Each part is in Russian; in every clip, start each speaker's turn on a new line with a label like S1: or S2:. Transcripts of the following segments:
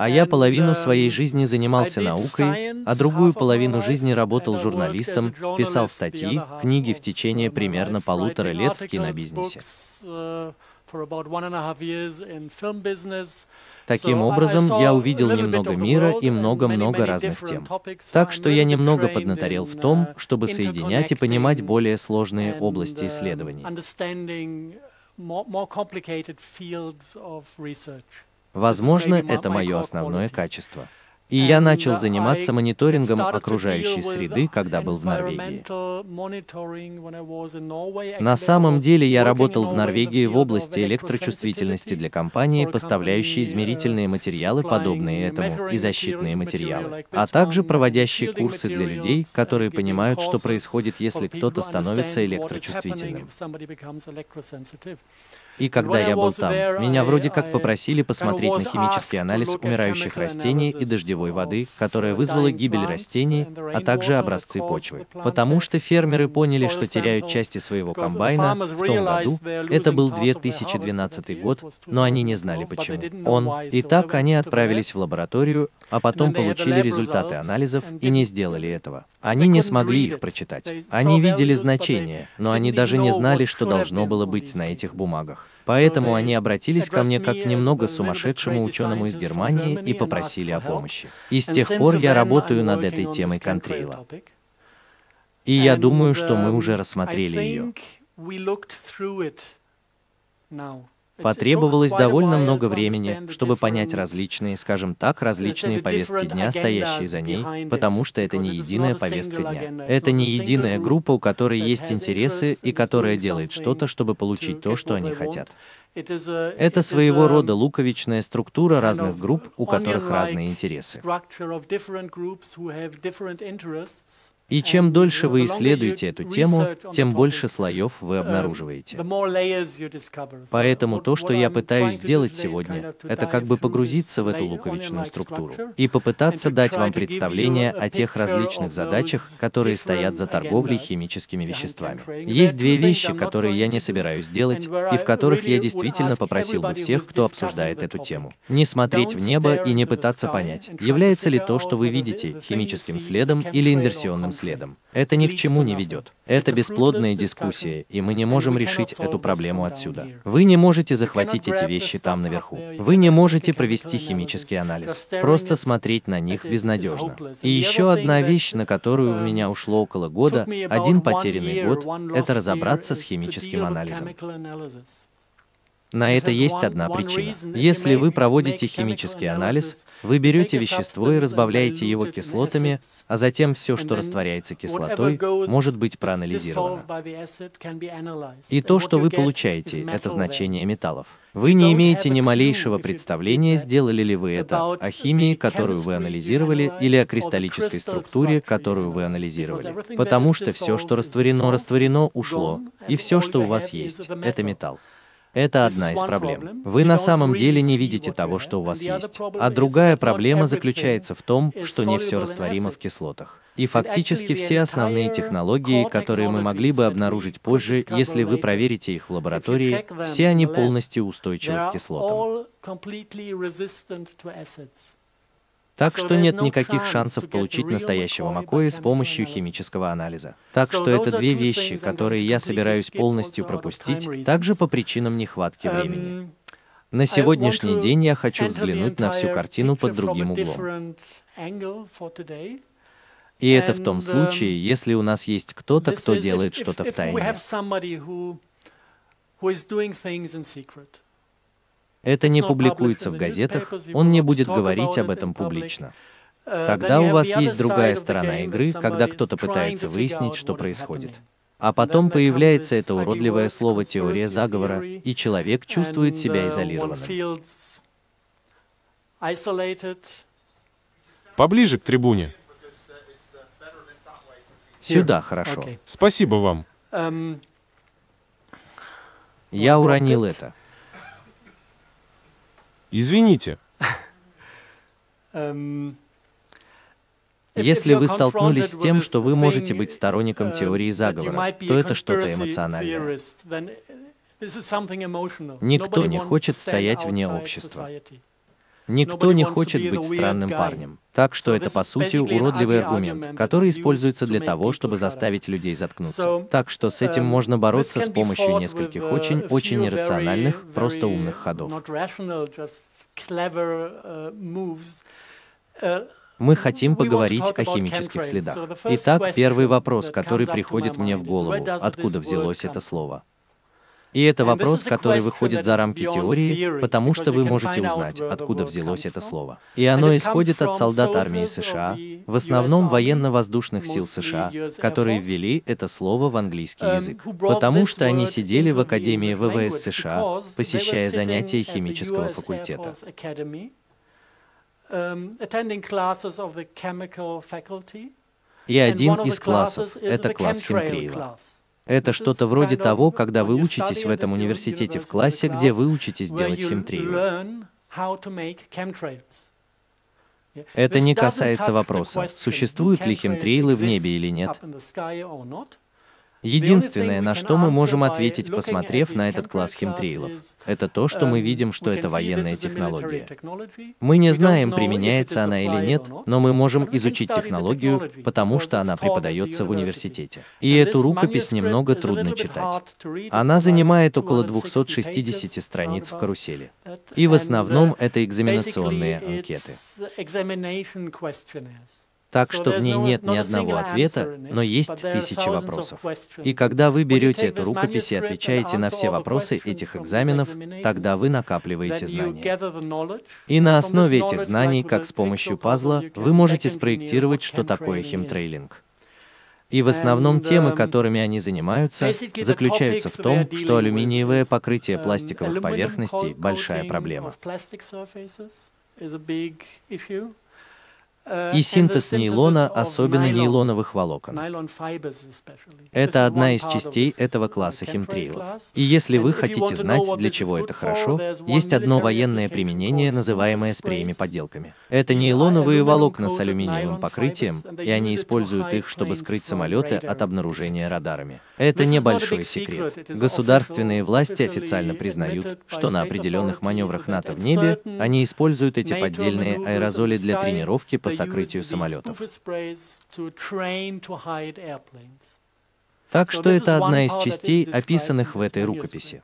S1: А я половину своей жизни занимался наукой, а другую половину жизни работал журналистом, писал статьи, книги в течение примерно полутора лет в кинобизнесе. Таким образом, я увидел немного мира и много-много разных тем. Так что я немного поднаторел в том, чтобы соединять и понимать более сложные области исследований. Возможно, это мое основное качество. И я начал заниматься мониторингом окружающей среды, когда был в Норвегии. На самом деле я работал в Норвегии в области электрочувствительности для компании, поставляющей измерительные материалы, подобные этому, и защитные материалы, а также проводящие курсы для людей, которые понимают, что происходит, если кто-то становится электрочувствительным. И когда я был там, меня вроде как попросили посмотреть на химический анализ умирающих растений и дождевой воды, которая вызвала гибель растений, а также образцы почвы. Потому что фермеры поняли, что теряют части своего комбайна в том году, это был 2012 год, но они не знали почему. Он. И так они отправились в лабораторию, а потом получили результаты анализов и не сделали этого. Они не смогли их прочитать. Они видели значения, но они даже не знали, что должно было быть на этих бумагах. Поэтому они обратились ко мне как к немного сумасшедшему ученому из Германии и попросили о помощи. И с тех пор я работаю над этой темой контрейла. И я думаю, что мы уже рассмотрели ее. Потребовалось довольно много времени, чтобы понять различные, скажем так, различные повестки дня, стоящие за ней, потому что это не единая повестка дня. Это не единая группа, у которой есть интересы и которая делает что-то, чтобы получить то, что они хотят. Это своего рода луковичная структура разных групп, у которых разные интересы. И чем дольше вы исследуете эту тему, тем больше слоев вы обнаруживаете. Поэтому то, что я пытаюсь сделать сегодня, это как бы погрузиться в эту луковичную структуру и попытаться дать вам представление о тех различных задачах, которые стоят за торговлей химическими веществами. Есть две вещи, которые я не собираюсь делать, и в которых я действительно попросил бы всех, кто обсуждает эту тему, не смотреть в небо и не пытаться понять, является ли то, что вы видите, химическим следом или инверсионным следом следом. Это ни к чему не ведет. Это бесплодная дискуссия, и мы не можем решить эту проблему отсюда. Вы не можете захватить эти вещи там наверху. Вы не можете провести химический анализ. Просто смотреть на них безнадежно. И еще одна вещь, на которую у меня ушло около года, один потерянный год, это разобраться с химическим анализом. На это есть одна причина. Если вы проводите химический анализ, вы берете вещество и разбавляете его кислотами, а затем все, что растворяется кислотой, может быть проанализировано. И то, что вы получаете, это значение металлов. Вы не имеете ни малейшего представления, сделали ли вы это, о химии, которую вы анализировали, или о кристаллической структуре, которую вы анализировали. Потому что все, что растворено, растворено, ушло, и все, что у вас есть, это металл. Это одна из проблем. Вы на самом деле не видите того, что у вас есть. А другая проблема заключается в том, что не все растворимо в кислотах. И фактически все основные технологии, которые мы могли бы обнаружить позже, если вы проверите их в лаборатории, все они полностью устойчивы к кислотам. Так что нет никаких шансов получить настоящего Макоя с помощью химического анализа. Так что это две вещи, которые я собираюсь полностью пропустить, также по причинам нехватки времени. На сегодняшний день я хочу взглянуть на всю картину под другим углом. И это в том случае, если у нас есть кто-то, кто делает что-то в тайне. Это не публикуется в газетах, он не будет говорить об этом публично. Тогда у вас есть другая сторона игры, когда кто-то пытается выяснить, что происходит. А потом появляется это уродливое слово «теория заговора», и человек чувствует себя изолированным.
S2: Поближе к трибуне.
S1: Сюда, хорошо.
S2: Спасибо вам.
S1: Я уронил это.
S2: Извините.
S1: Эм, Если вы столкнулись с тем, что вы можете быть сторонником uh, теории заговора, то это что-то эмоциональное. Никто не хочет стоять вне общества. Никто не хочет быть странным парнем. Так что это, по сути, уродливый аргумент, который используется для того, чтобы заставить людей заткнуться. Так что с этим можно бороться с помощью нескольких очень-очень иррациональных, просто умных ходов. Мы хотим поговорить о химических следах. Итак, первый вопрос, который приходит мне в голову, откуда взялось это слово? И это вопрос, который выходит за рамки теории, потому что вы можете узнать, откуда взялось это слово. И оно исходит от солдат армии США, в основном военно-воздушных сил США, которые ввели это слово в английский язык, потому что они сидели в Академии ВВС США, посещая занятия химического факультета. И один из классов — это класс химтрейла. Это что-то вроде того, когда вы учитесь в этом университете в классе, где вы учитесь делать химтрейлы. Это не касается вопроса, существуют ли химтрейлы в небе или нет. Единственное, на что мы можем ответить, посмотрев на этот класс химтрейлов, это то, что мы видим, что это военная технология. Мы не знаем, применяется она или нет, но мы можем изучить технологию, потому что она преподается в университете. И эту рукопись немного трудно читать. Она занимает около 260 страниц в карусели. И в основном это экзаменационные анкеты. Так что в ней нет ни одного ответа, но есть тысячи вопросов. И когда вы берете эту рукопись и отвечаете на все вопросы этих экзаменов, тогда вы накапливаете знания. И на основе этих знаний, как с помощью пазла, вы можете спроектировать, что такое химтрейлинг. И в основном темы, которыми они занимаются, заключаются в том, что алюминиевое покрытие пластиковых поверхностей – большая проблема. И синтез нейлона, особенно нейлоновых волокон. Это одна из частей этого класса химтрейлов. И если вы хотите знать, для чего это хорошо, есть одно военное применение, называемое спреями-подделками. Это нейлоновые волокна с алюминиевым покрытием, и они используют их, чтобы скрыть самолеты от обнаружения радарами. Это небольшой секрет. Государственные власти официально признают, что на определенных маневрах НАТО в небе они используют эти поддельные аэрозоли для тренировки по сокрытию самолетов. Так что это одна из частей, описанных в этой рукописи.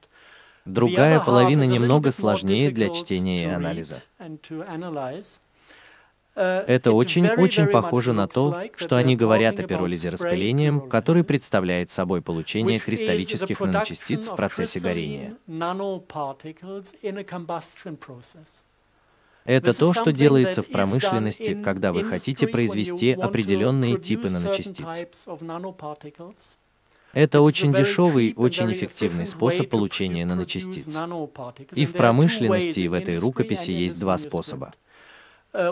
S1: Другая половина немного сложнее для чтения и анализа. Это очень-очень похоже на то, что они говорят о пиролизе распылением, который представляет собой получение кристаллических наночастиц в процессе горения. Это то, что делается в промышленности, когда вы хотите произвести определенные типы наночастиц. Это очень дешевый, очень эффективный способ получения наночастиц. И в промышленности, и в этой рукописи есть два способа.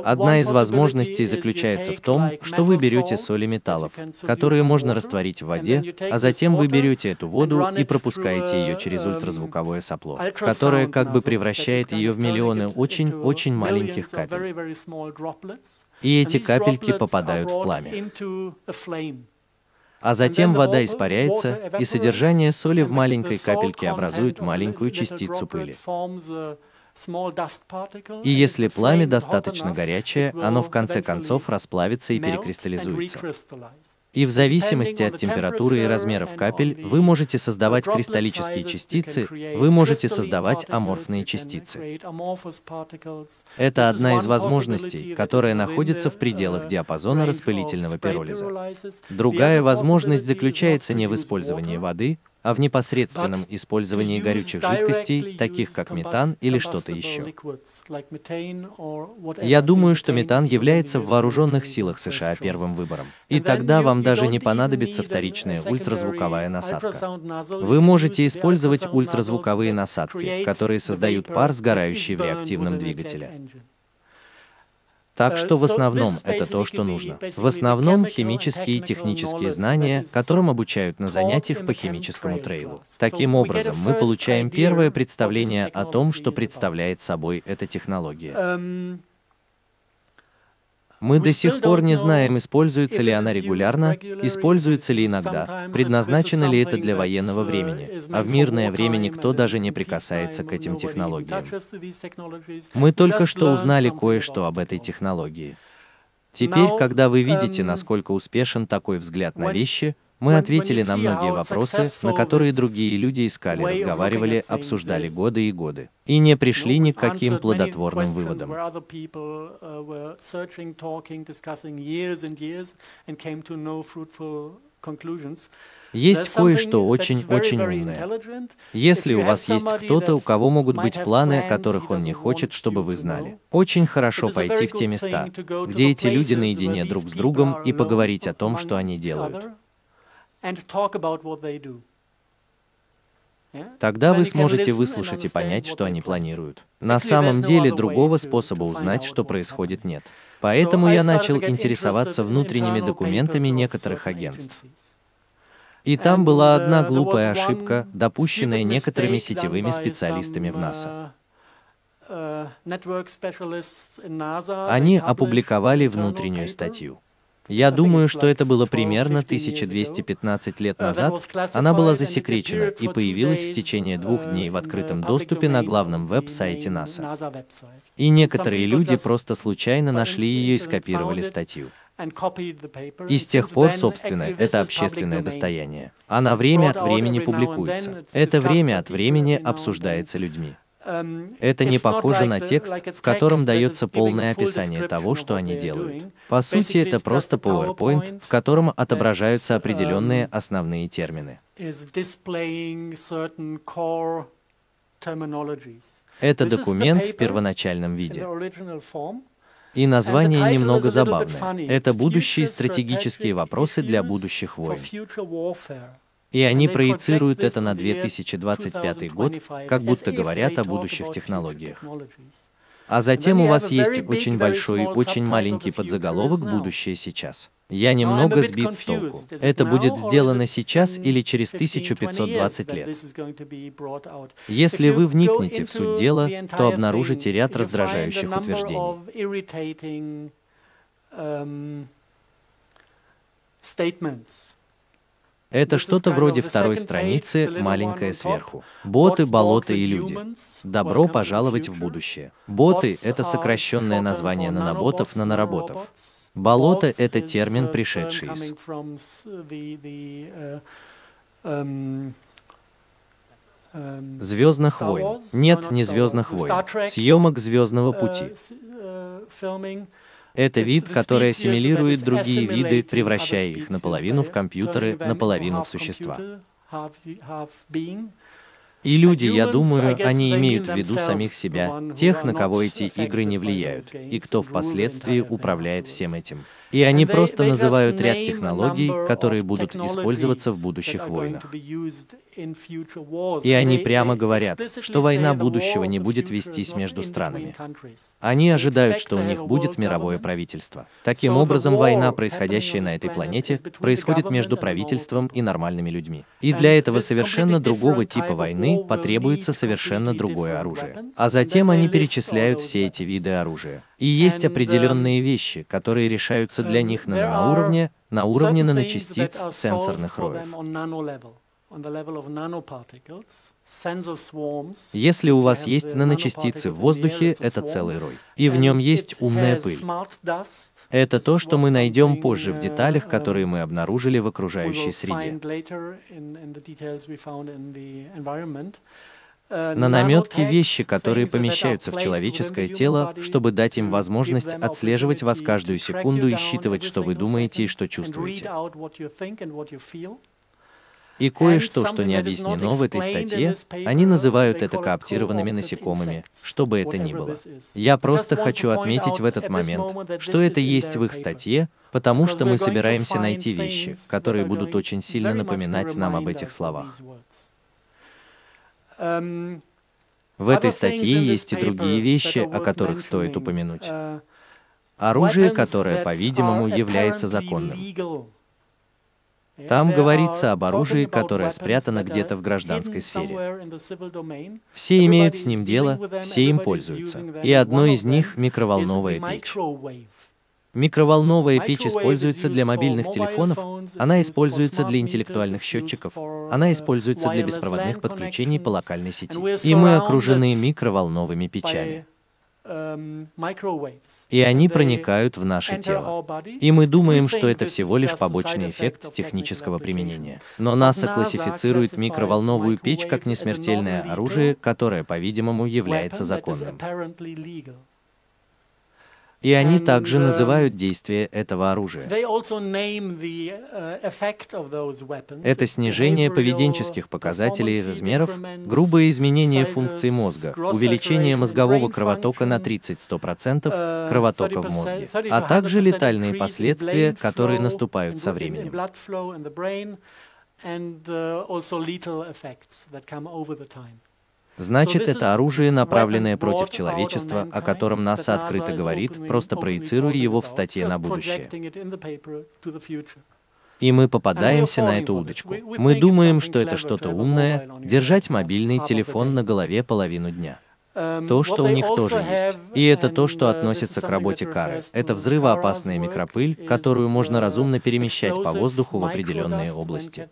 S1: Одна из возможностей заключается в том, что вы берете соли металлов, которые можно растворить в воде, а затем вы берете эту воду и пропускаете ее через ультразвуковое сопло, которое как бы превращает ее в миллионы очень-очень маленьких капель. И эти капельки попадают в пламя. А затем вода испаряется, и содержание соли в маленькой капельке образует маленькую частицу пыли. И если пламя достаточно горячее, оно в конце концов расплавится и перекристаллизуется. И в зависимости от температуры и размеров капель вы можете создавать кристаллические частицы, вы можете создавать аморфные частицы. Это одна из возможностей, которая находится в пределах диапазона распылительного пиролиза. Другая возможность заключается не в использовании воды, а в непосредственном использовании горючих жидкостей, таких как метан или что-то еще. Я думаю, что метан является в вооруженных силах США первым выбором. И тогда вам даже не понадобится вторичная ультразвуковая насадка. Вы можете использовать ультразвуковые насадки, которые создают пар, сгорающий в реактивном двигателе. Так что в основном это то, что нужно. В основном химические и технические знания, которым обучают на занятиях по химическому трейлу. Таким образом, мы получаем первое представление о том, что представляет собой эта технология. Мы до сих пор не знаем, используется ли она регулярно, используется ли иногда, предназначено ли это для военного времени, а в мирное время никто даже не прикасается к этим технологиям. Мы только что узнали кое-что об этой технологии. Теперь, когда вы видите, насколько успешен такой взгляд на вещи, мы ответили на многие вопросы, на которые другие люди искали, разговаривали, обсуждали годы и годы, и не пришли ни к каким плодотворным выводам. Есть кое-что очень-очень умное. Если у вас есть кто-то, у кого могут быть планы, которых он не хочет, чтобы вы знали, очень хорошо пойти в те места, где эти люди наедине друг с другом и поговорить о том, что они делают. Тогда вы сможете выслушать и понять, что они планируют. На самом деле другого способа узнать, что происходит, нет. Поэтому я начал интересоваться внутренними документами некоторых агентств. И там была одна uh, глупая ошибка, допущенная некоторыми сетевыми специалистами в НАСА. Uh, они опубликовали внутреннюю статью. Я думаю, что это было примерно 1215 лет назад. Она была засекречена и появилась в течение двух дней в открытом доступе на главном веб-сайте НАСА. И некоторые люди просто случайно нашли ее и скопировали статью. И с тех пор, собственно, это общественное достояние. Она время от времени публикуется. Это время от времени обсуждается людьми. Um, это не похоже на текст, в котором дается полное описание того, что они делают. По сути, это просто PowerPoint, в котором отображаются определенные um, основные термины. Это документ в первоначальном виде. И название немного забавное. Это будущие стратегические вопросы для будущих войн. И они проецируют это на 2025 год, как будто говорят о будущих технологиях. А затем у вас есть очень большой и очень маленький подзаголовок «Будущее сейчас». Я немного сбит с толку. Это будет сделано сейчас или через 1520 лет. Если вы вникнете в суть дела, то обнаружите ряд раздражающих утверждений. Это что-то вроде второй страницы, маленькое сверху. Боты, болото и люди. Добро пожаловать в будущее. Боты — это сокращенное название наноботов, нанороботов. Болото — это термин, пришедший из Звездных войн. Нет, не Звездных войн. Съемок Звездного пути. Это вид, который ассимилирует другие виды, превращая их наполовину в компьютеры, наполовину в существа. И люди, я думаю, они имеют в виду самих себя, тех, на кого эти игры не влияют, и кто впоследствии управляет всем этим. И они просто называют ряд технологий, которые будут использоваться в будущих войнах. И они прямо говорят, что война будущего не будет вестись между странами. Они ожидают, что у них будет мировое правительство. Таким образом, война, происходящая на этой планете, происходит между правительством и нормальными людьми. И для этого совершенно другого типа войны потребуется совершенно другое оружие. А затем они перечисляют все эти виды оружия. И есть определенные вещи, которые решаются для них на наноуровне, на уровне наночастиц сенсорных роев. Если у вас есть наночастицы в воздухе, это целый рой. И в нем есть умная пыль. Это то, что мы найдем позже в деталях, которые мы обнаружили в окружающей среде. Э, на наметки вещи, которые помещаются в человеческое тело, чтобы дать им возможность отслеживать вас каждую секунду и считывать, что вы думаете и что чувствуете. И кое-что, что не объяснено в этой статье, они называют это кооптированными насекомыми, что бы это ни было. Я просто хочу отметить в этот момент, что это есть в их статье, потому что мы собираемся найти вещи, которые будут очень сильно напоминать нам об этих словах. В этой статье есть и другие вещи, о которых стоит упомянуть. Uh, Оружие, которое, по-видимому, является законным. Там говорится об оружии, которое спрятано где-то в гражданской сфере. Все имеют с ним дело, все им пользуются. И одно из них — микроволновая печь. Микроволновая печь используется для мобильных телефонов, она используется для интеллектуальных счетчиков, она используется для беспроводных подключений по локальной сети. И мы окружены микроволновыми печами. И они проникают в наше тело. И мы думаем, что это всего лишь побочный эффект технического применения. Но НАСА классифицирует микроволновую печь как несмертельное оружие, которое, по-видимому, является законным. И они также называют действие этого оружия. Это снижение поведенческих показателей и размеров, грубое изменение функций мозга, увеличение мозгового кровотока на 30-100% кровотока в мозге, а также летальные последствия, которые наступают со временем. Значит, это оружие, направленное против человечества, о котором НАСА открыто говорит, просто проецируя его в статье на будущее. И мы попадаемся на эту удочку. Мы думаем, что это что-то умное, держать мобильный телефон на голове половину дня. То, что у них тоже есть. И это то, что относится к работе кары. Это взрывоопасная микропыль, которую можно разумно перемещать по воздуху в определенные области.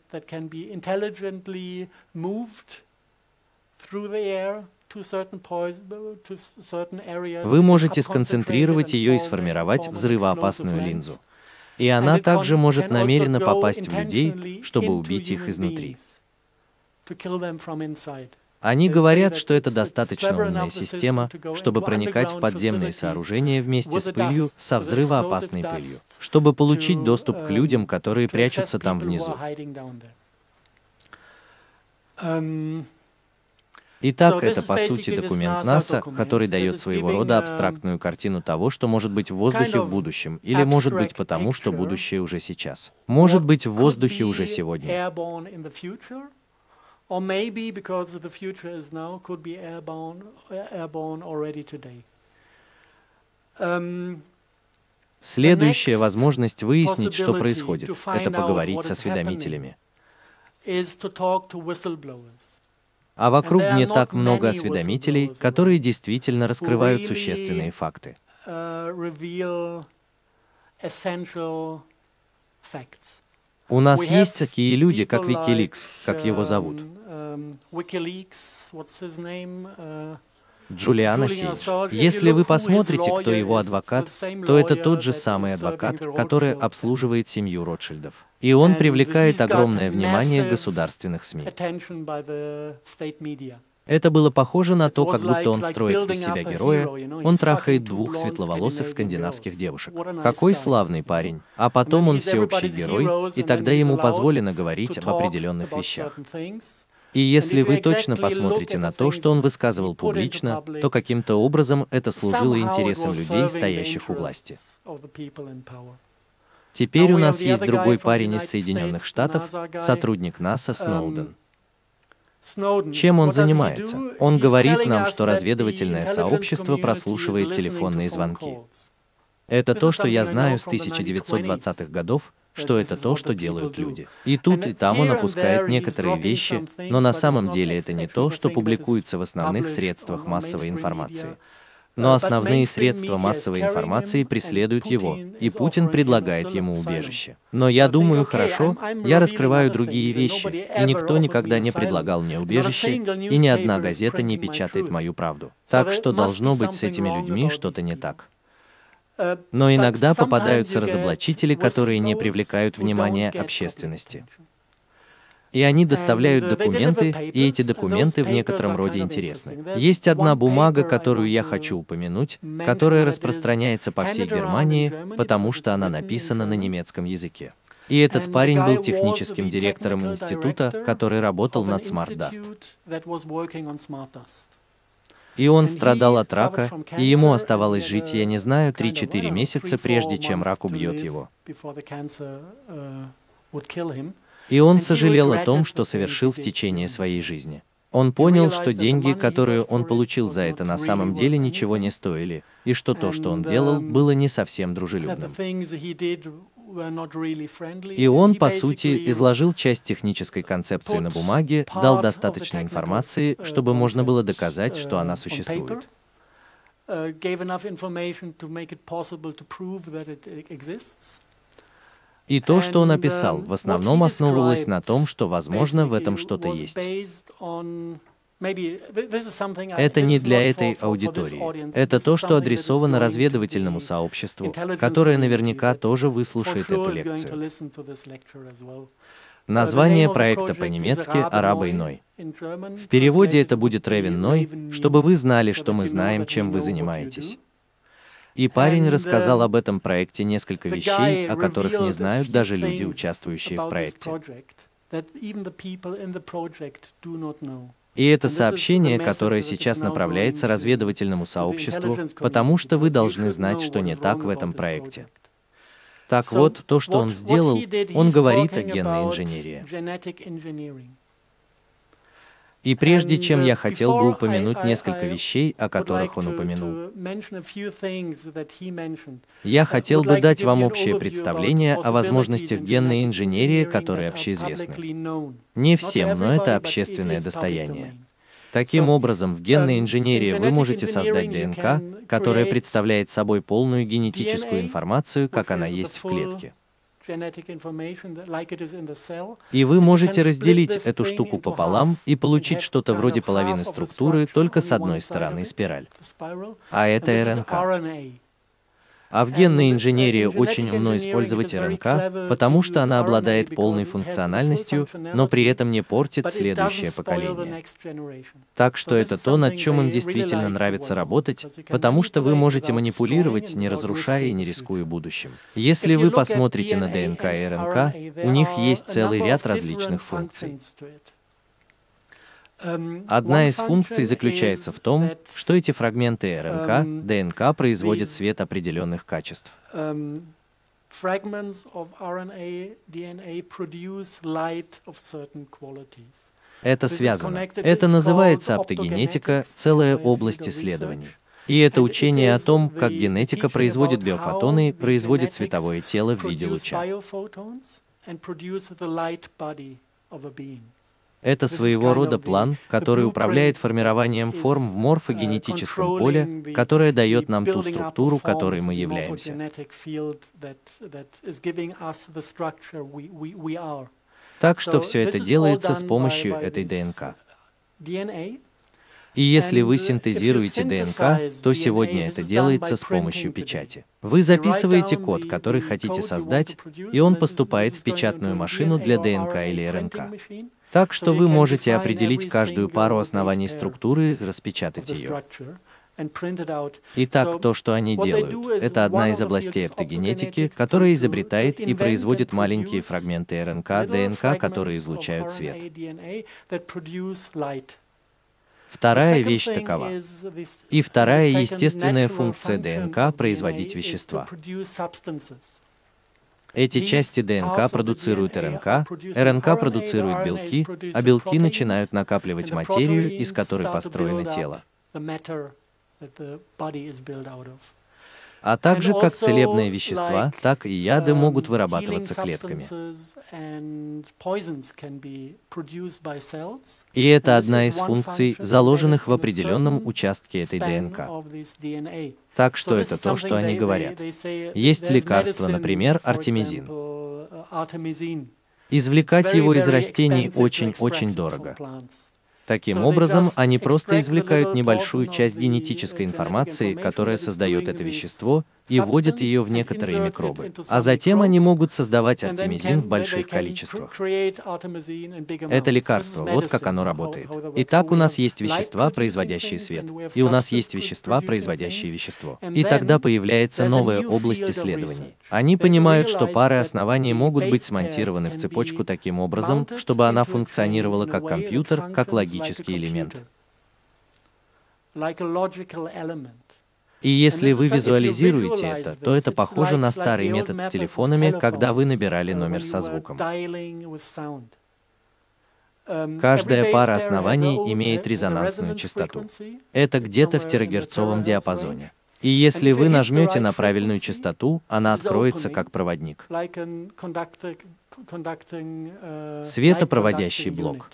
S1: Вы можете сконцентрировать ее и сформировать взрывоопасную линзу. И она также может намеренно попасть в людей, чтобы убить их изнутри. Они говорят, что это достаточно умная система, чтобы проникать в подземные сооружения вместе с пылью, со взрывоопасной пылью, чтобы получить доступ к людям, которые прячутся там внизу. Итак, это по сути документ НАСА, который дает своего рода абстрактную картину того, что может быть в воздухе в будущем, или может быть потому, что будущее уже сейчас. Может быть в воздухе уже сегодня. Следующая возможность выяснить, что происходит, это поговорить со осведомителями а вокруг не так много осведомителей, которые действительно раскрывают существенные факты. Uh, У нас есть такие люди, как Wikileaks, как его зовут. Um, um, Джулиан Ассинж. Если вы посмотрите, кто его адвокат, то это тот же самый адвокат, который обслуживает семью Ротшильдов. И он привлекает огромное внимание государственных СМИ. Это было похоже на то, как будто он строит из себя героя, он трахает двух светловолосых скандинавских девушек. Какой славный парень. А потом он всеобщий герой, и тогда ему позволено говорить об определенных вещах. И если вы точно посмотрите на то, что он высказывал публично, то каким-то образом это служило интересам людей, стоящих у власти. Теперь у нас есть другой парень из Соединенных Штатов, сотрудник НАСА Сноуден. Чем он занимается? Он говорит нам, что разведывательное сообщество прослушивает телефонные звонки. Это то, что я знаю с 1920-х годов, что это то, что делают люди. И тут, и там он опускает некоторые вещи, но на самом деле это не то, что публикуется в основных средствах массовой информации. Но основные средства массовой информации преследуют его, и Путин предлагает ему убежище. Но я думаю, хорошо, я раскрываю другие вещи, и никто никогда не предлагал мне убежище, и ни одна газета не печатает мою правду. Так что должно быть с этими людьми что-то не так. Но иногда попадаются разоблачители, которые не привлекают внимания общественности. И они доставляют документы, и эти документы в некотором роде интересны. Есть одна бумага, которую я хочу упомянуть, которая распространяется по всей Германии, потому что она написана на немецком языке. И этот парень был техническим директором института, который работал над Smart Dust. И он страдал от рака, и ему оставалось жить, я не знаю, 3-4 месяца, прежде чем рак убьет его. И он сожалел о том, что совершил в течение своей жизни. Он понял, что деньги, которые он получил за это, на самом деле ничего не стоили, и что то, что он делал, было не совсем дружелюбным. И он, по сути, изложил часть технической концепции на бумаге, дал достаточно информации, чтобы можно было доказать, что она существует. uh, that it exists. И то, что он описал, в основном основывалось на том, что, возможно, в этом что-то есть. Это не для этой аудитории. Это то, что адресовано разведывательному сообществу, которое наверняка тоже выслушает эту лекцию. Название проекта по-немецки «Араба Ной». В переводе это будет «Ревен Ной», чтобы вы знали, что мы знаем, чем вы занимаетесь. И парень рассказал об этом проекте несколько вещей, о которых не знают даже люди, участвующие в проекте. И это сообщение, которое сейчас направляется разведывательному сообществу, потому что вы должны знать, что не так в этом проекте. Так вот, то, что он сделал, он говорит о генной инженерии. И прежде чем я хотел бы упомянуть несколько вещей, о которых он упомянул, я хотел бы дать вам общее представление о возможностях генной инженерии, которые общеизвестны. Не всем, но это общественное достояние. Таким образом, в генной инженерии вы можете создать ДНК, которая представляет собой полную генетическую информацию, как она есть в клетке. И вы можете разделить эту штуку пополам и получить что-то вроде половины структуры только с одной стороны спираль. А это РНК. А в генной инженерии очень умно использовать РНК, потому что она обладает полной функциональностью, но при этом не портит следующее поколение. Так что это то, над чем им действительно нравится работать, потому что вы можете манипулировать, не разрушая и не рискуя будущим. Если вы посмотрите на ДНК и РНК, у них есть целый ряд различных функций. Одна из функций заключается в том, что эти фрагменты РНК, ДНК производят свет определенных качеств. Это связано. Это называется оптогенетика, целая область исследований. И это учение о том, как генетика производит биофотоны, производит световое тело в виде луча. Это своего рода план, который управляет формированием форм в морфогенетическом поле, которое дает нам ту структуру, которой мы являемся. Так что все это делается с помощью этой ДНК. И если вы синтезируете ДНК, то сегодня это делается с помощью печати. Вы записываете код, который хотите создать, и он поступает в печатную машину для ДНК или РНК. Так что вы можете определить каждую пару оснований структуры распечатать ее. Итак, то, что они делают, это одна из областей оптогенетики, которая изобретает и производит маленькие фрагменты РНК, ДНК, которые излучают свет. Вторая вещь такова. И вторая естественная функция ДНК — производить вещества. Эти части ДНК продуцируют РНК, РНК продуцирует белки, а белки начинают накапливать материю, из которой построено тело. а также как целебные вещества, так и яды могут вырабатываться клетками. И это одна из функций, заложенных в определенном участке этой ДНК. Так что это то, что они говорят. Есть лекарство, например, артемизин. Извлекать его из растений очень-очень дорого. Таким образом, они просто извлекают небольшую часть генетической информации, которая создает это вещество, и вводят ее в некоторые микробы. А затем они могут создавать артемизин в больших количествах. Это лекарство, вот как оно работает. Итак, у нас есть вещества, производящие свет, и у нас есть вещества, производящие вещество. И тогда появляется новая область исследований. Они понимают, что пары оснований могут быть смонтированы в цепочку таким образом, чтобы она функционировала как компьютер, как логический элемент. И если вы визуализируете это, то это похоже на старый метод с телефонами, когда вы набирали номер со звуком. Каждая пара оснований имеет резонансную частоту. Это где-то в терагерцовом диапазоне. И если вы нажмете на правильную частоту, она откроется как проводник. Светопроводящий блок.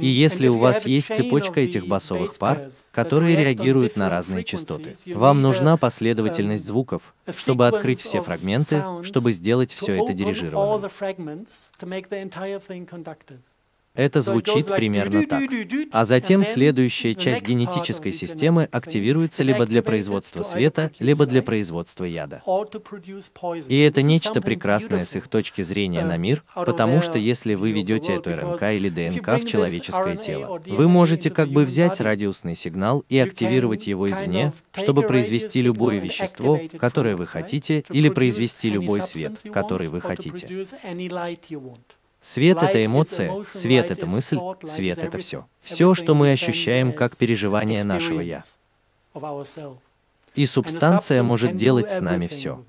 S1: И если у вас есть цепочка этих басовых пар, которые реагируют на разные частоты, вам нужна последовательность звуков, чтобы открыть все фрагменты, чтобы сделать все это дирижированным. Это звучит примерно так. А затем следующая часть генетической системы активируется либо для производства света, либо для производства яда. И это нечто прекрасное с их точки зрения на мир, потому что если вы ведете эту РНК или ДНК в человеческое тело, вы можете как бы взять радиусный сигнал и активировать его извне, чтобы произвести любое вещество, которое вы хотите, или произвести любой свет, который вы хотите. Свет — это эмоция, свет — это мысль, свет — это все. Все, что мы ощущаем как переживание нашего «я». И субстанция может делать с нами все.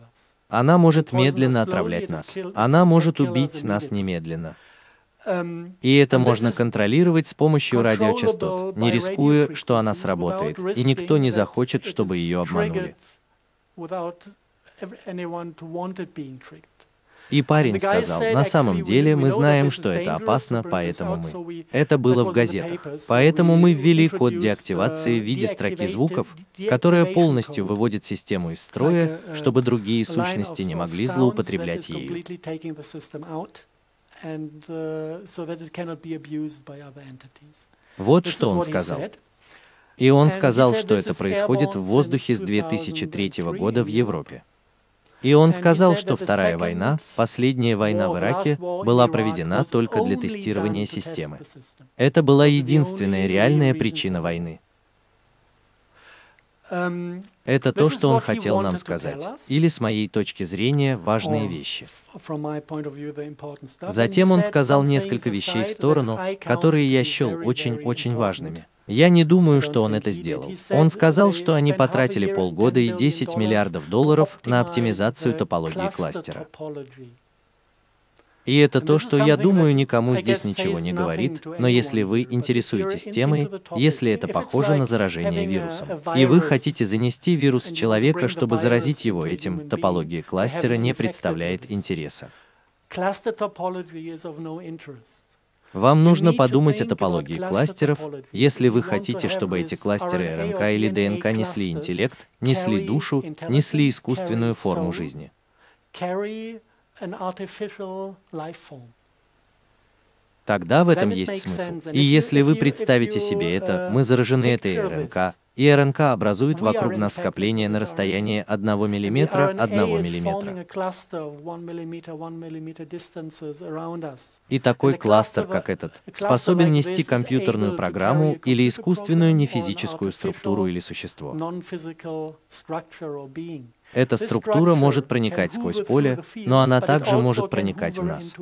S1: Она может медленно отравлять нас. Она может убить нас немедленно. И это можно контролировать с помощью радиочастот, не рискуя, что она сработает, и никто не захочет, чтобы ее обманули. И парень сказал, на самом деле мы знаем, что это опасно, поэтому мы. Это было в газетах. Поэтому мы ввели код деактивации в виде строки звуков, которая полностью выводит систему из строя, чтобы другие сущности не могли злоупотреблять ею. Вот что он сказал. И он сказал, что это происходит в воздухе с 2003 года в Европе. И он сказал, что Вторая война, последняя война в Ираке, была проведена только для тестирования системы. Это была единственная реальная причина войны. Это то, что он хотел нам сказать. Или, с моей точки зрения, важные вещи. Затем он сказал несколько вещей в сторону, которые я счел очень-очень важными. Я не думаю, что он это сделал. Он сказал, что они потратили полгода и 10 миллиардов долларов на оптимизацию топологии кластера. И это то, что я думаю, никому здесь ничего не говорит, но если вы интересуетесь темой, если это похоже на заражение вирусом, и вы хотите занести вирус в человека, чтобы заразить его этим, топология кластера не представляет интереса. Вам нужно подумать о топологии кластеров, если вы хотите, чтобы эти кластеры РНК или ДНК несли интеллект, несли душу, несли искусственную форму жизни. Тогда в этом есть смысл. И если вы представите себе это, мы заражены этой РНК, и РНК образует вокруг нас скопление на расстоянии 1 мм, 1 мм. И такой кластер, как этот, способен нести компьютерную программу или искусственную нефизическую структуру или существо. Эта структура может проникать сквозь поле, но она также может проникать в нас.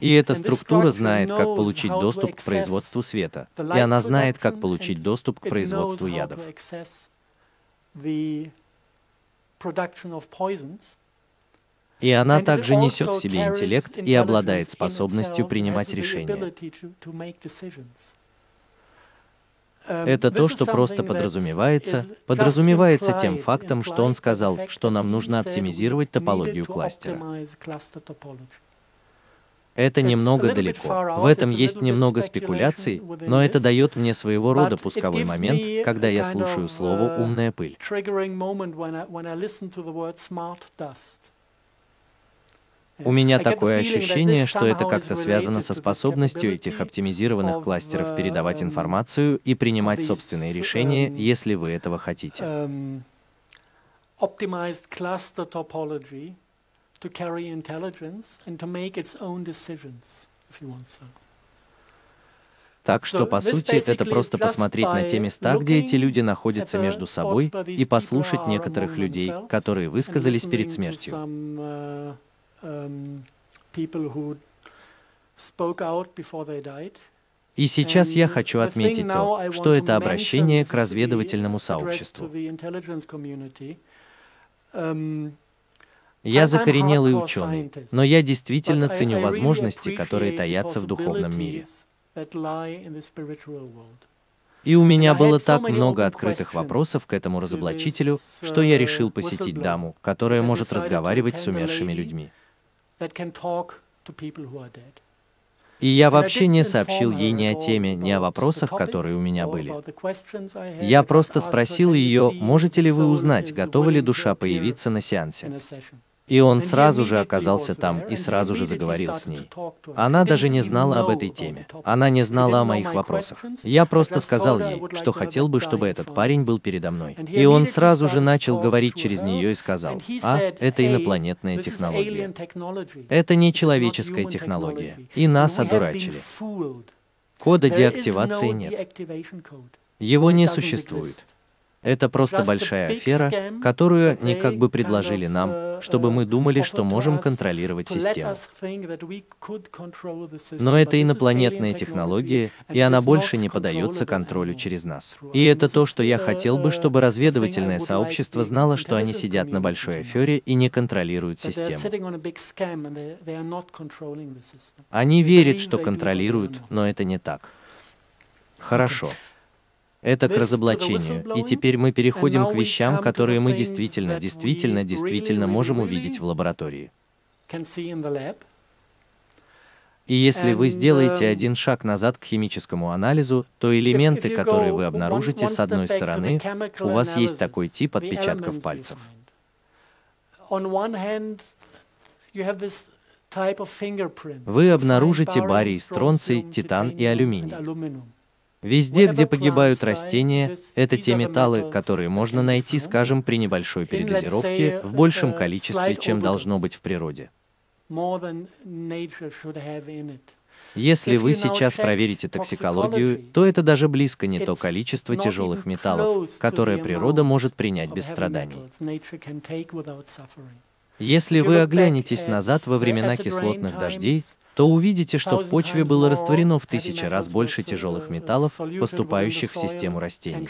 S1: И эта структура знает, как получить доступ к производству света, и она знает, как получить доступ к производству ядов. И она также несет в себе интеллект и обладает способностью принимать решения. Это то, что просто подразумевается, подразумевается тем фактом, что он сказал, что нам нужно оптимизировать топологию кластера. Это немного далеко. В этом есть немного спекуляций, но это дает мне своего рода пусковой момент, когда я слушаю слово «умная пыль». У меня такое ощущение, что это как-то связано со способностью этих оптимизированных кластеров передавать информацию и принимать собственные решения, если вы этого хотите to carry intelligence and to make its own decisions, if you want so. Так что, по сути, это просто посмотреть на те места, где эти люди находятся между собой, и послушать некоторых людей, которые высказались перед смертью. Uh, um, и сейчас я хочу отметить то, что это обращение к разведывательному сообществу. Я закоренелый ученый, но я действительно ценю возможности, которые таятся в духовном мире. И у меня было так много открытых вопросов к этому разоблачителю, что я решил посетить даму, которая может разговаривать с умершими людьми. И я вообще не сообщил ей ни о теме, ни о вопросах, которые у меня были. Я просто спросил ее, можете ли вы узнать, готова ли душа появиться на сеансе. И он сразу же оказался там и сразу же заговорил с ней. Она даже не знала об этой теме. Она не знала о моих вопросах. Я просто сказал ей, что хотел бы, чтобы этот парень был передо мной. И он сразу же начал говорить через нее и сказал, а, это инопланетная технология. Это не человеческая технология. И нас одурачили. Кода деактивации нет. Его не существует. Это просто большая афера, которую они как бы предложили нам, чтобы мы думали, что можем контролировать систему. Но это инопланетная технология, и она больше не поддается контролю через нас. И это то, что я хотел бы, чтобы разведывательное сообщество знало, что они сидят на большой афере и не контролируют систему. Они верят, что контролируют, но это не так. Хорошо. Это к разоблачению. И теперь мы переходим к вещам, которые мы действительно, действительно, действительно можем увидеть в лаборатории. И если вы сделаете uh, один шаг назад к химическому анализу, то элементы, которые вы обнаружите с одной стороны, у вас есть такой тип отпечатков пальцев. Вы обнаружите барий, стронций, титан и алюминий. Везде, где погибают растения, это те металлы, которые можно найти, скажем, при небольшой передозировке в большем количестве, чем должно быть в природе. Если вы сейчас проверите токсикологию, то это даже близко не то количество тяжелых металлов, которое природа может принять без страданий. Если вы оглянетесь назад во времена кислотных дождей, то увидите, что в почве было растворено в тысячи раз больше тяжелых металлов, поступающих в систему растений.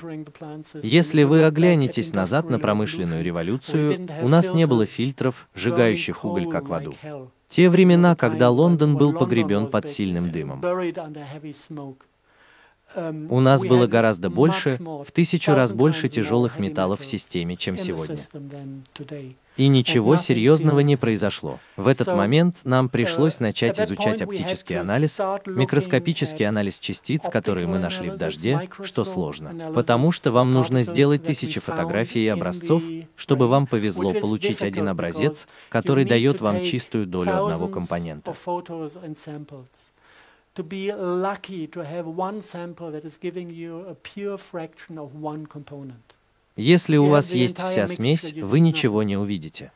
S1: Если вы оглянетесь назад на промышленную революцию, у нас не было фильтров, сжигающих уголь как в аду. Те времена, когда Лондон был погребен под сильным дымом. У нас было гораздо больше, в тысячу раз больше тяжелых металлов в системе, чем сегодня. И ничего серьезного не произошло. В этот момент нам пришлось начать изучать оптический анализ, микроскопический анализ частиц, которые мы нашли в дожде, что сложно, потому что вам нужно сделать тысячи фотографий и образцов, чтобы вам повезло получить один образец, который дает вам чистую долю одного компонента to be lucky to have one sample that is giving you a pure fraction of one component. Если у вас есть вся смесь, вы ничего не увидите.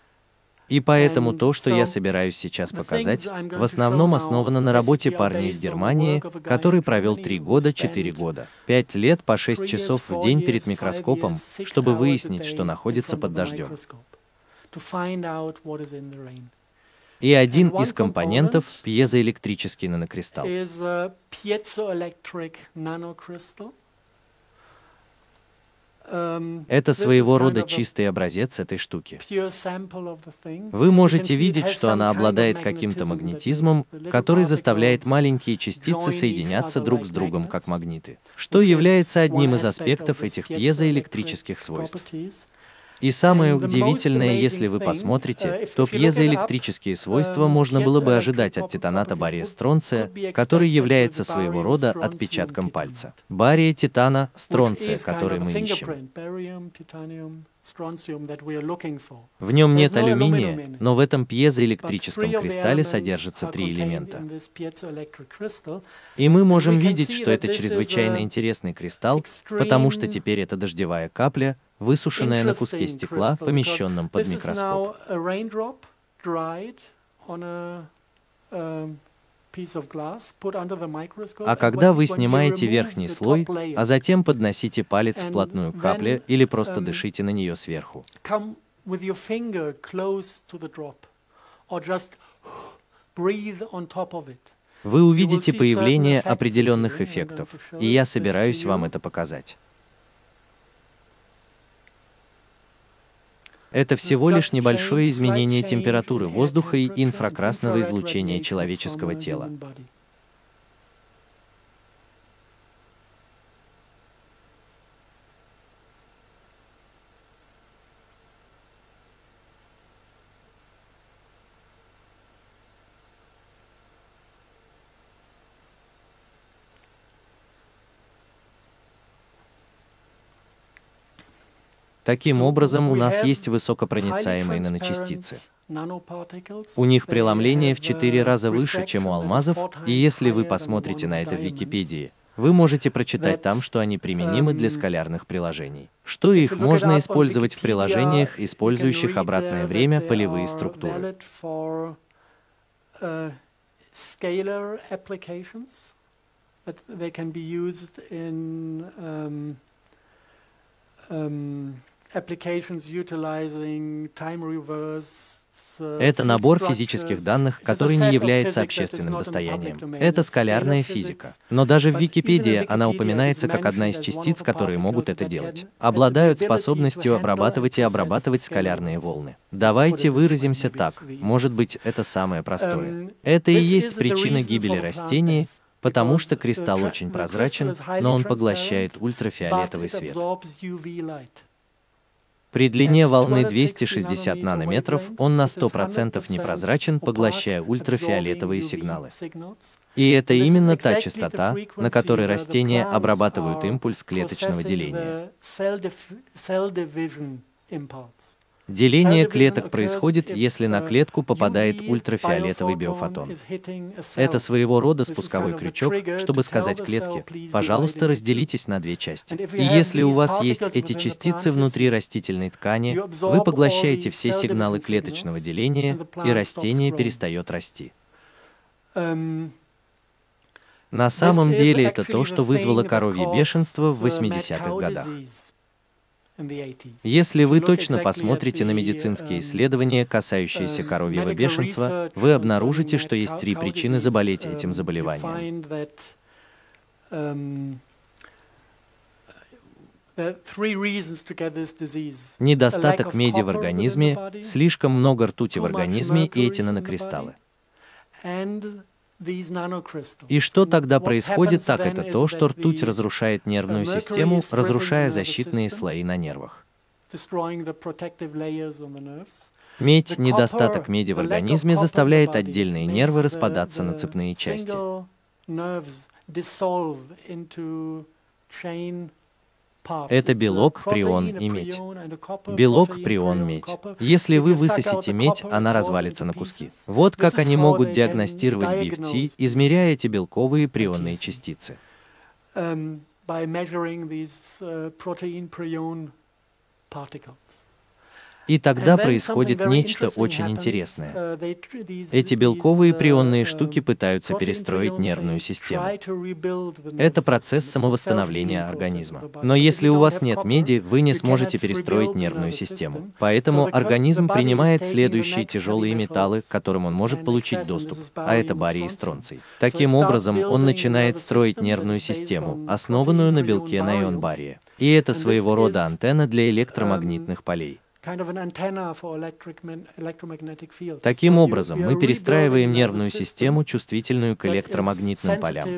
S1: И поэтому то, что я собираюсь сейчас показать, в основном основано на работе парня из Германии, который провел 3 года, 4 года, 5 лет по 6 часов в день перед микроскопом, чтобы выяснить, что находится под дождем. И один из компонентов — пьезоэлектрический нанокристалл. Um, Это своего рода чистый образец этой штуки. Вы можете видеть, что она обладает каким-то магнетизмом, который заставляет маленькие частицы соединяться друг с другом как магниты, что является одним из аспектов этих пьезоэлектрических свойств. И самое удивительное, если вы посмотрите, то пьезоэлектрические свойства можно было бы ожидать от титаната бария стронция, который является своего рода отпечатком пальца. Бария титана стронция, который мы ищем. В нем нет алюминия, но в этом пьезоэлектрическом кристалле содержатся три элемента. И мы можем видеть, что это чрезвычайно интересный кристалл, потому что теперь это дождевая капля, высушенная на куске стекла, помещенном под микроскоп. А когда вы снимаете верхний слой, а затем подносите палец вплотную к капле или просто um, дышите на нее сверху, вы увидите появление определенных эффектов, и я собираюсь вам это показать. Это всего лишь небольшое изменение температуры воздуха и инфракрасного излучения человеческого тела. Таким образом, у нас есть высокопроницаемые наночастицы. У них преломление в 4 раза выше, чем у алмазов, и если вы посмотрите на это в Википедии, вы можете прочитать там, что они применимы для скалярных приложений. Что их можно использовать в приложениях, использующих обратное время полевые структуры. utilizing time reverse это набор физических данных, который не является общественным достоянием. Это скалярная физика. Но даже в Википедии она упоминается как одна из частиц, которые могут это делать. Обладают способностью обрабатывать и обрабатывать скалярные волны. Давайте выразимся так. Может быть, это самое простое. Это и есть причина гибели растений, потому что кристалл очень прозрачен, но он поглощает ультрафиолетовый свет. При длине волны 260 нанометров он на 100% непрозрачен, поглощая ультрафиолетовые сигналы. И это именно та частота, на которой растения обрабатывают импульс клеточного деления. Деление клеток происходит, если на клетку попадает ультрафиолетовый биофотон. Это своего рода спусковой крючок, чтобы сказать клетке, пожалуйста, разделитесь на две части. И если у вас есть эти частицы внутри растительной ткани, вы поглощаете все сигналы клеточного деления, и растение перестает расти. На самом деле это то, что вызвало коровье бешенство в 80-х годах. Если вы точно посмотрите на медицинские исследования, касающиеся коровьего бешенства, вы обнаружите, что есть три причины заболеть этим заболеванием. Недостаток меди в организме, слишком много ртути в организме и эти нанокристаллы. И что тогда происходит, так это то, что ртуть разрушает нервную систему, разрушая защитные слои на нервах. Медь, недостаток меди в организме заставляет отдельные нервы распадаться на цепные части. Это белок, прион и медь. Белок, прион, медь. Если вы высосите медь, она развалится на куски. Вот как они могут диагностировать BFT, измеряя эти белковые прионные частицы. И тогда происходит нечто очень интересное. Эти белковые прионные штуки пытаются перестроить нервную систему. Это процесс самовосстановления организма. Но если у вас нет меди, вы не сможете перестроить нервную систему. Поэтому организм принимает следующие тяжелые металлы, к которым он может получить доступ, а это барий и стронций. Таким образом, он начинает строить нервную систему, основанную на белке на ион бария. И это своего рода антенна для электромагнитных полей. Таким образом, мы перестраиваем нервную систему, чувствительную к электромагнитным полям.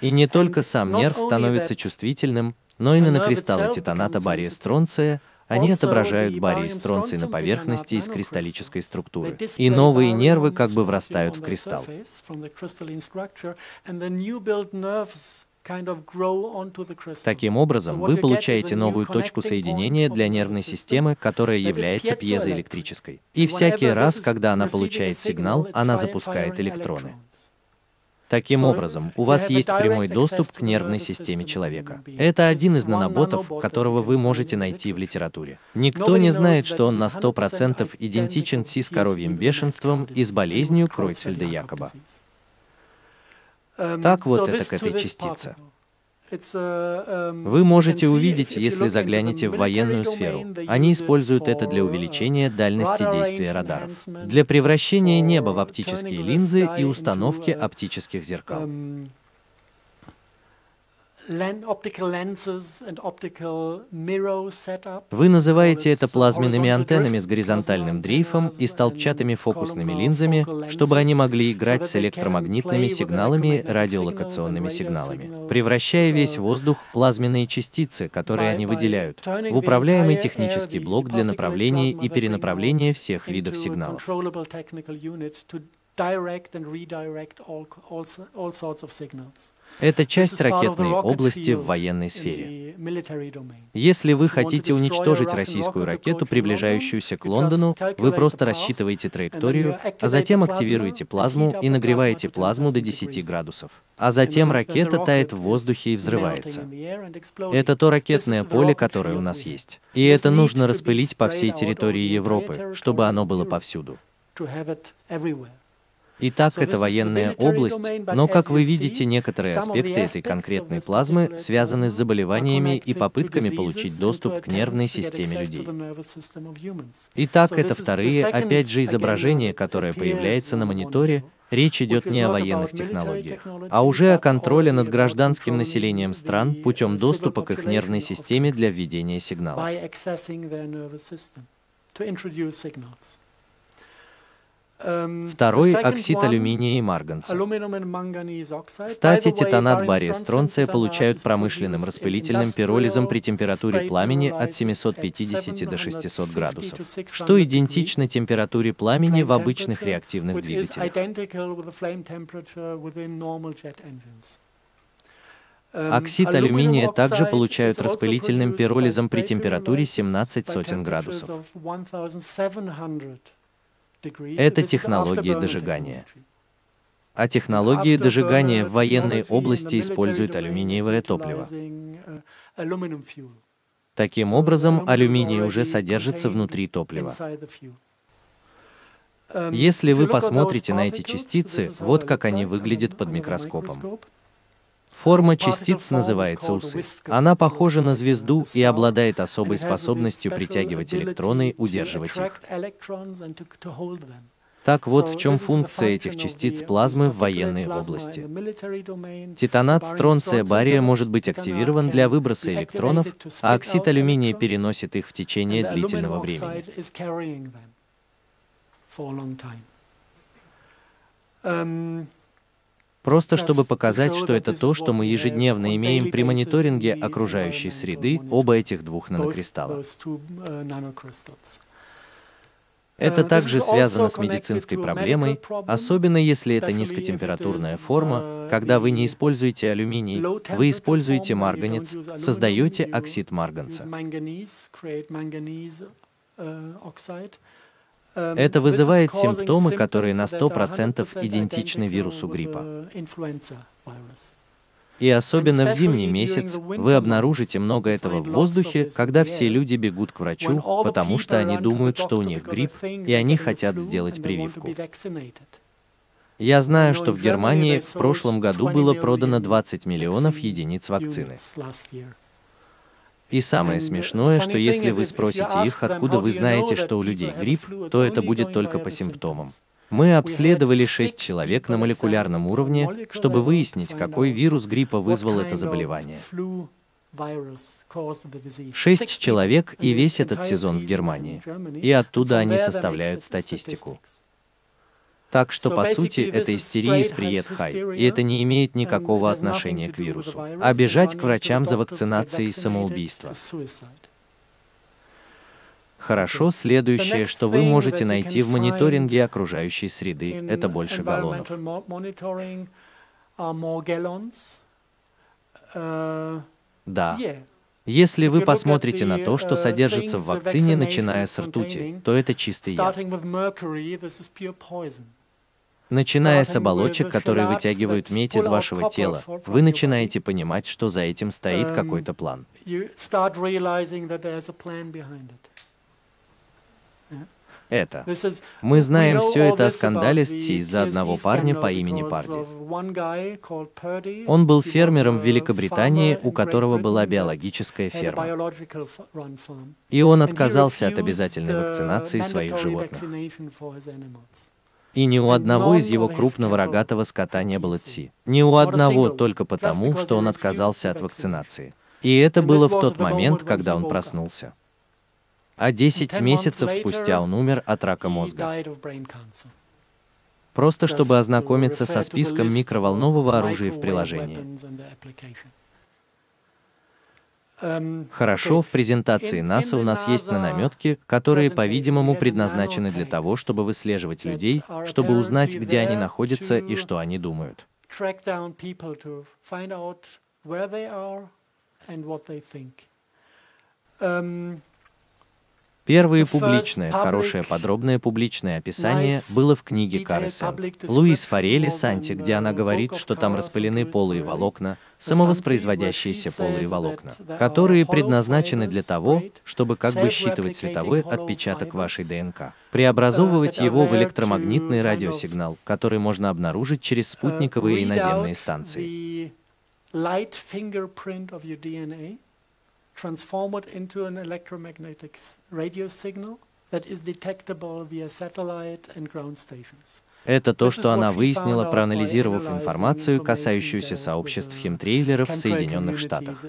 S1: И не только сам нерв становится чувствительным, но и нанокристаллы титаната бария стронция, они отображают барий стронций на поверхности из кристаллической структуры. И новые нервы как бы врастают в кристалл. Таким образом, вы получаете новую точку соединения для нервной системы, которая является пьезоэлектрической. И всякий раз, когда она получает сигнал, она запускает электроны. Таким образом, у вас есть прямой доступ к нервной системе человека. Это один из наноботов, которого вы можете найти в литературе. Никто не знает, что он на 100% идентичен си с коровьим бешенством и с болезнью Кройцфельда-Якоба. Так вот это к этой частице. Вы можете увидеть, если заглянете в военную сферу. Они используют это для увеличения дальности действия радаров, для превращения неба в оптические линзы и установки оптических зеркал. Вы называете это плазменными антеннами с горизонтальным дрейфом и столбчатыми фокусными линзами, чтобы они могли играть с электромагнитными сигналами, радиолокационными сигналами, превращая весь воздух плазменные частицы, которые они выделяют, в управляемый технический блок для направления и перенаправления всех видов сигналов. Это часть ракетной области в военной сфере. Если вы хотите уничтожить российскую ракету, приближающуюся к Лондону, вы просто рассчитываете траекторию, а затем активируете плазму и нагреваете плазму до 10 градусов. А затем ракета тает в воздухе и взрывается. Это то ракетное поле, которое у нас есть. И это нужно распылить по всей территории Европы, чтобы оно было повсюду. Итак, это военная область, но, как вы видите, некоторые аспекты этой конкретной плазмы связаны с заболеваниями и попытками получить доступ к нервной системе людей. Итак, это вторые, опять же, изображения, которое появляется на мониторе, Речь идет не о военных технологиях, а уже о контроле над гражданским населением стран путем доступа к их нервной системе для введения сигналов.
S3: Эм,
S1: Второй – оксид алюминия и марганца. Кстати, титанат бария стронция получают промышленным распылительным пиролизом при температуре пламени от 750 до 600 градусов, что идентично температуре пламени в обычных реактивных двигателях.
S3: Эм,
S1: Оксид алюминия также получают распылительным пиролизом при температуре 17 сотен градусов. Это технологии дожигания. А технологии дожигания в военной области используют алюминиевое топливо. Таким образом, алюминий уже содержится внутри топлива. Если вы посмотрите на эти частицы, вот как они выглядят под микроскопом. Форма частиц называется усы. Она похожа на звезду и обладает особой способностью притягивать электроны и удерживать их. Так вот в чем функция этих частиц плазмы в военной области. Титанат стронция бария может быть активирован для выброса электронов, а оксид алюминия переносит их в течение длительного времени. Просто чтобы показать, что это то, что мы ежедневно имеем при мониторинге окружающей среды, оба этих двух нанокристалла. Это также связано с медицинской проблемой, особенно если это низкотемпературная форма, когда вы не используете алюминий, вы используете марганец, создаете оксид марганца. Это вызывает симптомы, которые на 100% идентичны вирусу гриппа. И особенно в зимний месяц вы обнаружите много этого в воздухе, когда все люди бегут к врачу, потому что они думают, что у них грипп, и они хотят сделать прививку. Я знаю, что в Германии в прошлом году было продано 20 миллионов единиц вакцины. И самое смешное, что если вы спросите их, откуда вы знаете, что у людей грипп, то это будет только по симптомам. Мы обследовали 6 человек на молекулярном уровне, чтобы выяснить, какой вирус гриппа вызвал это заболевание. Шесть человек и весь этот сезон в Германии. И оттуда они составляют статистику. Так что, по сути, это истерия из приет-хай, и это не имеет никакого отношения к вирусу. А бежать к врачам за вакцинацией – самоубийство. Хорошо, следующее, что вы можете найти в мониторинге окружающей среды, это больше галлонов. Да. Если вы посмотрите на то, что содержится в вакцине, начиная с ртути, то это чистый яд. Начиная с оболочек, которые вытягивают медь из вашего тела, вы начинаете понимать, что за этим стоит какой-то план. Это. Мы знаем все это о скандале с ЦИ из-за одного парня по имени Парди. Он был фермером в Великобритании, у которого была биологическая ферма. И он отказался от обязательной вакцинации своих животных. И ни у одного из его крупного рогатого скота не было ЦИ. Ни у одного только потому, что он отказался от вакцинации. И это было в тот момент, когда он проснулся. А 10 месяцев спустя он умер от рака мозга. Просто чтобы ознакомиться со списком микроволнового оружия в приложении. Хорошо, в презентации НАСА у нас есть нанометки, которые, по-видимому, предназначены для того, чтобы выслеживать людей, чтобы узнать, где они находятся и что они думают. Первое публичное, хорошее подробное публичное описание было в книге Кары Сент. Луис Форели Санти, где она говорит, что там распылены полые волокна, самовоспроизводящиеся полые волокна, которые предназначены для того, чтобы как бы считывать световой отпечаток вашей ДНК, преобразовывать его в электромагнитный радиосигнал, который можно обнаружить через спутниковые и наземные станции.
S3: Transform it into an electromagnetic radio signal that is detectable via satellite and ground stations.
S1: Это то, что она выяснила, проанализировав информацию, касающуюся сообществ химтрейлеров в Соединенных Штатах.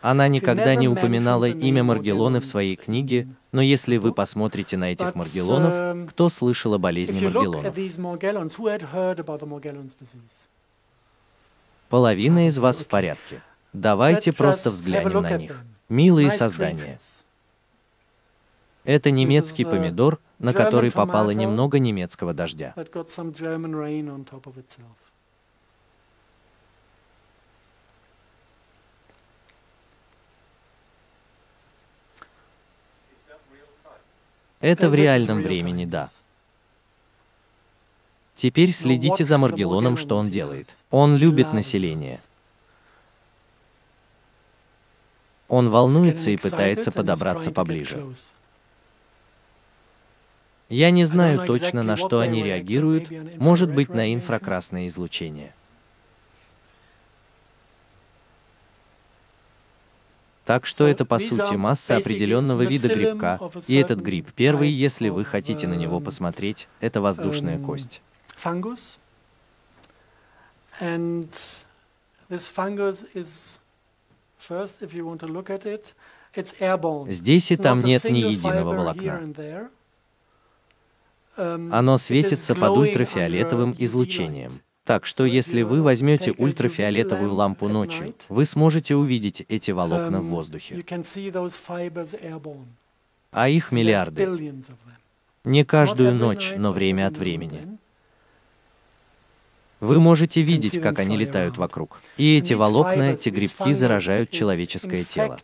S1: Она никогда не упоминала имя Маргеллоны в своей книге, но если вы посмотрите на этих Маргеллонов,
S3: um,
S1: кто слышал о болезни Маргеллонов? Половина из вас в порядке. Давайте просто взглянем на них. Милые создания. Это немецкий помидор, на который попало немного немецкого дождя. Это в реальном времени, да. Теперь следите за Маргелоном, что он делает. Он любит население. Он волнуется и пытается подобраться поближе. Я не знаю точно, на что они реагируют, может быть, на инфракрасное излучение. Так что это, по сути, масса определенного вида грибка, и этот гриб первый, если вы хотите на него посмотреть, это воздушная кость.
S3: And this fungus is
S1: Здесь и там нет ни единого волокна.
S3: Um,
S1: Оно светится под ультрафиолетовым излучением. Так что если вы возьмете ультрафиолетовую лампу ночью, вы сможете увидеть эти волокна в
S3: um,
S1: воздухе. А их миллиарды. Не каждую ночь, но время от времени. Вы можете видеть, как они летают вокруг. И эти волокна, эти грибки заражают человеческое тело.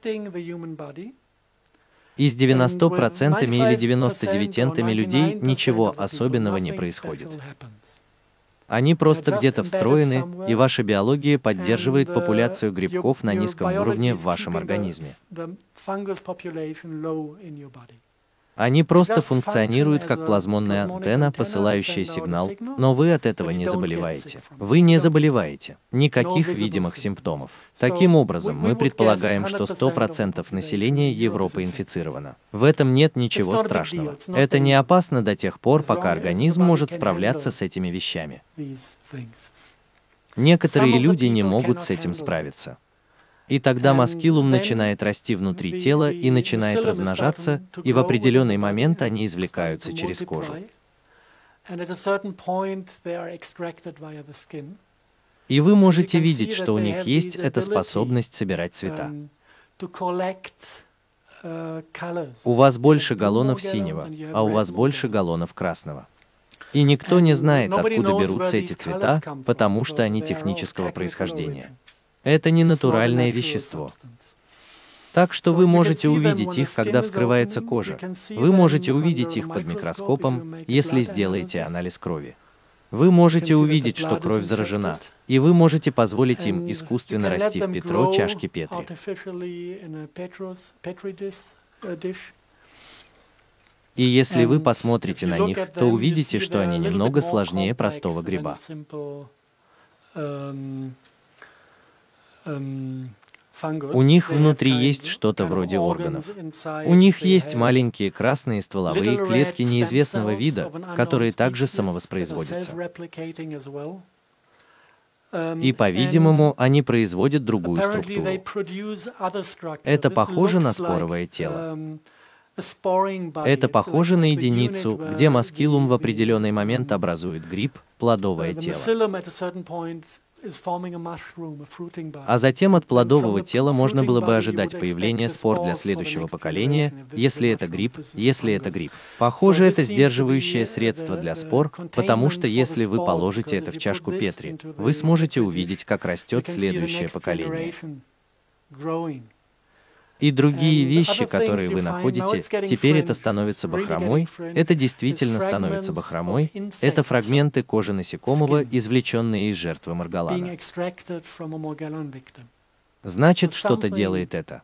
S1: И с 90% или 99% людей ничего особенного не происходит. Они просто где-то встроены, и ваша биология поддерживает популяцию грибков на низком уровне в вашем организме. Они просто функционируют как плазмонная антенна, посылающая сигнал, но вы от этого не заболеваете. Вы не заболеваете. Никаких видимых симптомов. Таким образом, мы предполагаем, что 100% населения Европы инфицировано. В этом нет ничего страшного. Это не опасно до тех пор, пока организм может справляться с этими вещами. Некоторые люди не могут с этим справиться. И тогда маскилум начинает расти внутри тела и начинает размножаться, и в определенный момент они извлекаются через кожу. И вы можете видеть, что у них есть эта способность собирать цвета. У вас больше галлонов синего, а у вас больше галлонов красного. И никто не знает, откуда берутся эти цвета, потому что они технического происхождения. Это не натуральное вещество. Так что вы можете увидеть их, когда вскрывается кожа. Вы можете увидеть их под микроскопом, если сделаете анализ крови. Вы можете увидеть, что кровь заражена, и вы можете позволить им искусственно расти в Петро чашки Петри. И если вы посмотрите на них, то увидите, что они немного сложнее простого гриба. У них внутри есть что-то вроде органов. У них есть маленькие красные стволовые клетки неизвестного вида, которые также самовоспроизводятся. И, по-видимому, они производят другую структуру. Это похоже на споровое тело. Это похоже на единицу, где маскилум в определенный момент образует гриб, плодовое тело. А затем от плодового тела можно было бы ожидать появления спор для следующего поколения, если это гриб, если это гриб. Похоже, это сдерживающее средство для спор, потому что если вы положите это в чашку Петри, вы сможете увидеть, как растет следующее поколение. И другие вещи, которые вы находите, теперь это становится бахромой, это действительно становится бахромой, это фрагменты кожи насекомого, извлеченные из жертвы Маргалана. Значит, что-то делает это.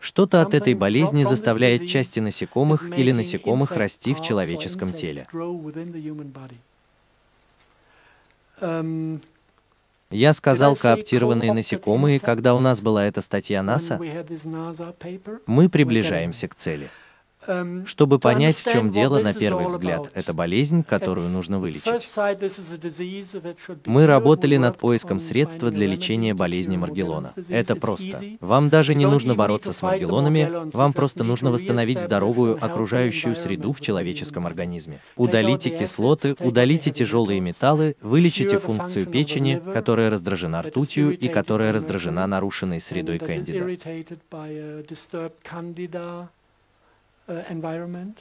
S1: Что-то от этой болезни заставляет части насекомых или насекомых расти в человеческом теле. Я сказал кооптированные насекомые, когда у нас была эта статья НАСА. Мы приближаемся к цели. Чтобы понять, в чем дело, на первый взгляд, это болезнь, которую нужно вылечить. Мы работали над поиском средства для лечения болезни Маргелона. Это просто. Вам даже не нужно бороться с Маргелонами, вам просто нужно восстановить здоровую окружающую среду в человеческом организме. Удалите кислоты, удалите тяжелые металлы, вылечите функцию печени, которая раздражена ртутью и которая раздражена нарушенной средой кандида.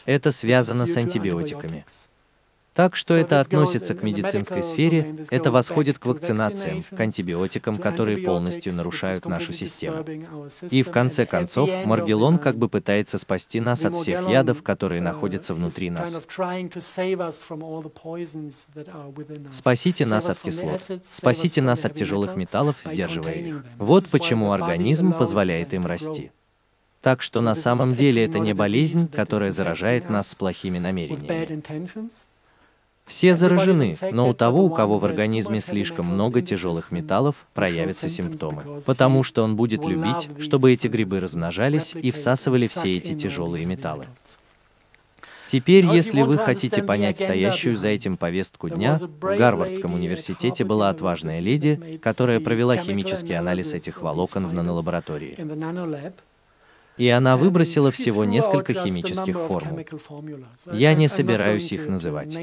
S1: Это связано с антибиотиками. Так что это относится к медицинской сфере, это восходит к вакцинациям, к антибиотикам, которые полностью нарушают нашу систему. И в конце концов, Маргелон как бы пытается спасти нас от всех ядов, которые находятся внутри нас. Спасите нас от кислот, спасите нас от тяжелых металлов, сдерживая их. Вот почему организм позволяет им расти. Так что на самом деле это не болезнь, которая заражает нас с плохими намерениями. Все заражены, но у того, у кого в организме слишком много тяжелых металлов, проявятся симптомы, потому что он будет любить, чтобы эти грибы размножались и всасывали все эти тяжелые металлы. Теперь, если вы хотите понять стоящую за этим повестку дня, в Гарвардском университете была отважная леди, которая провела химический анализ этих волокон в нанолаборатории и она выбросила всего несколько химических формул. Я не собираюсь их называть.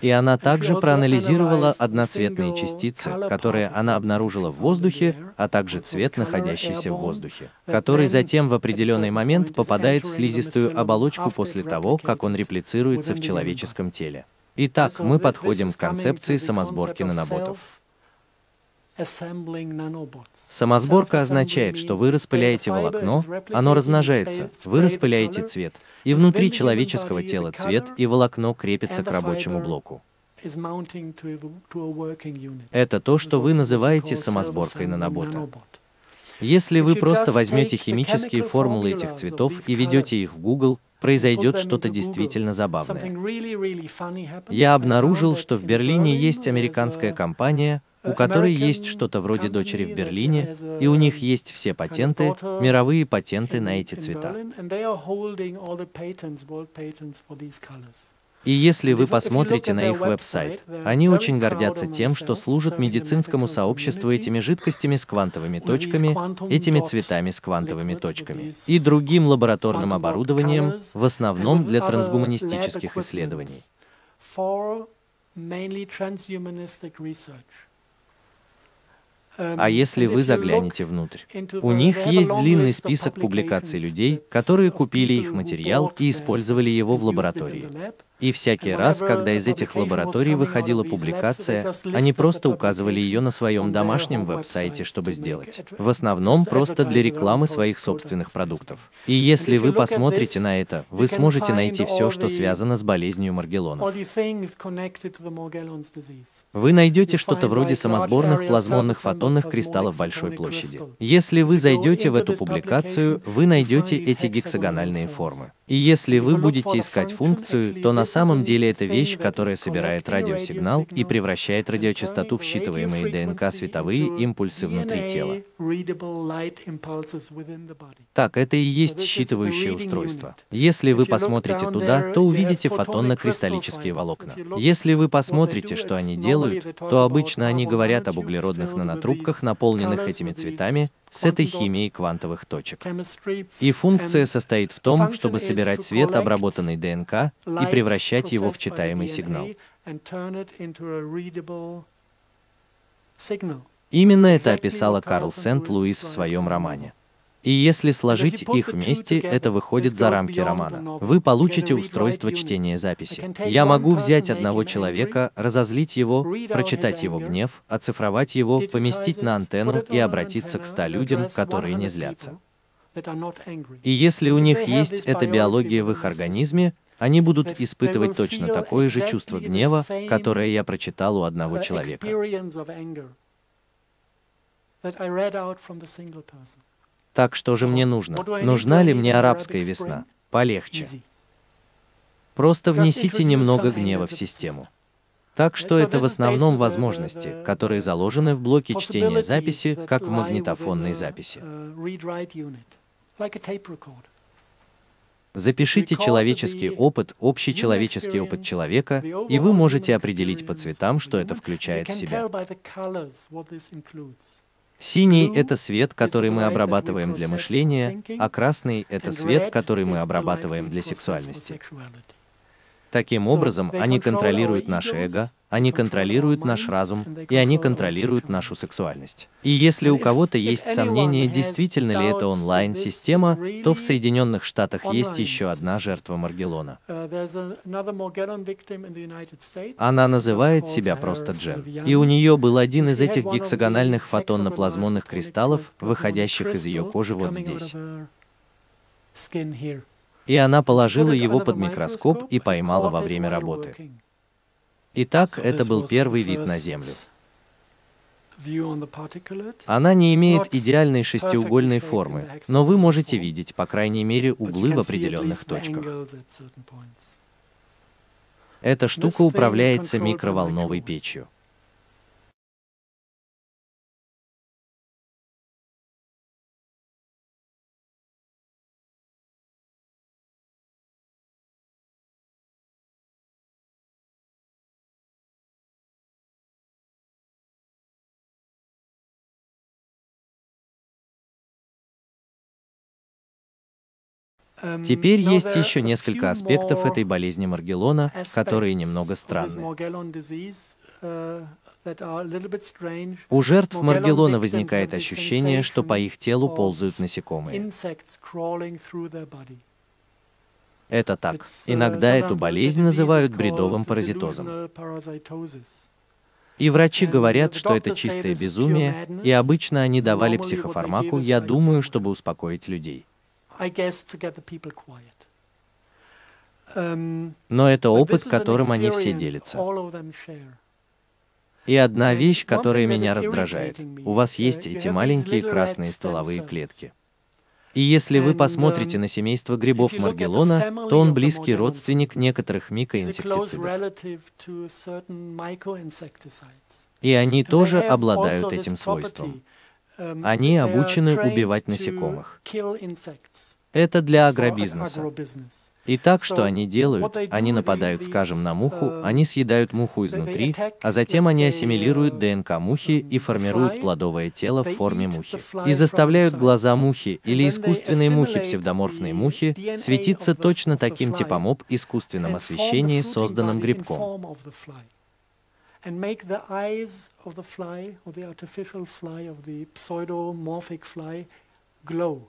S1: И она также проанализировала одноцветные частицы, которые она обнаружила в воздухе, а также цвет, находящийся в воздухе, который затем в определенный момент попадает в слизистую оболочку после того, как он реплицируется в человеческом теле. Итак, мы подходим к концепции самосборки наноботов. Самосборка означает, что вы распыляете волокно, оно размножается, вы распыляете цвет, и внутри человеческого тела цвет и волокно крепится к рабочему блоку. Это то, что вы называете самосборкой нанобота. Если вы просто возьмете химические формулы этих цветов и ведете их в Google, произойдет что-то действительно забавное. Я обнаружил, что в Берлине есть американская компания, у которой есть что-то вроде дочери в Берлине, и у них есть все патенты, мировые патенты на эти цвета. И если вы посмотрите на их веб-сайт, они очень гордятся тем, что служат медицинскому сообществу этими жидкостями с квантовыми точками, этими цветами с квантовыми точками и другим лабораторным оборудованием, в основном для трансгуманистических исследований. А если вы заглянете внутрь? У них есть длинный список публикаций людей, которые купили их материал и использовали его в лаборатории. И всякий раз, когда из этих лабораторий выходила публикация, они просто указывали ее на своем домашнем веб-сайте, чтобы сделать. В основном просто для рекламы своих собственных продуктов. И если вы посмотрите на это, вы сможете найти все, что связано с болезнью Маргелонов. Вы найдете что-то вроде самосборных плазмонных фотонных кристаллов большой площади. Если вы зайдете в эту публикацию, вы найдете эти гексагональные формы. И если вы будете искать функцию, то на самом деле это вещь, которая собирает радиосигнал и превращает радиочастоту в считываемые ДНК световые импульсы внутри тела. Так, это и есть считывающее устройство. Если вы посмотрите туда, то увидите фотонно-кристаллические волокна. Если вы посмотрите, что они делают, то обычно они говорят об углеродных нанотрубках, наполненных этими цветами, с этой химией квантовых точек. И функция состоит в том, чтобы собирать свет обработанной ДНК и превращать его в читаемый сигнал. Именно это описала Карл Сент-Луис в своем романе. И если сложить их вместе, это выходит за рамки романа. Вы получите устройство чтения записи. Я могу взять одного человека, разозлить его, прочитать его гнев, оцифровать его, поместить на антенну и обратиться к ста людям, которые не злятся. И если у них есть эта биология в их организме, они будут испытывать точно такое же чувство гнева, которое я прочитал у одного человека. Так что же мне нужно? Нужна ли мне арабская весна? Полегче. Просто внесите немного гнева в систему. Так что это в основном возможности, которые заложены в блоке чтения записи, как в магнитофонной записи. Запишите человеческий опыт, общий человеческий опыт человека, и вы можете определить по цветам, что это включает в себя. Синий — это свет, который мы обрабатываем для мышления, а красный — это свет, который мы обрабатываем для сексуальности. Таким образом, они контролируют наше эго, они контролируют наш разум, и они контролируют нашу сексуальность. И если у кого-то есть сомнения, действительно ли это онлайн-система, то в Соединенных Штатах есть еще одна жертва Маргелона. Она называет себя просто Джен. И у нее был один из этих гексагональных фотонно-плазмонных кристаллов, выходящих из ее кожи вот здесь и она положила его под микроскоп и поймала во время работы. Итак, это был первый вид на Землю. Она не имеет идеальной шестиугольной формы, но вы можете видеть, по крайней мере, углы в определенных точках. Эта штука управляется микроволновой печью. Теперь есть еще несколько аспектов этой болезни Маргелона, которые немного странны. У жертв Маргелона возникает ощущение, что по их телу ползают насекомые. Это так. Иногда эту болезнь называют бредовым паразитозом. И врачи говорят, что это чистое безумие, и обычно они давали психофармаку, я думаю, чтобы успокоить людей.
S3: Um,
S1: Но это опыт, которым они все делятся. И одна вещь, которая меня раздражает. У вас есть эти маленькие красные стволовые клетки. И если вы посмотрите uh, на семейство грибов Маргеллона, то он близкий родственник некоторых микоинсектицидов. И они тоже обладают этим свойством.
S3: Um,
S1: Они обучены убивать насекомых. Это для агробизнеса. И так, что они делают, они нападают, скажем, на муху,
S3: uh,
S1: они съедают муху изнутри, а затем они ассимилируют
S3: uh,
S1: ДНК мухи и формируют плодовое тело в форме мухи. И заставляют глаза мухи или искусственной мухи, псевдоморфной мухи, светиться точно таким типом об искусственном освещении, созданном грибком.
S3: And make the eyes of the fly, or the artificial fly, of the pseudomorphic fly, glow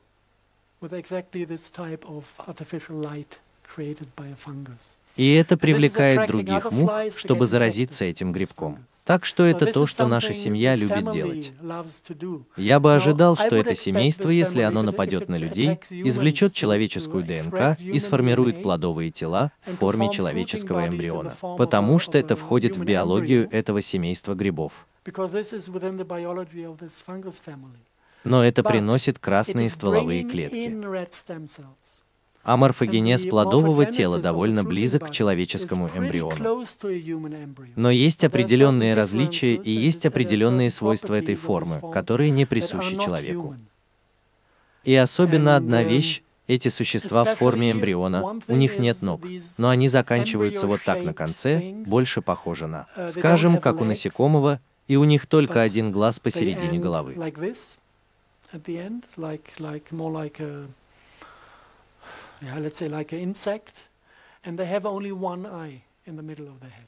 S3: with exactly this type of artificial light created by a fungus.
S1: И это привлекает других мух, чтобы заразиться этим грибком. Так что это то, что наша семья любит делать. Я бы ожидал, что это семейство, если оно нападет на людей, извлечет человеческую ДНК и сформирует плодовые тела в форме человеческого эмбриона, потому что это входит в биологию этого семейства грибов. Но это приносит красные стволовые клетки. А морфогенез плодового тела довольно близок к человеческому эмбриону. Но есть определенные различия и есть определенные свойства этой формы, которые не присущи человеку. И особенно одна вещь, эти существа в форме эмбриона, у них нет ног, но они заканчиваются вот так на конце, больше похоже на, скажем, как у насекомого, и у них только один глаз посередине головы.
S3: Yeah, let's say like an insect, and they have only one eye in the middle of the head.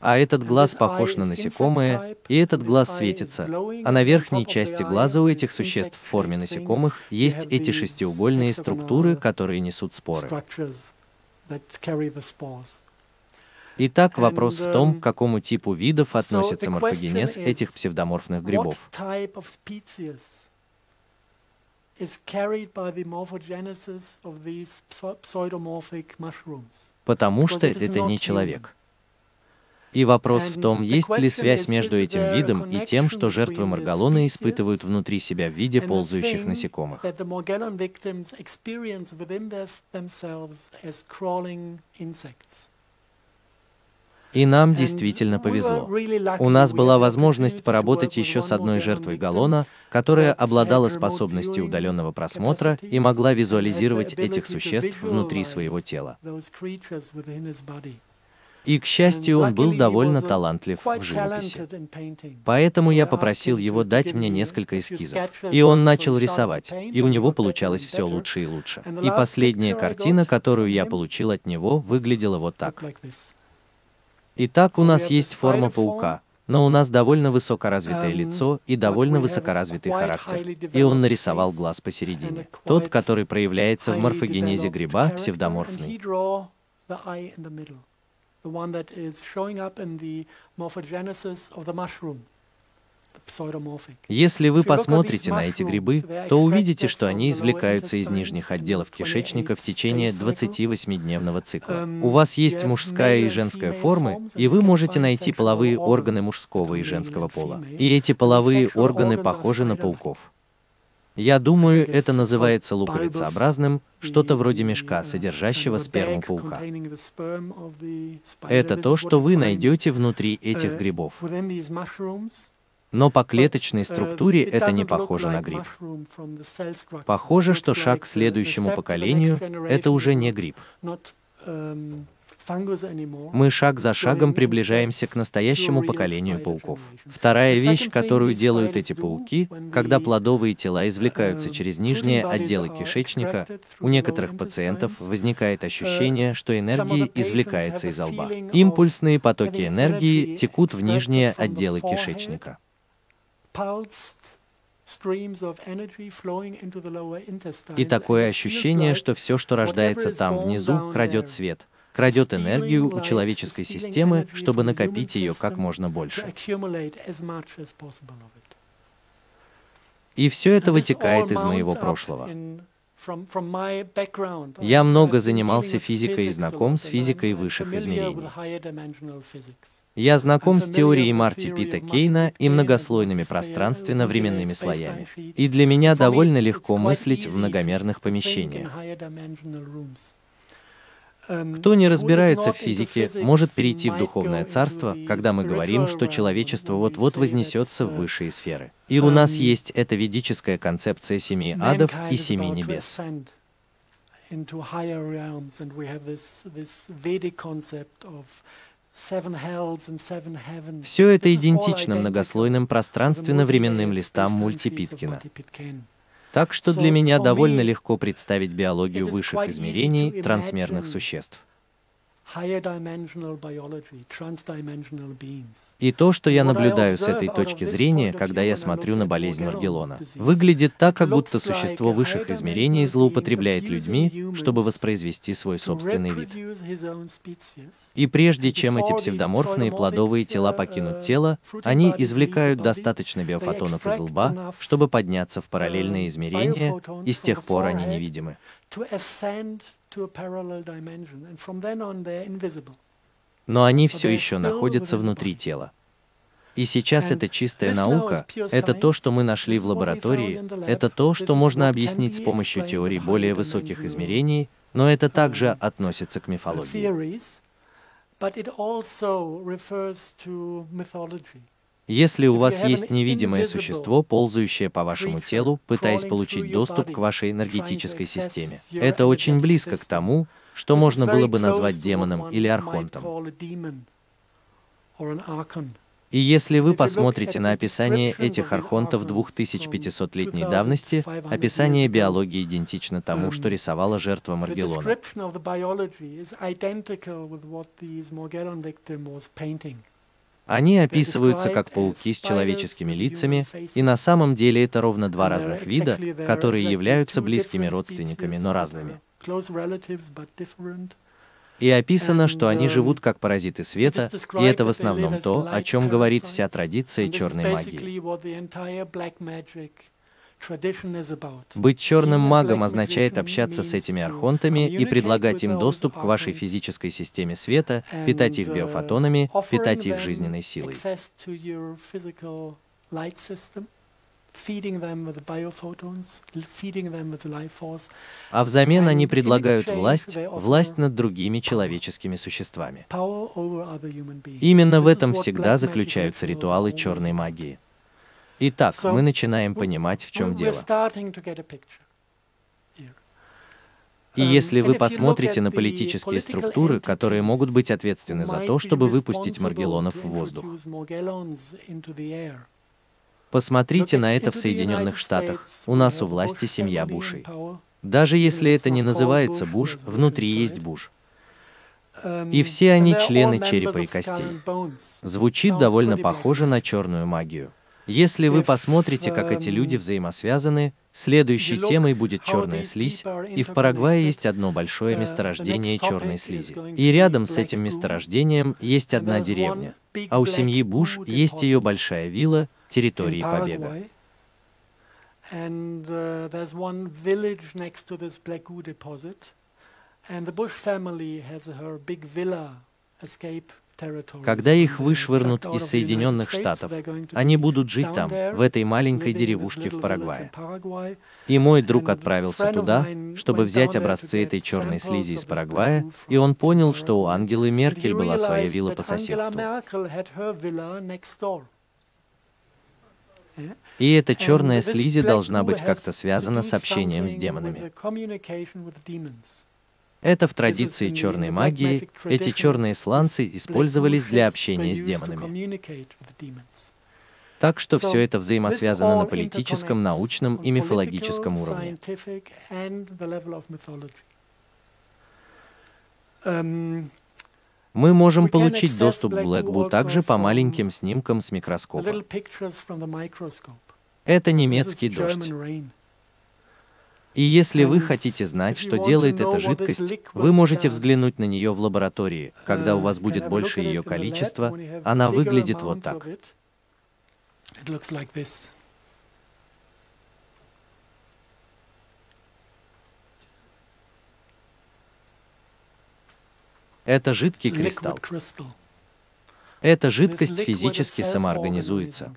S1: а этот глаз похож на насекомое, и этот глаз светится, а на верхней части глаза у этих существ в форме насекомых есть эти шестиугольные структуры, которые несут споры. Итак, вопрос в том, к какому типу видов относится морфогенез этих псевдоморфных грибов. Потому что это не человек. И вопрос в том, есть ли связь между этим видом и тем, что жертвы Маргалона испытывают внутри себя в виде ползающих насекомых. И нам действительно повезло. У нас была возможность поработать еще с одной жертвой Галлона, которая обладала способностью удаленного просмотра и могла визуализировать этих существ внутри своего тела. И, к счастью, он был довольно талантлив в живописи. Поэтому я попросил его дать мне несколько эскизов. И он начал рисовать, и у него получалось все лучше и лучше. И последняя картина, которую я получил от него, выглядела вот так. Итак, у нас есть форма паука, но у нас довольно высокоразвитое лицо и довольно высокоразвитый характер. И он нарисовал глаз посередине. Тот, который проявляется в морфогенезе гриба, псевдоморфный the one that is showing up in the morphogenesis of the mushroom. Если вы посмотрите на эти грибы, то увидите, что они извлекаются из нижних отделов кишечника в течение 28-дневного цикла. Um, У вас есть мужская и женская формы, и вы можете найти половые органы мужского и женского пола. И эти половые органы похожи на пауков. Я думаю, это называется луковицеобразным, что-то вроде мешка, содержащего сперму паука. Это то, что вы найдете внутри этих грибов. Но по клеточной структуре это не похоже на гриб. Похоже, что шаг к следующему поколению — это уже не гриб. Мы шаг за шагом приближаемся к настоящему поколению пауков. Вторая вещь, которую делают эти пауки, когда плодовые тела извлекаются через нижние отделы кишечника, у некоторых пациентов возникает ощущение, что энергия извлекается из лба. Импульсные потоки энергии текут в нижние отделы кишечника. И такое ощущение, что все, что рождается там внизу, крадет свет, крадет энергию у человеческой системы, чтобы накопить ее как можно больше. И все это вытекает из моего прошлого. Я много занимался физикой и знаком с физикой высших измерений. Я знаком с теорией Марти Пита Кейна и многослойными пространственно-временными слоями. И для меня довольно легко мыслить в многомерных помещениях. Кто не разбирается в физике, может перейти в духовное царство, когда мы говорим, что человечество вот-вот вознесется в высшие сферы. И у нас есть эта ведическая концепция семи адов и семи небес. Все это идентично многослойным пространственно-временным листам мультипиткина. Так что для меня довольно легко представить биологию высших измерений трансмерных существ. И то, что я наблюдаю с этой точки зрения, когда я смотрю на болезнь Маргелона, выглядит так, как будто существо высших измерений злоупотребляет людьми, чтобы воспроизвести свой собственный вид. И прежде чем эти псевдоморфные плодовые тела покинут тело, они извлекают достаточно биофотонов из лба, чтобы подняться в параллельные измерения, и с тех пор они невидимы. Но они все еще находятся внутри тела. И сейчас это чистая наука, это то, что мы нашли в лаборатории, это то, что можно объяснить с помощью теорий более высоких измерений, но это также относится к мифологии. Если у вас есть невидимое существо, ползающее по вашему телу, пытаясь получить доступ к вашей энергетической системе, это очень близко к тому, что можно было бы назвать демоном или архонтом. И если вы посмотрите на описание этих архонтов 2500-летней давности, описание биологии идентично тому, что рисовала жертва Маргелона. Они описываются как пауки с человеческими лицами, и на самом деле это ровно два разных вида, которые являются близкими родственниками, но разными. И описано, что они живут как паразиты света, и это в основном то, о чем говорит вся традиция черной магии. Быть черным магом означает общаться с этими архонтами и предлагать им доступ к вашей физической системе света, питать их биофотонами, питать их жизненной силой. А взамен они предлагают власть, власть над другими человеческими существами. Именно в этом всегда заключаются ритуалы черной магии. Итак, мы начинаем понимать, в чем дело. И если вы посмотрите на политические структуры, которые могут быть ответственны за то, чтобы выпустить Маргелонов в воздух, посмотрите на это в Соединенных Штатах. У нас у власти семья Бушей. Даже если это не называется Буш, внутри есть Буш. И все они члены черепа и костей. Звучит довольно похоже на черную магию. Если вы посмотрите, как эти люди взаимосвязаны, следующей темой будет черная слизь, и в Парагвае есть одно большое месторождение черной слизи. И рядом с этим месторождением есть одна деревня, а у семьи Буш есть ее большая вилла, территории побега. And uh, there's one village next to this Black Goo deposit, and the Bush family has her big villa escape когда их вышвырнут из Соединенных Штатов, они будут жить там, в этой маленькой деревушке в Парагвае. И мой друг отправился туда, чтобы взять образцы этой черной слизи из Парагвая, и он понял, что у Ангелы Меркель была своя вилла по соседству. И эта черная слизи должна быть как-то связана с общением с демонами. Это в традиции черной магии, эти черные сланцы использовались для общения с демонами. Так что все это взаимосвязано на политическом, научном и мифологическом уровне. Мы можем получить доступ к Блэкбу также по маленьким снимкам с микроскопа. Это немецкий дождь. И если вы хотите знать, что делает эта жидкость, вы можете взглянуть на нее в лаборатории. Когда у вас будет больше ее количества, она выглядит вот так. Это жидкий кристалл. Эта жидкость физически самоорганизуется.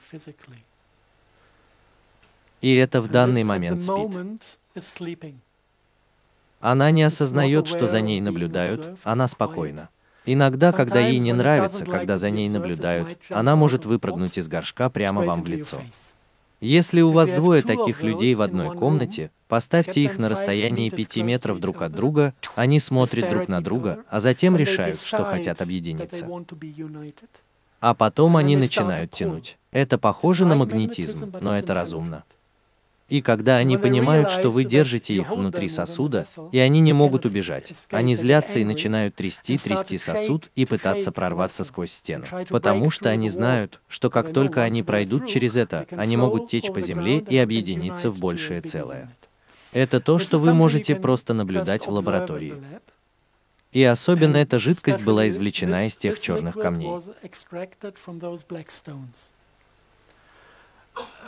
S1: И это в данный момент спит. Она не осознает, что за ней наблюдают, она спокойна. Иногда, когда ей не нравится, когда за ней наблюдают, она может выпрыгнуть из горшка прямо вам в лицо. Если у вас двое таких людей в одной комнате, поставьте их на расстоянии 5 метров друг от друга, они смотрят друг на друга, а затем решают, что хотят объединиться. А потом они начинают тянуть. Это похоже на магнетизм, но это разумно. И когда они понимают, что вы держите их внутри сосуда, и они не могут убежать, они злятся и начинают трясти, трясти сосуд и пытаться прорваться сквозь стену. Потому что они знают, что как только они пройдут через это, они могут течь по земле и объединиться в большее целое. Это то, что вы можете просто наблюдать в лаборатории. И особенно эта жидкость была извлечена из тех черных камней.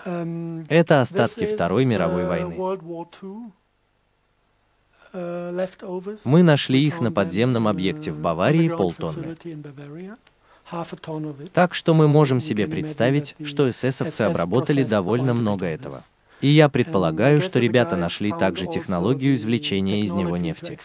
S3: Эм,
S1: Это остатки Второй мировой
S3: uh,
S1: войны.
S3: Uh,
S1: Мы нашли их на подземном объекте в Баварии полтонны. Так что мы можем себе представить, что эсэсовцы обработали довольно много этого. И я предполагаю, что ребята нашли также технологию извлечения из него нефти.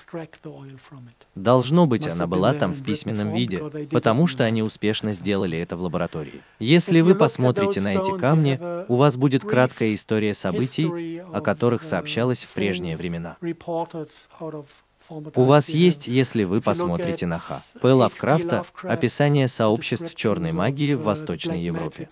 S1: Должно быть, она была там в письменном виде, потому что они успешно сделали это в лаборатории. Если вы посмотрите на эти камни, у вас будет краткая история событий, о которых сообщалось в прежние времена. У вас есть, если вы посмотрите на Х. П. Лавкрафта, описание сообществ черной магии в Восточной Европе.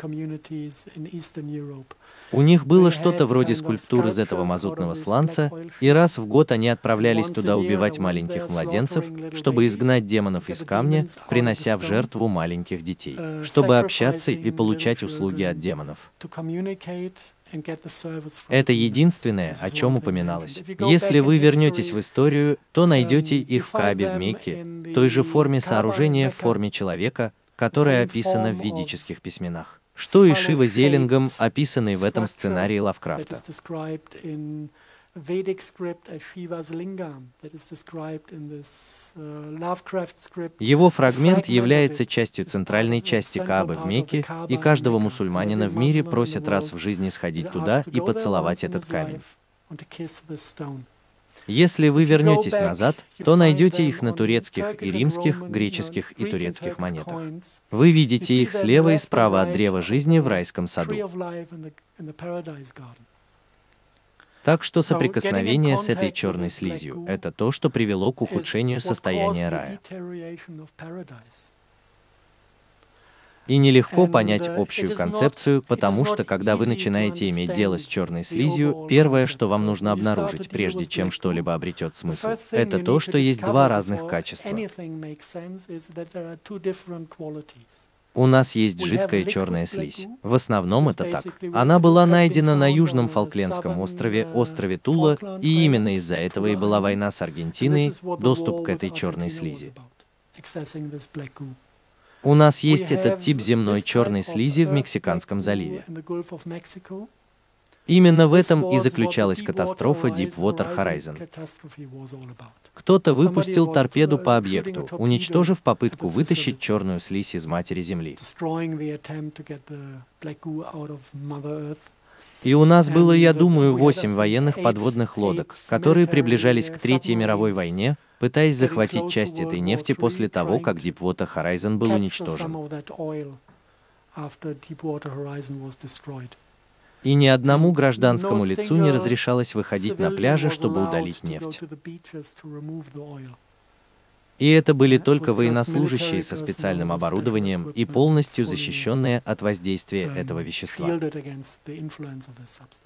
S1: У них было что-то вроде скульптур из этого мазутного сланца, и раз в год они отправлялись туда убивать маленьких младенцев, чтобы изгнать демонов из камня, принося в жертву маленьких детей, чтобы общаться и получать услуги от демонов. Это единственное, о чем упоминалось. Если вы вернетесь в историю, то найдете их в Каабе в Мекке, той же форме сооружения в форме человека, которая описана в ведических письменах. Что и Шива Зелингом, описанный в этом сценарии Лавкрафта. Его фрагмент является частью центральной части Каабы в Мекке, и каждого мусульманина в мире просят раз в жизни сходить туда и поцеловать этот камень. Если вы вернетесь назад, то найдете их на турецких и римских, греческих и турецких монетах. Вы видите их слева и справа от древа жизни в райском саду. Так что соприкосновение с этой черной слизью – это то, что привело к ухудшению состояния рая. И нелегко понять общую концепцию, потому что когда вы начинаете иметь дело с черной слизью, первое, что вам нужно обнаружить, прежде чем что-либо обретет смысл, это то, что есть два разных качества. У нас есть жидкая черная слизь. В основном это так. Она была найдена на южном Фолклендском острове, острове Тула, и именно из-за этого и была война с Аргентиной, доступ к этой черной слизи. У нас есть этот тип земной черной слизи в Мексиканском заливе. Именно в этом и заключалась катастрофа Deepwater Horizon. Кто-то выпустил торпеду по объекту, уничтожив попытку вытащить черную слизь из матери Земли. И у нас было, я думаю, восемь военных подводных лодок, которые приближались к Третьей мировой войне, пытаясь захватить часть этой нефти после того, как Deepwater Horizon был уничтожен. И ни одному гражданскому лицу не разрешалось выходить на пляжи, чтобы удалить нефть. И это были только военнослужащие со специальным оборудованием и полностью защищенные от воздействия этого вещества.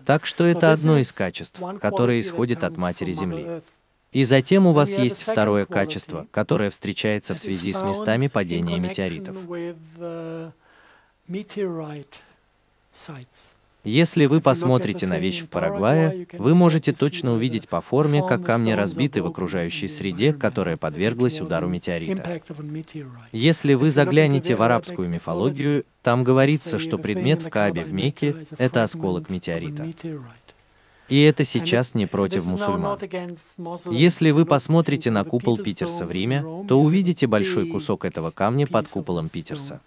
S1: Так что это одно из качеств, которое исходит от Матери Земли. И затем у вас есть второе качество, которое встречается в связи с местами падения метеоритов. Если вы посмотрите на вещь в Парагвае, вы можете точно увидеть по форме, как камни разбиты в окружающей среде, которая подверглась удару метеорита. Если вы заглянете в арабскую мифологию, там говорится, что предмет в Каабе в Мекке — это осколок метеорита. И это сейчас не против мусульман. Если вы посмотрите на купол Питерса в Риме, то увидите большой кусок этого камня под куполом Питерса.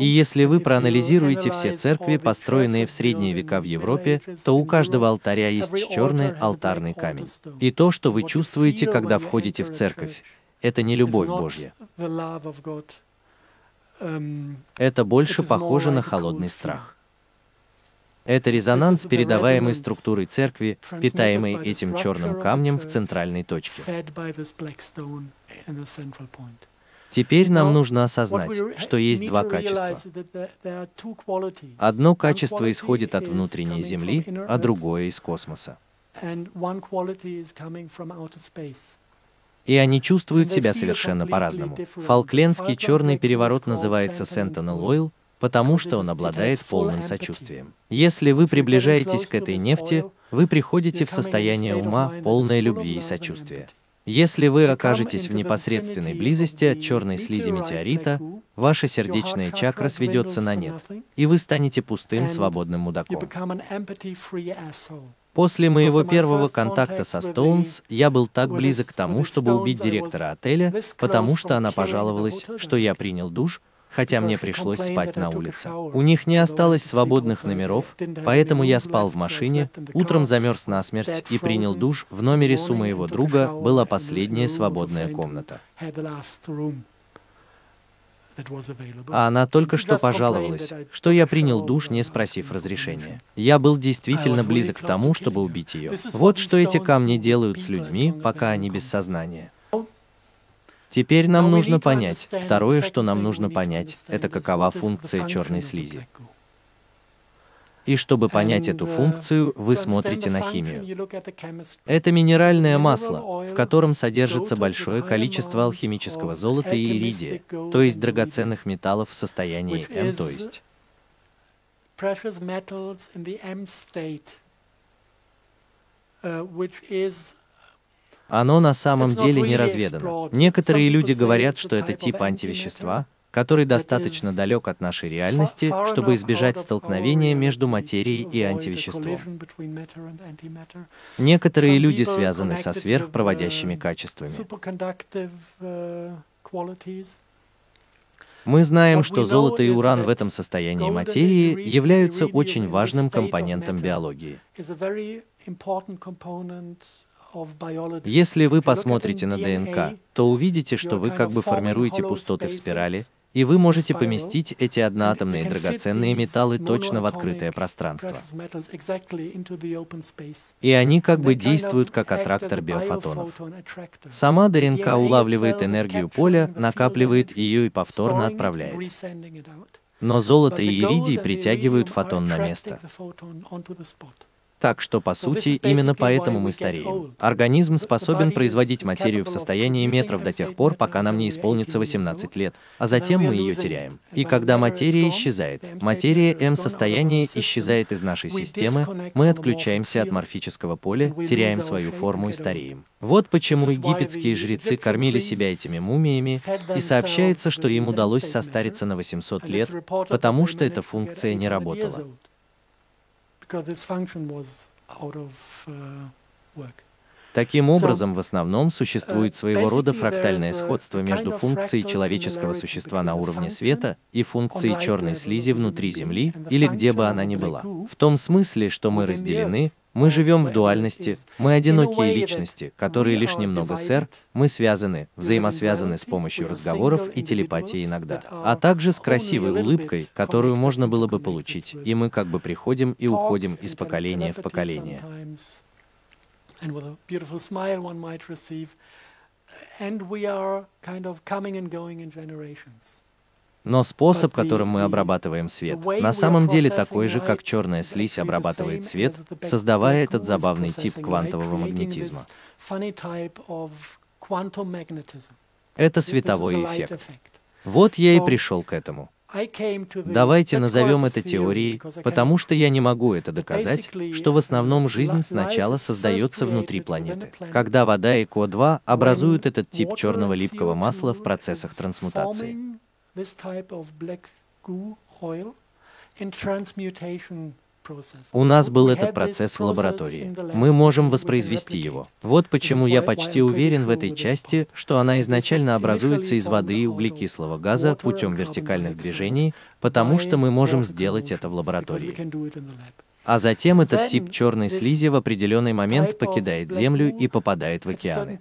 S1: И если вы проанализируете все церкви, построенные в средние века в Европе, то у каждого алтаря есть черный алтарный камень. И то, что вы чувствуете, когда входите в церковь, это не любовь Божья. Это больше похоже на холодный страх. Это резонанс передаваемой структурой церкви, питаемой этим черным камнем в центральной точке. Теперь нам нужно осознать, что есть два качества. Одно качество исходит от внутренней Земли, а другое из космоса. И они чувствуют себя совершенно по-разному. Фолклендский черный переворот называется Sentinel Oil, потому что он обладает полным сочувствием. Если вы приближаетесь к этой нефти, вы приходите в состояние ума, полное любви и сочувствия. Если вы окажетесь в непосредственной близости от черной слизи метеорита, ваша сердечная чакра сведется на нет, и вы станете пустым свободным мудаком. После моего первого контакта со Стоунс я был так близок к тому, чтобы убить директора отеля, потому что она пожаловалась, что я принял душ, хотя мне пришлось спать на улице. У них не осталось свободных номеров, поэтому я спал в машине, утром замерз насмерть и принял душ. В номере с у моего друга была последняя свободная комната. А она только что пожаловалась, что я принял душ, не спросив разрешения. Я был действительно близок к тому, чтобы убить ее. Вот что эти камни делают с людьми, пока они без сознания. Теперь нам нужно понять, второе, что нам нужно понять, это какова функция черной слизи. И чтобы понять эту функцию, вы смотрите на химию. Это минеральное масло, в котором содержится большое количество алхимического золота и иридия, то есть драгоценных металлов в состоянии М, то есть оно на самом деле не разведано. Некоторые люди говорят, что это тип антивещества, который достаточно далек от нашей реальности, чтобы избежать столкновения между материей и антивеществом. Некоторые люди связаны со сверхпроводящими качествами. Мы знаем, что золото и уран в этом состоянии материи являются очень важным компонентом биологии. Если вы посмотрите на ДНК, то увидите, что вы как бы формируете пустоты в спирали, и вы можете поместить эти одноатомные драгоценные металлы точно в открытое пространство. И они как бы действуют как аттрактор биофотонов. Сама ДНК улавливает энергию поля, накапливает ее и повторно отправляет. Но золото и иридий притягивают фотон на место. Так что, по сути, именно поэтому мы стареем. Организм способен производить материю в состоянии метров до тех пор, пока нам не исполнится 18 лет, а затем мы ее теряем. И когда материя исчезает, материя М-состояние исчезает из нашей системы, мы отключаемся от морфического поля, теряем свою форму и стареем. Вот почему египетские жрецы кормили себя этими мумиями, и сообщается, что им удалось состариться на 800 лет, потому что эта функция не работала. Таким образом, в основном существует своего рода фрактальное сходство между функцией человеческого существа на уровне света и функцией черной слизи внутри Земли или где бы она ни была. В том смысле, что мы разделены, мы живем в дуальности, мы одинокие личности, которые лишь немного сэр, мы связаны, взаимосвязаны с помощью разговоров и телепатии иногда, а также с красивой улыбкой, которую можно было бы получить, и мы как бы приходим и уходим из поколения в поколение. And we are kind of coming and going in generations. Но способ, которым мы обрабатываем свет, на самом деле такой же, как черная слизь обрабатывает свет, создавая этот забавный тип квантового магнетизма. Это световой эффект. Вот я и пришел к этому. Давайте назовем это теорией, потому что я не могу это доказать, что в основном жизнь сначала создается внутри планеты, когда вода и КО2 образуют этот тип черного липкого масла в процессах трансмутации this type of black goo oil in transmutation у нас был этот процесс в лаборатории. Мы можем воспроизвести его. Вот почему я почти уверен в этой части, что она изначально образуется из воды и углекислого газа путем вертикальных движений, потому что мы можем сделать это в лаборатории. А затем этот тип черной слизи в определенный момент покидает Землю и попадает в океаны.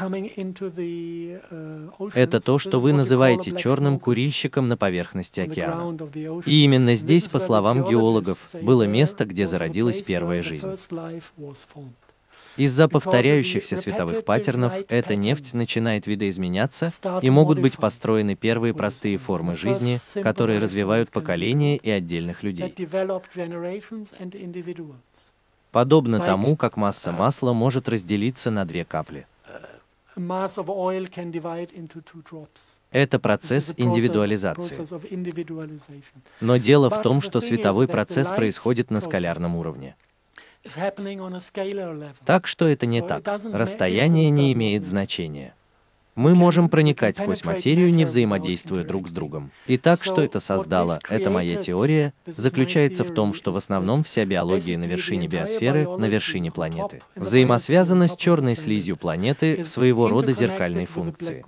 S1: Uh, Это то, что вы называете черным курильщиком на поверхности океана. И именно здесь, по словам геологов, было место, где зародилась первая жизнь. Из-за повторяющихся световых паттернов эта нефть начинает видоизменяться, и могут быть построены первые простые формы жизни, которые развивают поколения и отдельных людей. Подобно тому, как масса масла может разделиться на две капли. Это процесс индивидуализации. Но дело в том, что световой процесс происходит на скалярном уровне. Так что это не так. Расстояние не имеет значения. Мы можем проникать сквозь материю, не взаимодействуя друг с другом. И так, что это создало, это моя теория, заключается в том, что в основном вся биология на вершине биосферы, на вершине планеты. Взаимосвязана с черной слизью планеты в своего рода зеркальной функции.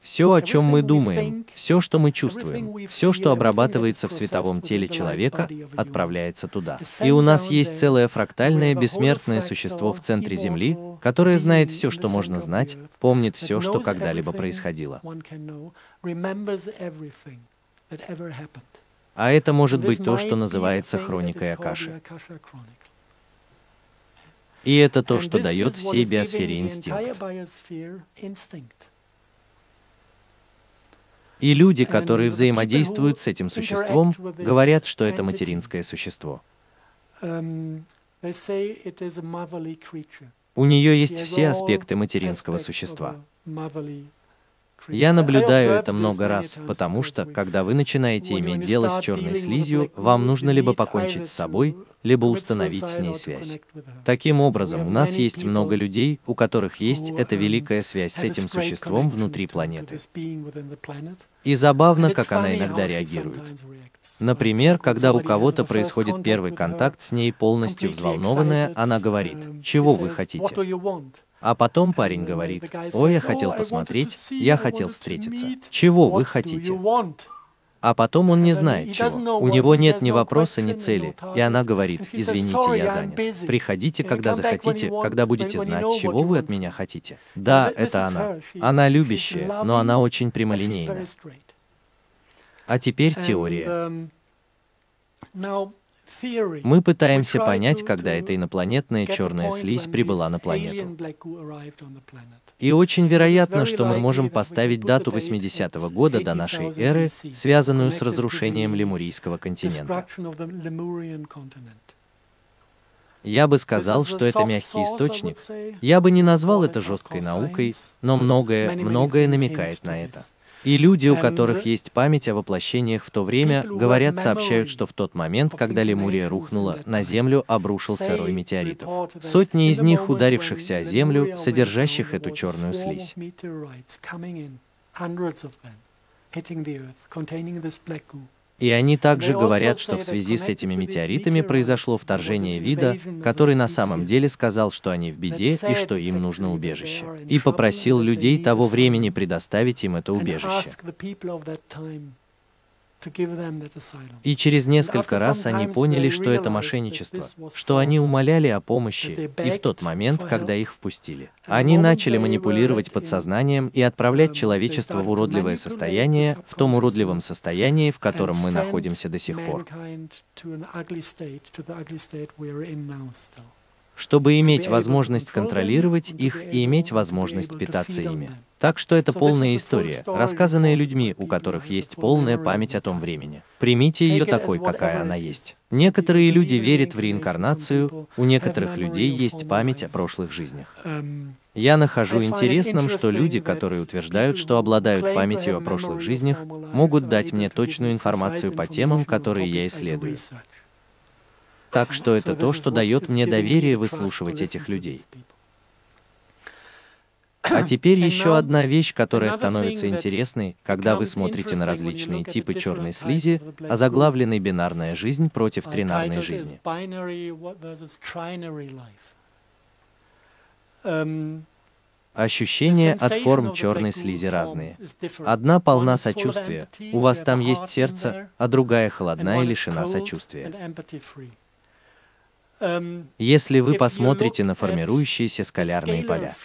S1: Все, о чем мы думаем, все, что мы чувствуем, все, что обрабатывается в световом теле человека, отправляется туда. И у нас есть целое фрактальное бессмертное существо в центре Земли, которое которая знает все, что можно знать, помнит все, что когда-либо происходило. А это может быть то, что называется хроникой Акаши. И это то, что дает всей биосфере инстинкт. И люди, которые взаимодействуют с этим существом, говорят, что это материнское существо.
S3: Эм, they say it is a motherly creature.
S1: У нее есть все аспекты материнского существа. Я наблюдаю это много раз, потому что, когда вы начинаете иметь дело с черной слизью, вам нужно либо покончить с собой, либо установить с ней связь. Таким образом, у нас есть много людей, у которых есть эта великая связь с этим существом внутри планеты. И забавно, как она иногда реагирует. Например, когда у кого-то происходит первый контакт с ней полностью взволнованная, она говорит, чего вы хотите. А потом парень говорит, о, я хотел посмотреть, я хотел встретиться. Чего вы хотите? а потом он не знает чего. У него нет ни вопроса, ни цели, и она говорит, извините, я занят. Приходите, когда захотите, когда будете знать, чего вы от меня хотите. Да, это она. Она любящая, но она очень прямолинейна. А теперь теория. Мы пытаемся понять, когда эта инопланетная черная слизь прибыла на планету. И очень вероятно, что мы можем поставить дату 80-го года до нашей эры, связанную с разрушением Лемурийского континента. Я бы сказал, что это мягкий источник. Я бы не назвал это жесткой наукой, но многое, многое намекает на это. И люди, у которых есть память о воплощениях в то время, говорят, сообщают, что в тот момент, когда Лемурия рухнула, на Землю обрушился рой метеоритов. Сотни из них, ударившихся о Землю, содержащих эту черную слизь. И они также говорят, что в связи с этими метеоритами произошло вторжение вида, который на самом деле сказал, что они в беде и что им нужно убежище. И попросил людей того времени предоставить им это убежище. И через несколько раз они поняли, что это мошенничество, что они умоляли о помощи, и в тот момент, когда их впустили, они начали манипулировать подсознанием и отправлять человечество в уродливое состояние, в том уродливом состоянии, в котором мы находимся до сих пор чтобы иметь возможность контролировать их и иметь возможность питаться ими. Так что это полная история, рассказанная людьми, у которых есть полная память о том времени. Примите ее такой, какая она есть. Некоторые люди верят в реинкарнацию, у некоторых людей есть память о прошлых жизнях. Я нахожу интересным, что люди, которые утверждают, что обладают памятью о прошлых жизнях, могут дать мне точную информацию по темам, которые я исследую. Так что это то, что дает мне доверие выслушивать этих людей. А теперь еще одна вещь, которая становится интересной, когда вы смотрите на различные типы черной слизи,
S3: а
S1: заглавленной бинарная жизнь против тринарной жизни. Ощущения от форм черной слизи разные. Одна полна сочувствия, у вас там есть сердце, а другая холодная и лишена сочувствия. Если вы посмотрите на формирующиеся скалярные поля,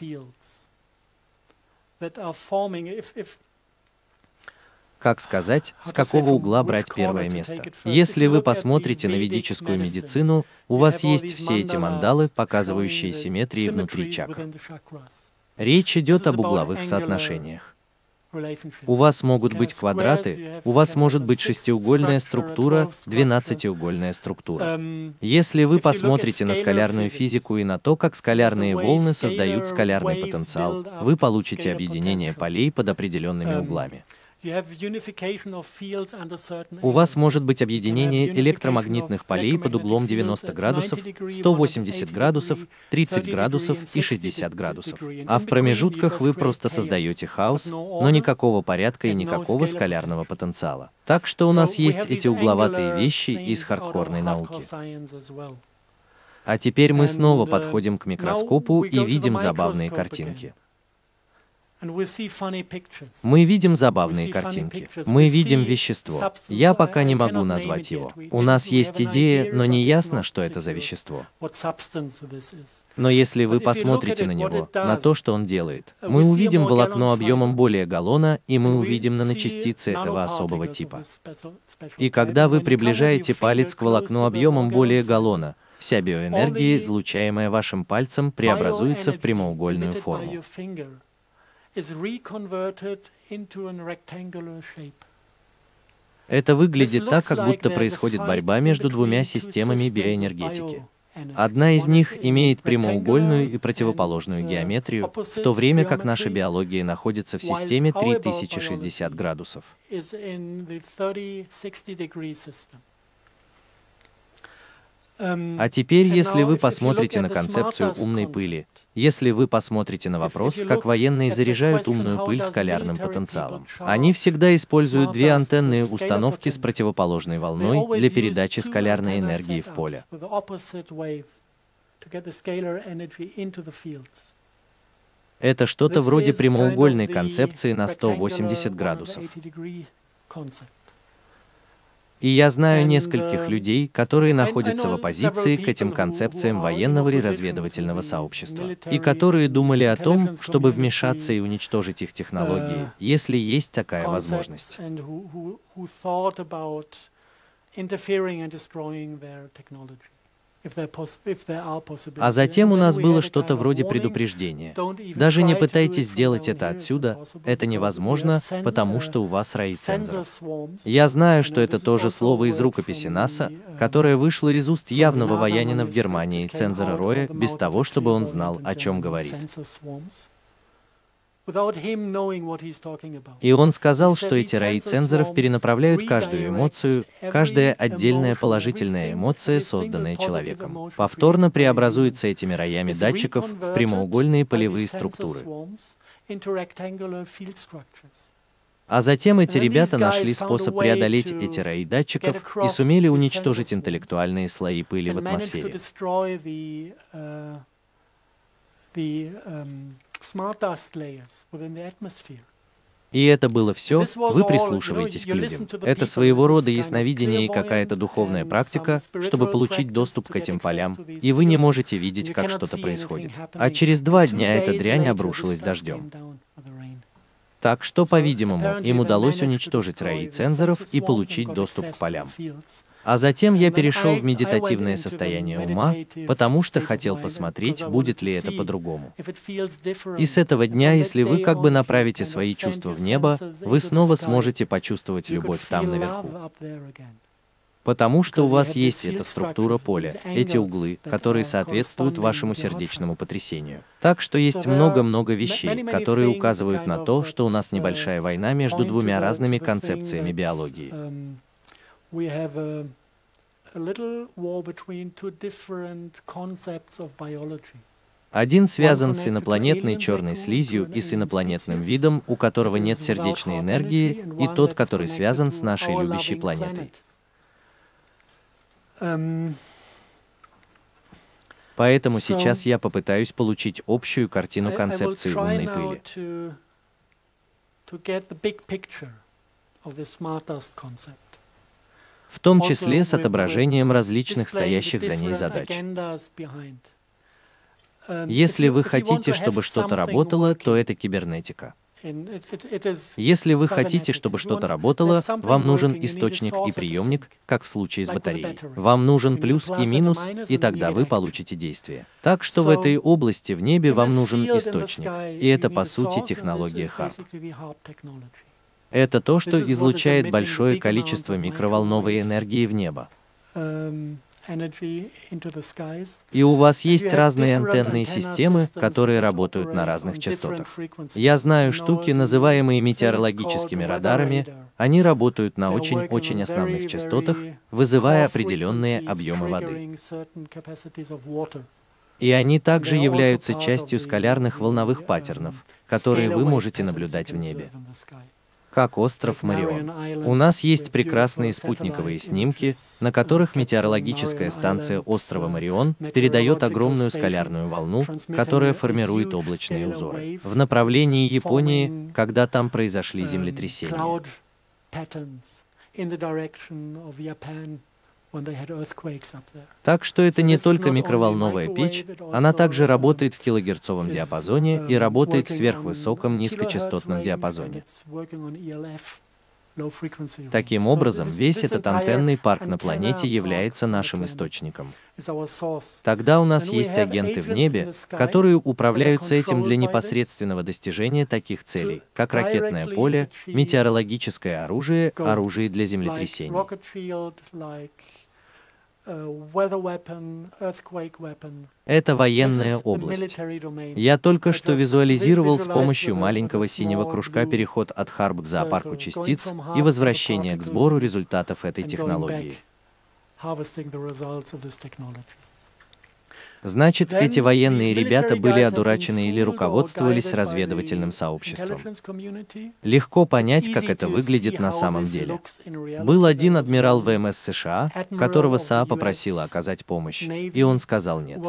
S1: как сказать, с какого угла брать первое место. Если вы посмотрите на ведическую медицину, у вас есть все эти мандалы, показывающие симметрии внутри чакр. Речь идет об угловых соотношениях. У вас могут быть квадраты, у вас может быть шестиугольная структура, двенадцатиугольная структура. Если вы посмотрите на скалярную физику и на то, как скалярные волны создают скалярный потенциал, вы получите объединение полей под определенными углами. У вас может быть объединение электромагнитных полей под углом 90 градусов, 180 градусов, 30 градусов и
S3: 60
S1: градусов. А в промежутках вы просто создаете хаос, но никакого порядка и никакого скалярного потенциала. Так что у нас есть эти угловатые вещи из хардкорной науки. А теперь мы снова подходим к микроскопу и видим забавные картинки. Мы видим забавные картинки. Мы видим вещество. Я пока не могу назвать его. У нас есть идея, но не ясно, что это за вещество. Но если вы посмотрите на него, на то, что он делает, мы увидим волокно объемом более галлона, и мы увидим наночастицы этого особого типа. И когда вы приближаете палец к волокну объемом более галлона, вся биоэнергия,
S3: излучаемая вашим пальцем, преобразуется в прямоугольную форму.
S1: Это выглядит так, как будто происходит борьба между двумя системами биоэнергетики. Одна из них имеет прямоугольную и противоположную геометрию, в то время как наша биология находится в системе 3060 градусов. А теперь, если вы посмотрите на концепцию умной пыли, если вы посмотрите на вопрос, как военные заряжают умную пыль скалярным потенциалом, они всегда используют две антенные установки с противоположной волной для передачи скалярной энергии в поле. Это что-то вроде прямоугольной концепции на 180 градусов. И я знаю нескольких людей, которые находятся в оппозиции к этим концепциям военного и разведывательного сообщества, и которые думали о том, чтобы вмешаться и уничтожить их технологии, если есть такая возможность. А затем у нас было что-то вроде предупреждения. Даже не пытайтесь сделать это отсюда, это невозможно, потому что у вас раи цензоров. Я знаю, что это тоже слово из рукописи НАСА, которое вышло из уст явного воянина в Германии, цензора Роя, без того, чтобы он знал, о чем говорит. И он сказал, что эти раи цензоров перенаправляют каждую эмоцию, каждая отдельная положительная эмоция, созданная человеком, повторно преобразуется этими роями датчиков в прямоугольные полевые структуры. А затем эти ребята нашли способ преодолеть эти раи датчиков и сумели уничтожить интеллектуальные слои пыли в атмосфере. И это было все, вы прислушиваетесь к людям. Это своего рода ясновидение и какая-то духовная практика, чтобы получить доступ к этим полям, и вы не можете видеть, как что-то происходит. А через два дня эта дрянь обрушилась дождем. Так что, по-видимому, им удалось уничтожить раи цензоров и получить доступ к полям. А затем я перешел в медитативное состояние ума, потому что хотел посмотреть, будет ли это по-другому. И с этого дня, если вы как бы направите свои чувства в небо, вы снова сможете почувствовать любовь там наверху. Потому что у вас есть эта структура поля, эти углы, которые соответствуют вашему сердечному потрясению. Так что есть много-много вещей, которые указывают на то, что у нас небольшая война между двумя разными концепциями биологии we have a, a little war between two different concepts of biology. Один связан с инопланетной черной слизью и с инопланетным видом, у которого нет сердечной энергии, и тот, который связан с нашей любящей планетой. Um, Поэтому сейчас я попытаюсь получить общую картину концепции умной пыли. В том числе с отображением различных стоящих за ней задач. Если вы хотите, чтобы что-то работало, то это кибернетика. Если вы хотите, чтобы что-то работало, вам нужен источник и приемник, как в случае с батареей. Вам нужен плюс и минус, и тогда вы получите действие. Так что в этой области в небе вам нужен источник. И это, по сути, технология HARP. Это то, что излучает большое количество микроволновой энергии в небо. Um, И у вас есть разные антенные системы, которые работают на разных частотах. Я знаю штуки, называемые метеорологическими радарами. Они работают на очень-очень основных частотах, вызывая определенные объемы воды. И они также являются частью скалярных волновых паттернов, которые вы можете наблюдать в небе как остров Марион. У нас есть прекрасные спутниковые снимки, на которых метеорологическая станция острова Марион передает огромную скалярную волну, которая формирует облачные узоры в направлении Японии, когда там произошли землетрясения. Так что это не только микроволновая печь, она также работает в килогерцовом диапазоне и работает в сверхвысоком низкочастотном диапазоне. Таким образом, весь этот антенный парк на планете является нашим источником. Тогда у нас есть агенты в небе, которые управляются этим для непосредственного достижения таких целей, как ракетное поле, метеорологическое оружие, оружие для землетрясений. Это военная область. Я только что визуализировал с помощью маленького синего кружка переход от Харб к зоопарку частиц и возвращение к сбору результатов этой технологии. Значит, эти военные ребята были одурачены или руководствовались разведывательным сообществом. Легко понять, как это выглядит на самом деле. Был один адмирал ВМС США, которого САА попросила оказать помощь, и он сказал нет.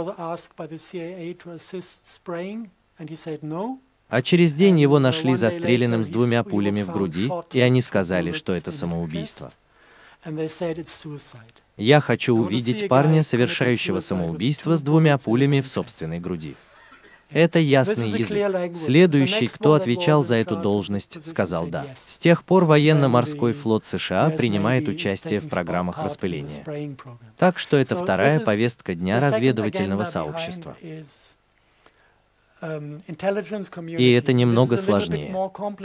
S1: А через день его нашли застреленным с двумя пулями в груди, и они сказали, что это самоубийство. Я хочу увидеть парня, совершающего самоубийство с двумя пулями в собственной груди. Это ясный язык. Следующий, кто отвечал за эту должность, сказал «да». С тех пор военно-морской флот США принимает участие в программах распыления. Так что это вторая повестка дня разведывательного сообщества.
S3: Um,
S1: и это немного сложнее.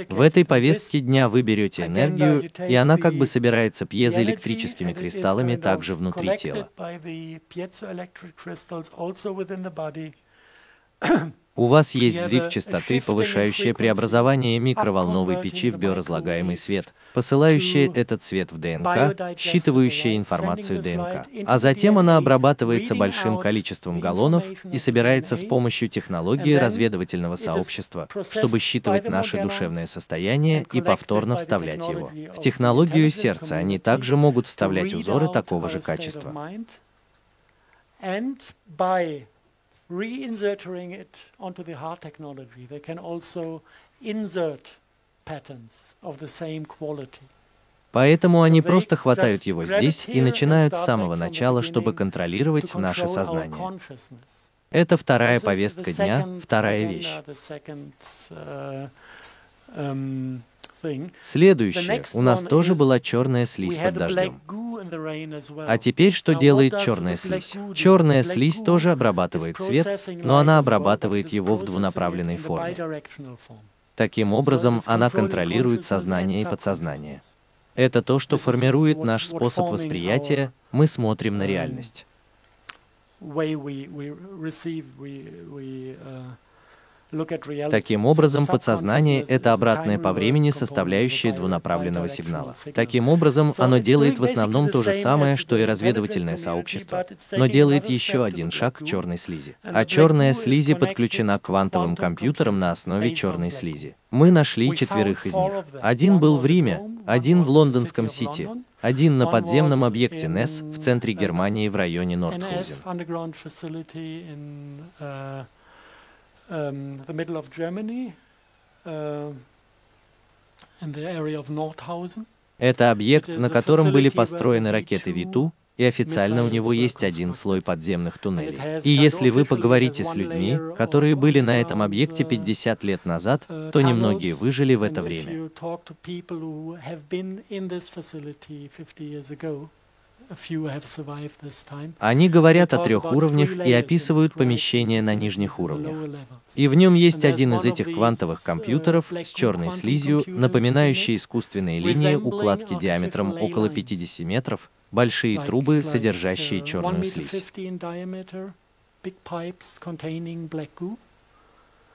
S1: В этой повестке дня вы берете энергию, и она как бы собирается пьезоэлектрическими кристаллами также внутри тела. У вас есть сдвиг частоты, повышающая преобразование микроволновой печи в биоразлагаемый свет, посылающая этот свет в ДНК, считывающая информацию ДНК. А затем она обрабатывается большим количеством галлонов и собирается с помощью технологии разведывательного сообщества, чтобы считывать наше душевное состояние и повторно вставлять его. В технологию сердца они также могут вставлять узоры такого же качества
S3: reinserting it onto the heart technology, they can also insert patterns of the same quality.
S1: Поэтому они просто хватают его здесь и начинают с самого начала, чтобы контролировать наше сознание. Это вторая повестка дня, вторая вещь. Следующее. У нас тоже была черная слизь под дождем. А теперь что делает черная слизь? Черная слизь тоже обрабатывает свет, но она обрабатывает его в двунаправленной форме. Таким образом, она контролирует сознание и подсознание. Это то, что формирует наш способ восприятия, мы смотрим на реальность. Таким образом, подсознание — это обратная по времени составляющая двунаправленного сигнала. Таким образом, оно делает в основном то же самое, что и разведывательное сообщество, но делает еще один шаг к черной слизи. А черная слизи подключена к квантовым компьютерам на основе черной слизи. Мы нашли четверых из них. Один был в Риме, один в лондонском Сити, один на подземном объекте НЕС в центре Германии в районе Нордхаузен
S3: um, the middle of Germany, uh, in the area of Nordhausen.
S1: Это объект, на котором были построены ракеты Виту, и официально у него есть один слой подземных туннелей. И если вы поговорите с людьми, которые были на этом объекте 50 лет назад, то немногие выжили в это время. Они говорят о трех уровнях и описывают помещение на нижних уровнях. И в нем есть один из этих квантовых компьютеров с черной слизью, напоминающий искусственные линии укладки диаметром около 50 метров, большие трубы, содержащие черную слизь.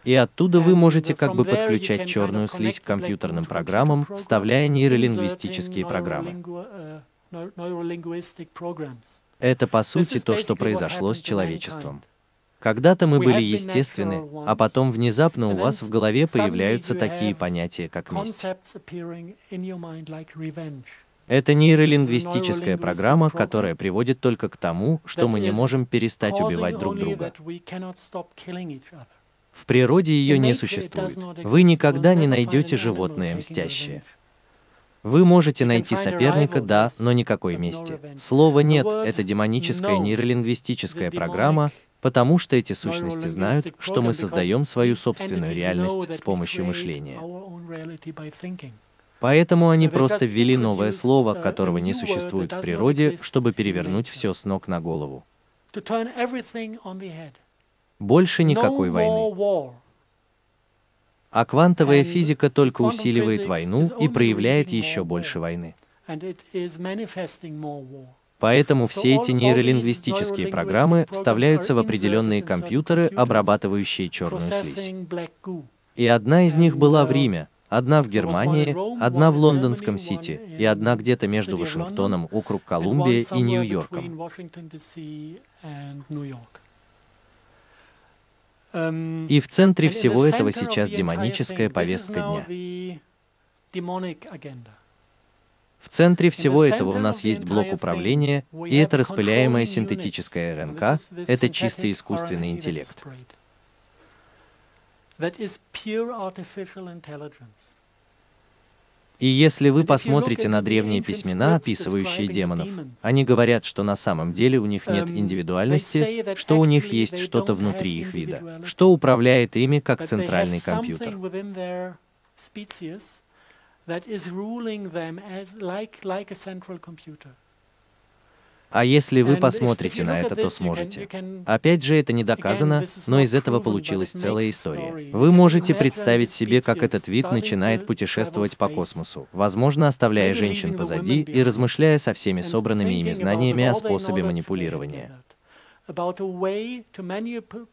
S1: И оттуда вы можете как бы подключать черную слизь к компьютерным программам, вставляя нейролингвистические программы. Это, по сути, то, что произошло с человечеством. Когда-то мы были естественны, а потом внезапно у вас в голове появляются такие понятия, как месть. Это нейролингвистическая программа, которая приводит только к тому, что мы не можем перестать убивать друг друга. В природе ее не существует. Вы никогда не найдете животное мстящее. Вы можете найти соперника, да, но никакой мести. Слова «нет» — это демоническая нейролингвистическая программа, потому что эти сущности знают, что мы создаем свою собственную реальность с помощью мышления. Поэтому они просто ввели новое слово, которого не существует в природе, чтобы перевернуть все с ног на голову. Больше никакой войны. А квантовая физика только усиливает войну и проявляет еще больше войны. Поэтому все эти нейролингвистические программы вставляются в определенные компьютеры, обрабатывающие черную слизь. И одна из них была в Риме, одна в Германии, одна в лондонском Сити и одна где-то между Вашингтоном, округ Колумбия и Нью-Йорком. И в центре всего этого сейчас демоническая повестка дня. В центре всего этого у нас есть блок управления, и это распыляемая синтетическая РНК, это чистый искусственный интеллект. И если вы посмотрите на древние письмена, описывающие демонов, они говорят, что на самом деле у них нет индивидуальности, что у них есть что-то внутри их вида, что управляет ими как центральный компьютер. А если вы посмотрите на это, то сможете. Опять же, это не доказано, но из этого получилась целая история. Вы можете представить себе, как этот вид начинает путешествовать по космосу, возможно, оставляя женщин позади и размышляя со всеми собранными ими знаниями о способе манипулирования.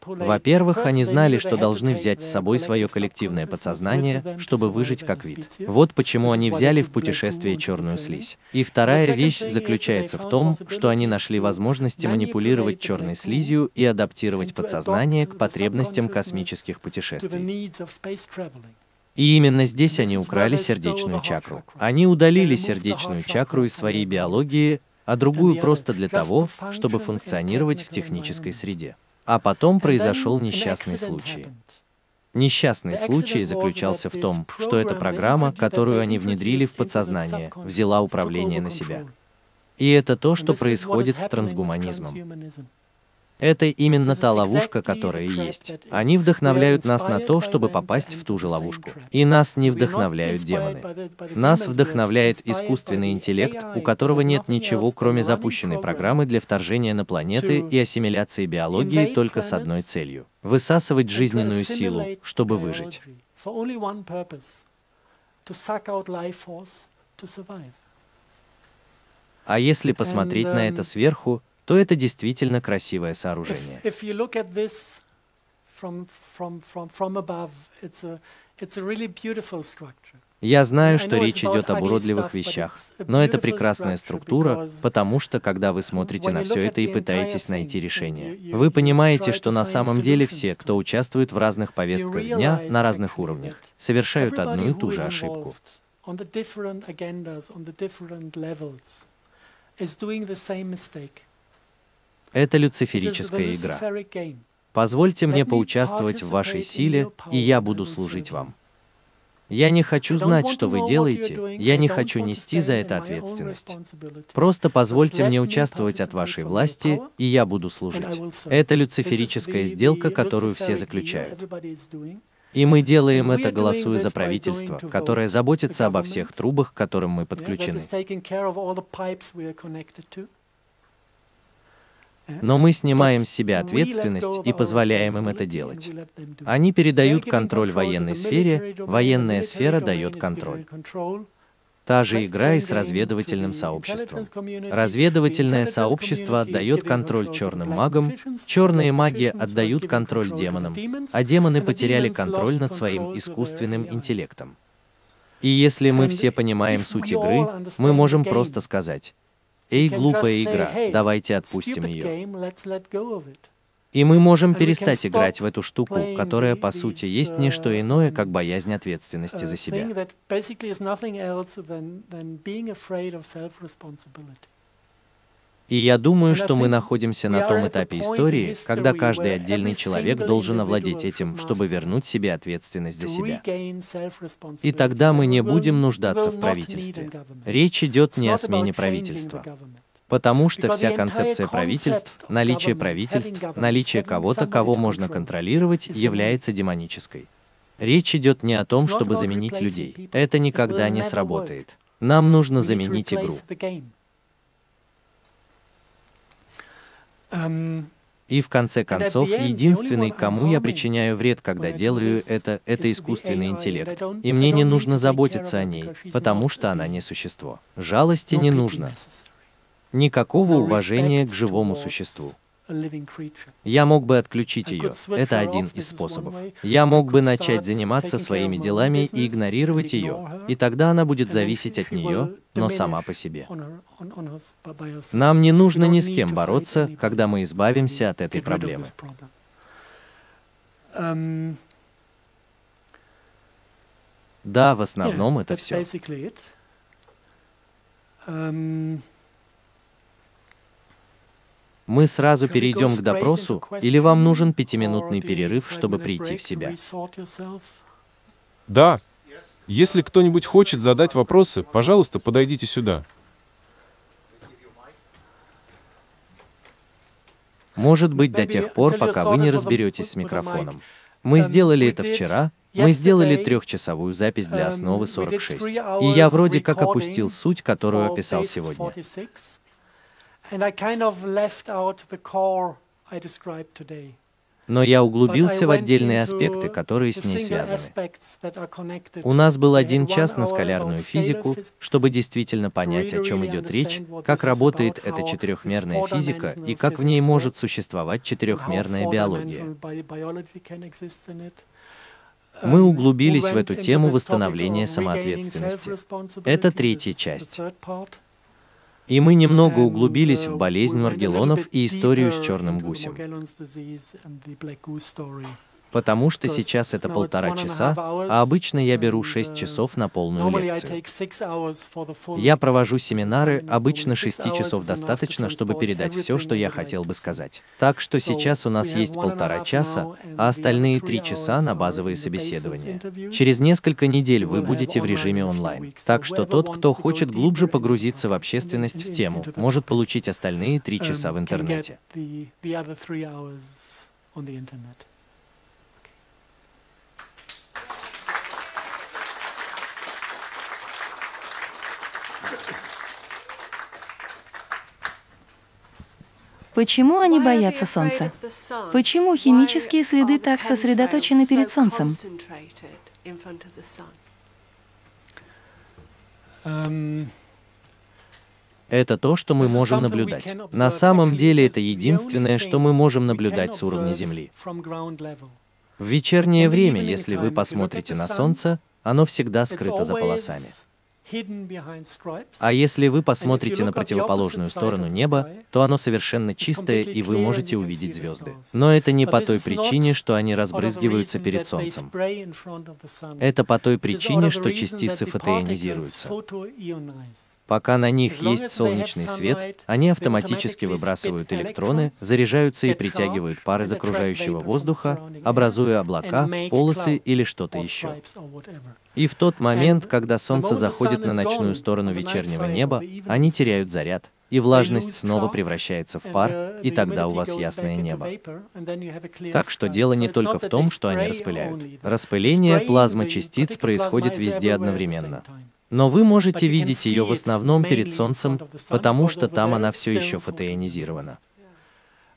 S1: Во-первых, они знали, что должны взять с собой свое коллективное подсознание, чтобы выжить как вид. Вот почему они взяли в путешествие черную слизь. И вторая вещь заключается в том, что они нашли возможности манипулировать черной слизью и адаптировать подсознание к потребностям космических путешествий. И именно здесь они украли сердечную чакру. Они удалили сердечную чакру из своей биологии, а другую просто для того, чтобы функционировать в технической среде. А потом произошел несчастный случай. Несчастный случай заключался в том, что эта программа, которую они внедрили в подсознание, взяла управление на себя. И это то, что происходит с трансгуманизмом. Это именно та ловушка, которая есть. Они вдохновляют нас на то, чтобы попасть в ту же ловушку. И нас не вдохновляют демоны. Нас вдохновляет искусственный интеллект, у которого нет ничего, кроме запущенной программы для вторжения на планеты и ассимиляции биологии только с одной целью — высасывать жизненную силу, чтобы выжить. А если посмотреть на это сверху, то это действительно красивое сооружение. Я знаю, что речь идет об уродливых вещах, но это прекрасная структура, потому что, когда вы смотрите на все это и пытаетесь найти решение, вы понимаете, что на самом деле все, кто участвует в разных повестках дня на разных уровнях, совершают одну и ту же ошибку. Это люциферическая игра. Позвольте мне поучаствовать в вашей силе, и я буду служить вам. Я не хочу знать, что вы делаете, я не хочу нести за это ответственность. Просто позвольте мне участвовать от вашей власти, и я буду служить. Это люциферическая сделка, которую все заключают. И мы делаем это, голосуя за правительство, которое заботится обо всех трубах, к которым мы подключены. Но мы снимаем с себя ответственность и позволяем им это делать. Они передают контроль военной сфере, военная сфера дает контроль. Та же игра и с разведывательным сообществом. Разведывательное сообщество отдает контроль черным магам, черные маги отдают контроль демонам, а демоны потеряли контроль над своим искусственным интеллектом. И если мы все понимаем суть игры, мы можем просто сказать, «Эй, глупая игра, давайте отпустим ее». И мы можем перестать играть в эту штуку, которая, по сути, есть не что иное, как боязнь ответственности за себя. И я думаю, что мы находимся на том этапе истории, когда каждый отдельный человек должен овладеть этим, чтобы вернуть себе ответственность за себя. И тогда мы не будем нуждаться в правительстве. Речь идет не о смене правительства. Потому что вся концепция правительств, наличие правительств, наличие кого-то, кого можно контролировать, является демонической. Речь идет не о том, чтобы заменить людей. Это никогда не сработает. Нам нужно заменить игру.
S3: Um,
S1: И в конце концов, единственный, кому я причиняю вред, когда делаю это, это искусственный интеллект. И мне не нужно заботиться о ней, потому что она не существо. Жалости не нужно. Никакого уважения к живому существу. Я мог бы отключить ее. Это один из способов. Я мог бы начать заниматься своими делами и игнорировать ее, и тогда она будет зависеть от нее, но сама по себе. Нам не нужно ни с кем бороться, когда мы избавимся от этой проблемы.
S3: Um,
S1: Да, в основном это все.
S3: Um,
S1: Мы сразу перейдем к допросу, или вам нужен пятиминутный перерыв, чтобы прийти в себя?
S2: Да. Если кто-нибудь хочет задать вопросы, пожалуйста, подойдите сюда.
S1: Может быть, до тех пор, пока вы не разберетесь с микрофоном. Мы сделали это вчера, мы сделали трехчасовую запись для основы 46. И я вроде как опустил суть, которую описал сегодня. Но я углубился в отдельные аспекты, которые с ней связаны. У нас был один час на скалярную физику, чтобы действительно понять, о чем идет речь, как работает эта четырехмерная физика и как в ней может существовать четырехмерная биология. Мы углубились в эту тему восстановления самоответственности. Это третья часть. И мы немного углубились в болезнь Маргелонов и историю с черным гусем. Потому что сейчас это полтора часа, а обычно я беру 6 часов на полную лекцию. Я провожу семинары, обычно 6 часов достаточно, чтобы передать все, что я хотел бы сказать. Так что сейчас у нас есть полтора часа, а остальные 3 часа на базовые собеседования. Через несколько недель вы будете в режиме онлайн. Так что тот, кто хочет глубже погрузиться в общественность в тему, может получить остальные 3 часа в интернете.
S4: Почему они боятся Солнца? Почему химические следы так сосредоточены перед Солнцем?
S3: Um,
S1: Это то, что мы можем наблюдать. На самом деле это единственное, что мы можем наблюдать с уровня Земли. В вечернее время, если вы посмотрите на Солнце, оно всегда скрыто за полосами. А если вы посмотрите на противоположную сторону неба, то оно совершенно чистое, и вы можете увидеть звезды. Но это не по той причине, что они разбрызгиваются перед Солнцем. Это по той причине, что частицы фотоионизируются. Пока на них есть солнечный свет, они автоматически выбрасывают электроны, заряжаются и притягивают пар из окружающего воздуха, образуя облака, полосы или что-то еще. И в тот момент, когда Солнце заходит на ночную сторону вечернего неба, они теряют заряд, и влажность снова превращается в пар, и тогда у вас ясное небо. Так что дело не только в том, что они распыляют. Распыление плазмочастиц происходит везде одновременно. Но вы можете видеть ее в основном перед Солнцем, потому что там она все еще фотоионизирована.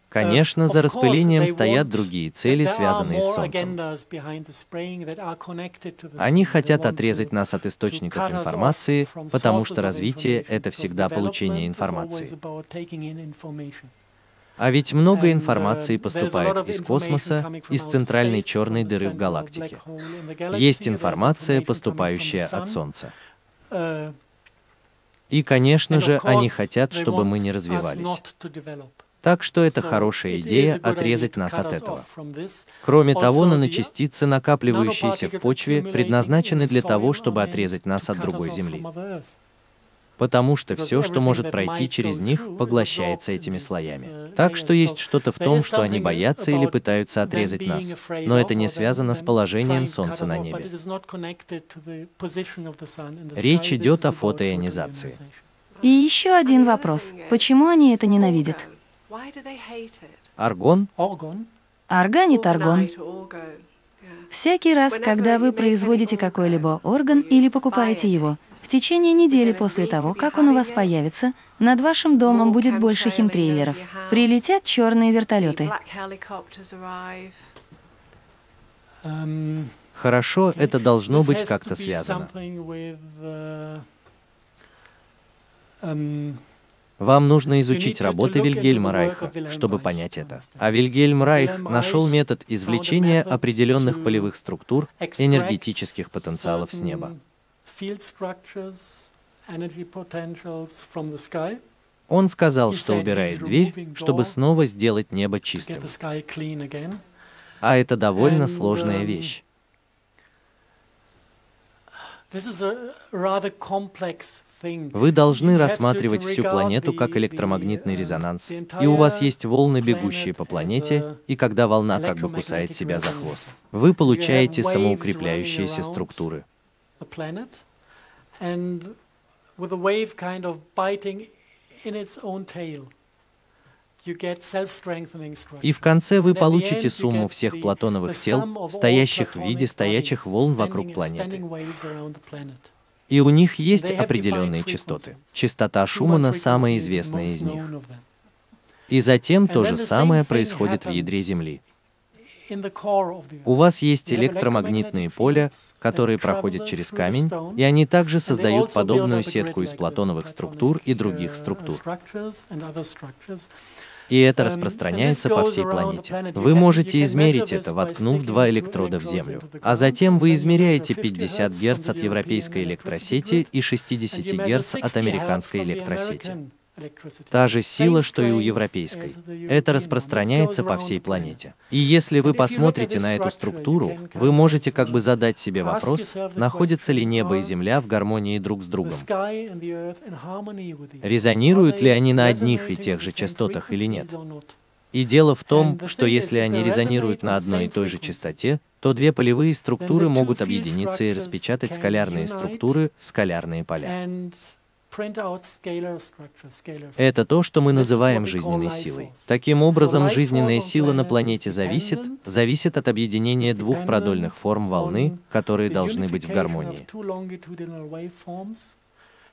S1: Конечно, за распылением стоят другие цели, связанные с Солнцем. Они хотят отрезать нас от источников информации, потому что развитие — это всегда получение информации. А ведь много информации поступает из космоса, из центральной черной дыры в галактике. Есть информация, поступающая от Солнца. И, конечно же, они хотят, чтобы мы не развивались. Так что это хорошая идея отрезать нас от этого. Кроме того, наночастицы, накапливающиеся в почве, предназначены для того, чтобы отрезать нас от другой Земли. Потому что все, что может пройти через них, поглощается этими слоями. Так что есть что-то в том, что они боятся или пытаются отрезать нас. Но это не связано с положением Солнца на небе. Речь идет о фотоионизации.
S4: И еще один вопрос. Почему они это ненавидят?
S1: Аргон?
S4: Органит аргон. Всякий раз, когда вы производите какой-либо орган или покупаете его, в течение недели после того, как он у вас появится, над вашим домом будет больше химтрейлеров. Прилетят черные вертолеты.
S1: Хорошо, это должно быть как-то связано. Вам нужно изучить работы Вильгельма Райха, чтобы понять это. А Вильгельм Райх нашел метод извлечения определенных полевых структур, энергетических потенциалов с неба. Он сказал, что убирает дверь, чтобы снова сделать небо чистым. А это довольно сложная вещь. Вы должны рассматривать всю планету как электромагнитный резонанс, и у вас есть волны, бегущие по планете, и когда волна как бы кусает себя за хвост, вы получаете самоукрепляющиеся структуры. И в конце вы получите сумму всех платоновых тел, стоящих в виде стоячих волн вокруг планеты. И у них есть определенные частоты. Частота Шумана самая известная из них. И затем то же самое происходит в ядре Земли. У вас есть электромагнитные поля, которые проходят через камень, и они также создают подобную сетку из платоновых структур и других структур и это распространяется по всей планете. Вы можете измерить это, воткнув два электрода в Землю. А затем вы измеряете 50 Гц от европейской электросети и 60 Гц от американской электросети. Та же сила, что и у европейской. Это распространяется по всей планете. И если вы посмотрите на эту структуру, вы можете как бы задать себе вопрос, находятся ли небо и земля в гармонии друг с другом. Резонируют ли они на одних и тех же частотах или нет? И дело в том, что если они резонируют на одной и той же частоте, то две полевые структуры могут объединиться и распечатать скалярные структуры, скалярные поля. Это то, что мы называем жизненной силой. Таким образом, жизненная сила на планете зависит, зависит от объединения двух продольных форм волны, которые должны быть в гармонии.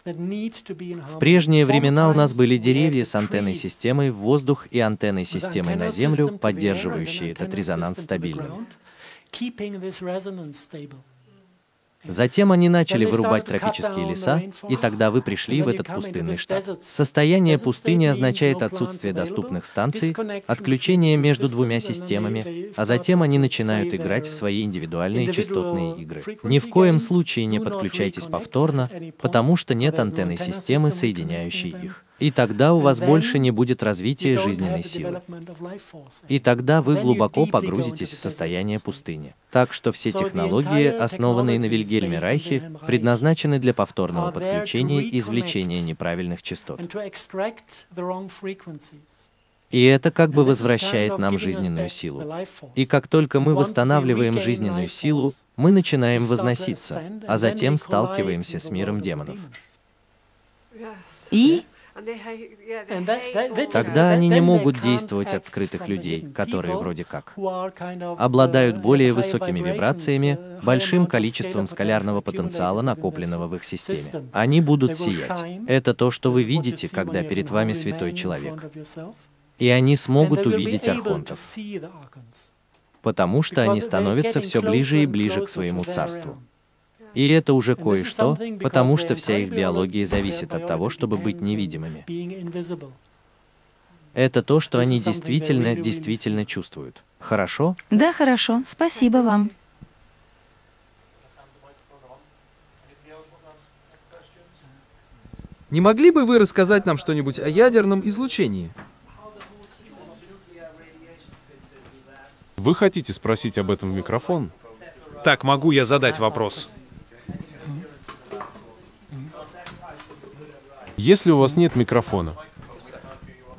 S1: В прежние времена у нас были деревья с антенной системой в воздух и антенной системой на Землю, поддерживающие этот резонанс стабильным. Затем они начали вырубать тропические леса, и тогда вы пришли в этот пустынный штат. Состояние пустыни означает отсутствие доступных станций, отключение между двумя системами, а затем они начинают играть в свои индивидуальные частотные игры. Ни в коем случае не подключайтесь повторно, потому что нет антенной системы, соединяющей их. И тогда у вас больше не будет развития жизненной силы. И тогда вы глубоко погрузитесь в состояние пустыни. Так что все технологии, основанные на Вильгельме Райхе, предназначены для повторного подключения и извлечения неправильных частот. И это как бы возвращает нам жизненную силу. И как только мы восстанавливаем жизненную силу, мы начинаем возноситься, а затем сталкиваемся с миром демонов.
S4: И
S1: Тогда они не могут действовать от скрытых людей, которые вроде как обладают более высокими вибрациями, большим количеством скалярного потенциала, накопленного в их системе. Они будут сиять. Это то, что вы видите, когда перед вами святой человек. И они смогут увидеть архонтов, потому что они становятся все ближе и ближе к своему царству. И это уже кое-что, потому что вся их биология зависит от того, чтобы быть невидимыми. Это то, что они действительно, действительно чувствуют. Хорошо?
S4: Да, хорошо. Спасибо вам.
S5: Не могли бы вы рассказать нам что-нибудь о ядерном излучении?
S2: Вы хотите спросить об этом в микрофон?
S6: Так, могу я задать вопрос?
S2: Если у вас нет микрофона.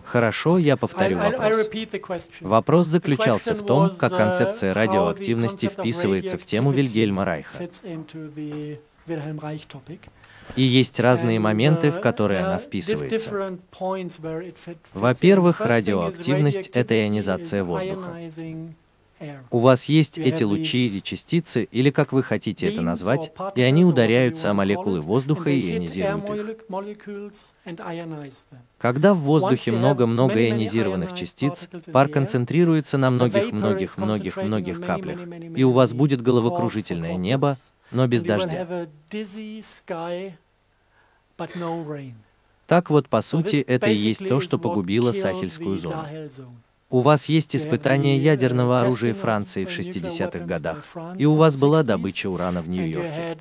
S1: Хорошо, я повторю вопрос. Вопрос заключался в том, как концепция радиоактивности вписывается в тему Вильгельма Райха. И есть разные моменты, в которые она вписывается. Во-первых, радиоактивность — это ионизация воздуха. У вас есть эти лучи или частицы, или как вы хотите это назвать, и они ударяются о молекулы воздуха и ионизируют их. Когда в воздухе много-много ионизированных частиц, пар концентрируется на многих-многих-многих-многих каплях, и у вас будет головокружительное небо, но без дождя. Так вот, по сути, это и есть то, что погубило Сахельскую зону. У вас есть испытания ядерного оружия Франции в 60-х годах, и у вас была добыча урана в Нью-Йорке.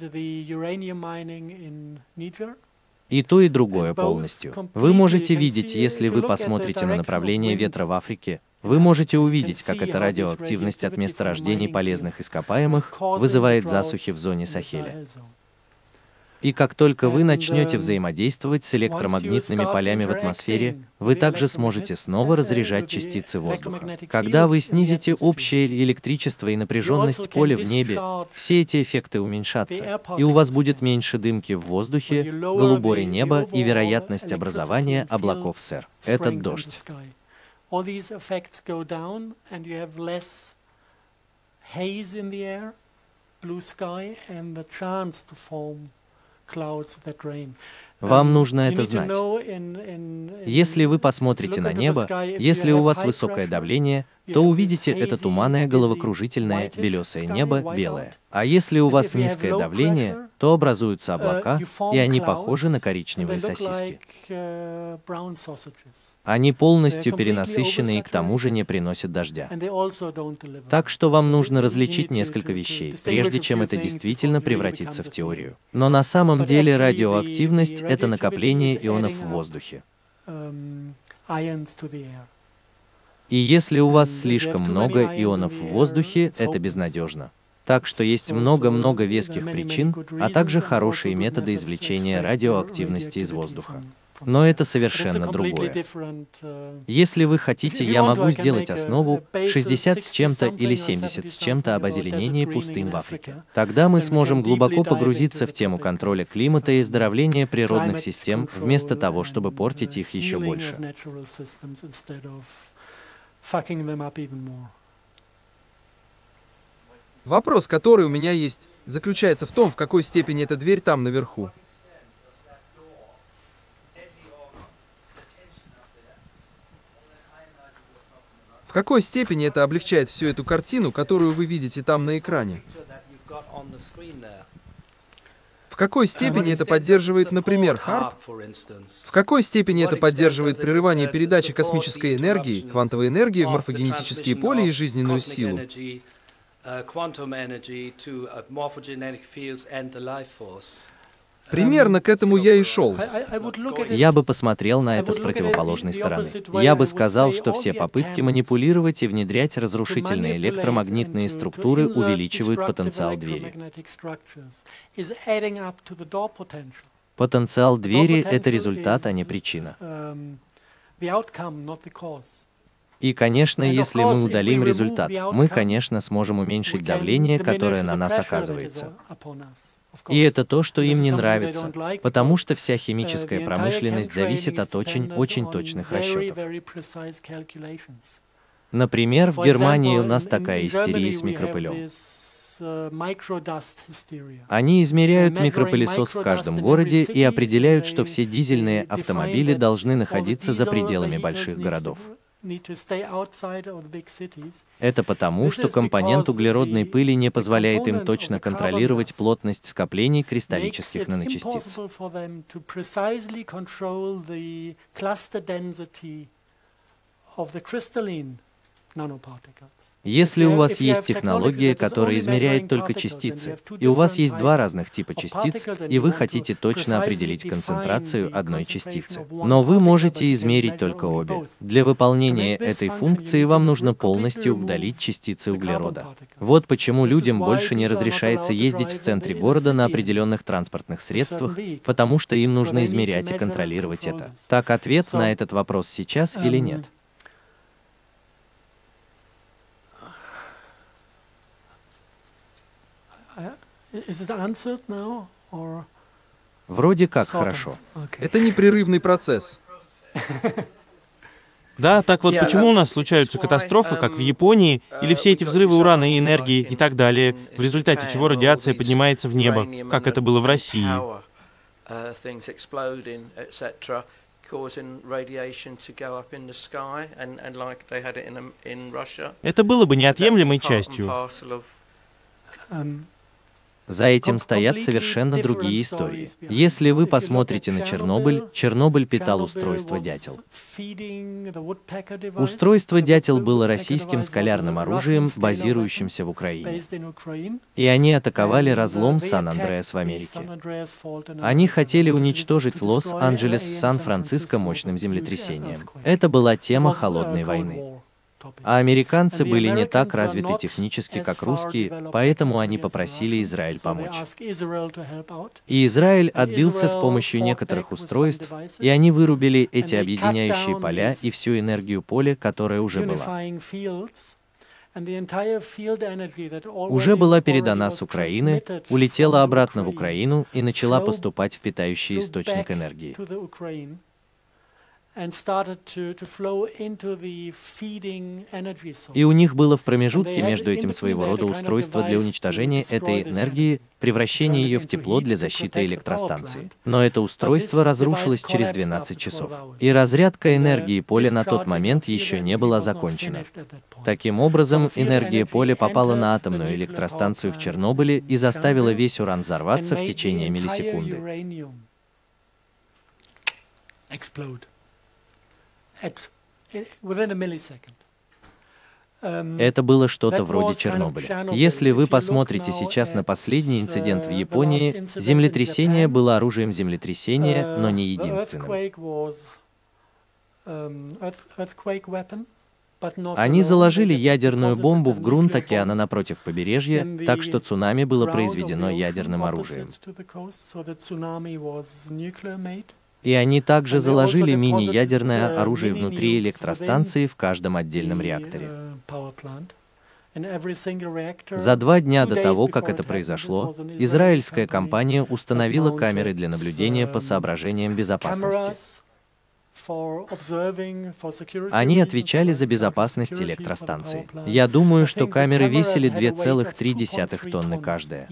S1: И то, и другое полностью. Вы можете видеть, если вы посмотрите на направление ветра в Африке, вы можете увидеть, как эта радиоактивность от месторождений полезных ископаемых вызывает засухи в зоне Сахеля. И как только вы начнете взаимодействовать с электромагнитными полями в атмосфере, вы также сможете снова разряжать частицы воздуха. Когда вы снизите общее электричество и напряженность поля в небе, все эти эффекты уменьшатся, и у вас будет меньше дымки в воздухе, голубое небо и вероятность образования облаков сэр. Этот дождь. haze in the air, blue sky, and the chance to form вам нужно это знать. Если вы посмотрите на небо, если у вас высокое давление, то увидите это туманное головокружительное белесое небо белое. А если у вас низкое давление, то образуются облака, и они похожи на коричневые сосиски. Они полностью перенасыщены и к тому же не приносят дождя. Так что вам нужно различить несколько вещей, прежде чем это действительно превратится в теорию. Но на самом деле радиоактивность — это накопление ионов в воздухе. И если у вас слишком много ионов в воздухе, это безнадежно. Так что есть много-много веских причин, а также хорошие методы извлечения радиоактивности из воздуха. Но это совершенно другое. Если вы хотите, я могу сделать основу 60 с чем-то или 70 с чем-то об озеленении пустынь в Африке. Тогда мы сможем глубоко погрузиться в тему контроля климата и оздоровления природных систем, вместо того, чтобы портить их еще больше.
S5: Вопрос, который у меня есть, заключается в том, в какой степени эта дверь там наверху. В какой степени это облегчает всю эту картину, которую вы видите там на экране? В какой степени это поддерживает, например, ХАРП? В какой степени это поддерживает прерывание передачи космической энергии, квантовой энергии в морфогенетические поля и жизненную силу? Примерно к этому я и шел.
S1: Я бы посмотрел на это с противоположной стороны. Я бы сказал, что все попытки манипулировать и внедрять разрушительные электромагнитные структуры увеличивают потенциал двери. Потенциал двери — это результат, а не причина. И, конечно, если мы удалим результат, мы, конечно, сможем уменьшить давление, которое на нас оказывается. И это то, что им не нравится, потому что вся химическая промышленность зависит от очень-очень точных расчетов. Например, в Германии у нас такая истерия с микропылем. Они измеряют микропылесос в каждом городе и определяют, что все дизельные автомобили должны находиться за пределами больших городов. Это потому, что компонент углеродной пыли не позволяет им точно контролировать плотность скоплений кристаллических наночастиц. Если у вас есть технология, которая измеряет только частицы, и у вас есть два разных типа частиц, и вы хотите точно определить концентрацию одной частицы, но вы можете измерить только обе. Для выполнения этой функции вам нужно полностью удалить частицы углерода. Вот почему людям больше не разрешается ездить в центре города на определенных транспортных средствах, потому что им нужно измерять и контролировать это. Так ответ на этот вопрос сейчас или нет? Вроде как хорошо.
S5: Это непрерывный процесс.
S7: Да, так вот почему у нас случаются катастрофы, как в Японии, или все эти взрывы урана и энергии и так далее, в результате чего радиация поднимается в небо, как это было в России. Это было бы неотъемлемой частью.
S1: За этим стоят совершенно другие истории. Если вы посмотрите на Чернобыль, Чернобыль питал устройство «Дятел». Устройство «Дятел» было российским скалярным оружием, базирующимся в Украине. И они атаковали разлом Сан-Андреас в Америке. Они хотели уничтожить Лос-Анджелес в Сан-Франциско мощным землетрясением. Это была тема холодной войны. А американцы были не так развиты технически, как русские, поэтому они попросили Израиль помочь. И Израиль отбился с помощью некоторых устройств, и они вырубили эти объединяющие поля и всю энергию поля, которая уже была. Уже была передана с Украины, улетела обратно в Украину и начала поступать в питающий источник энергии. И у них было в промежутке между этим своего рода устройство для уничтожения этой энергии, превращения ее в тепло для защиты электростанции. Но это устройство разрушилось через 12 часов. И разрядка энергии поля на тот момент еще не была закончена. Таким образом, энергия поля попала на атомную электростанцию в Чернобыле и заставила весь уран взорваться в течение миллисекунды.
S3: Um,
S1: Это было что-то вроде Чернобыля. Если вы посмотрите сейчас на последний инцидент в
S3: uh,
S1: Японии, землетрясение было оружием землетрясения,
S3: uh,
S1: но не единственным.
S3: Um,
S1: Они заложили ядерную бомбу в грунт океана напротив побережья, так что цунами было произведено ядерным оружием. И они также заложили мини-ядерное оружие внутри электростанции в каждом отдельном реакторе. За два дня до того, как это произошло, израильская компания установила камеры для наблюдения по соображениям безопасности. Они отвечали за безопасность электростанции. Я думаю, что камеры весили 2,3 тонны каждая.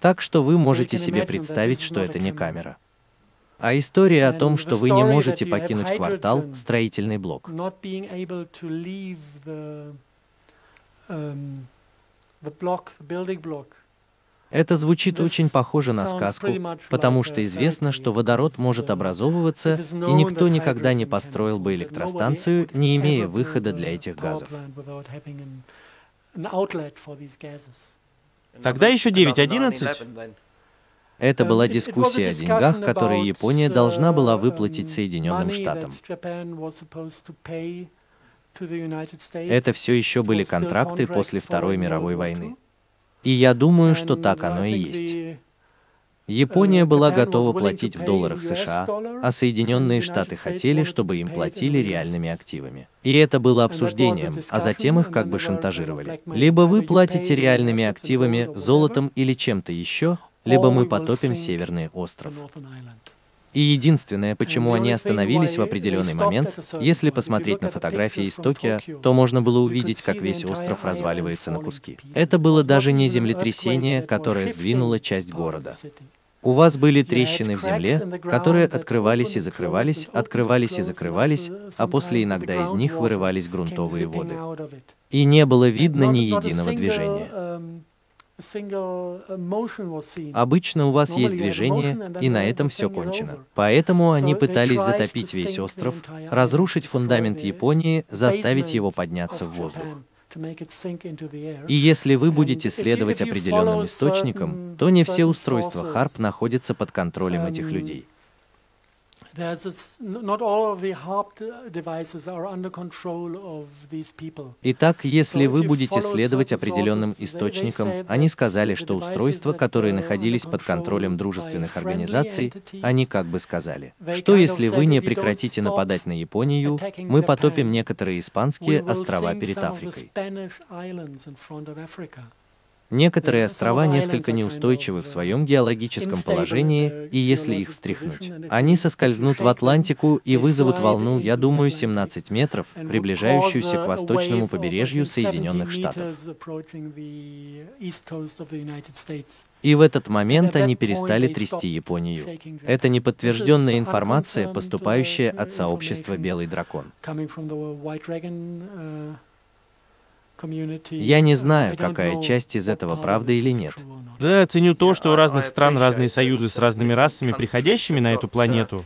S1: Так что вы можете себе представить, что это не камера. А история о том, что вы не можете покинуть квартал, строительный блок. Это звучит очень похоже на сказку, потому что известно, что водород может образовываться, и никто никогда не построил бы электростанцию, не имея выхода для этих газов.
S7: Тогда еще 9.11.
S1: Это была дискуссия о деньгах, которые Япония должна была выплатить Соединенным Штатам. Это все еще были контракты после Второй мировой войны. И я думаю, что так оно и есть. Япония была готова платить в долларах США, а Соединенные Штаты хотели, чтобы им платили реальными активами. И это было обсуждением, а затем их как бы шантажировали. Либо вы платите реальными активами, золотом или чем-то еще, либо мы потопим Северный остров. И единственное, почему они остановились в определенный момент, если посмотреть на фотографии из Токио, то можно было увидеть, как весь остров разваливается на куски. Это было даже не землетрясение, которое сдвинуло часть города. У вас были трещины в земле, которые открывались и закрывались, открывались и закрывались, а после иногда из них вырывались грунтовые воды. И не было видно ни единого движения. Обычно у вас есть движение, и на этом все кончено. Поэтому они пытались затопить весь остров, разрушить фундамент Японии, заставить его подняться в воздух. И если вы будете следовать определенным источникам, то не все устройства HARP находятся под контролем этих um, людей. Итак, если вы будете следовать определенным источникам, они сказали, что устройства, которые находились под контролем дружественных организаций, они как бы сказали, что если вы не прекратите нападать на Японию, мы потопим некоторые испанские острова перед Африкой. Некоторые острова несколько неустойчивы в своем геологическом положении, и если их встряхнуть, они соскользнут в Атлантику и вызовут волну, я думаю, 17 метров, приближающуюся к восточному побережью Соединенных Штатов. И в этот момент они перестали трясти Японию. Это неподтвержденная информация, поступающая от сообщества «Белый дракон». Я не знаю, какая часть из этого правда или нет.
S7: Да, ценю то, что у разных стран разные союзы с разными расами, приходящими на эту планету.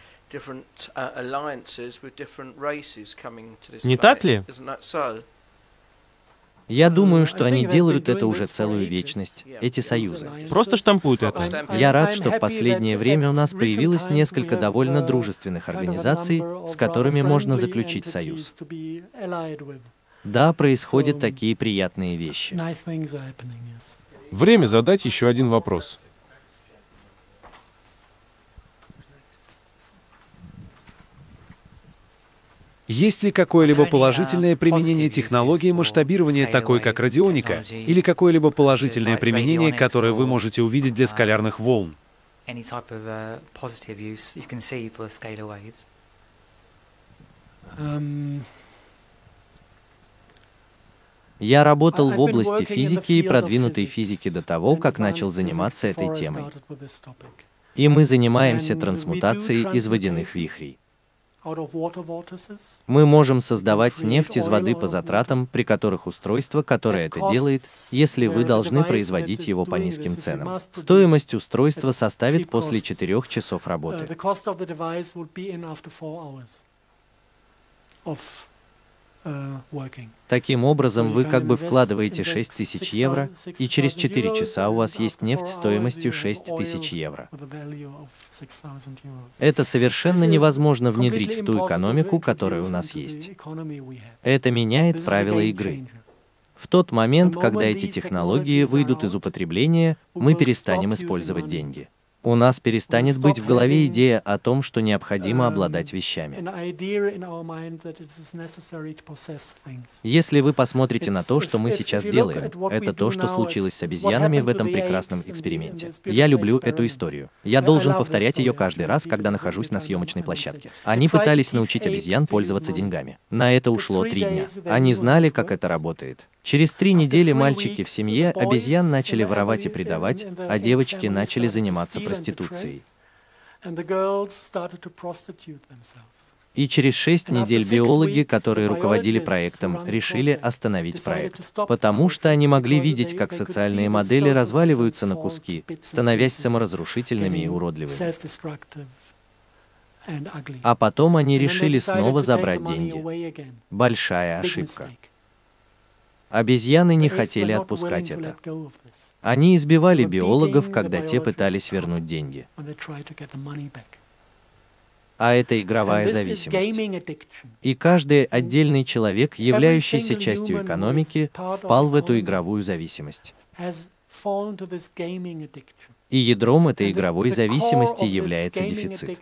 S7: Не так ли?
S1: Я думаю, что они делают это уже целую вечность, эти союзы.
S7: Просто штампуют это.
S1: Я рад, что в последнее время у нас появилось несколько довольно дружественных организаций, с которыми можно заключить союз. Да, происходят такие приятные вещи.
S2: Время задать еще один вопрос.
S6: Есть ли какое-либо положительное применение технологии масштабирования, такой как радионика, или какое-либо положительное применение, которое вы можете увидеть для скалярных волн?
S1: Um, я работал в области физики и продвинутой физики до того, как начал заниматься этой темой. И мы занимаемся трансмутацией из водяных вихрей. Мы можем создавать нефть из воды по затратам, при которых устройство, которое это делает, если вы должны производить его по низким ценам. Стоимость устройства составит после 4 часов работы. Таким образом, вы как бы вкладываете 6 тысяч евро, и через 4 часа у вас есть нефть стоимостью 6 тысяч евро. Это совершенно невозможно внедрить в ту экономику, которая у нас есть. Это меняет правила игры. В тот момент, когда эти технологии выйдут из употребления, мы перестанем использовать деньги у нас перестанет быть в голове идея о том, что необходимо обладать вещами. Если вы посмотрите на то, что мы сейчас делаем, это то, что случилось с обезьянами в этом прекрасном эксперименте. Я люблю эту историю. Я должен повторять ее каждый раз, когда нахожусь на съемочной площадке. Они пытались научить обезьян пользоваться деньгами. На это ушло три дня. Они знали, как это работает. Через три недели мальчики в семье обезьян начали воровать и предавать, а девочки начали заниматься проституцией. И через шесть недель биологи, которые руководили проектом, решили остановить проект, потому что они могли видеть, как социальные модели разваливаются на куски, становясь саморазрушительными и уродливыми. А потом они решили снова забрать деньги. Большая ошибка. Обезьяны не хотели отпускать это. Они избивали биологов, когда те пытались вернуть деньги. А это игровая зависимость. И каждый отдельный человек, являющийся частью экономики, впал в эту игровую зависимость. И ядром этой игровой зависимости является дефицит.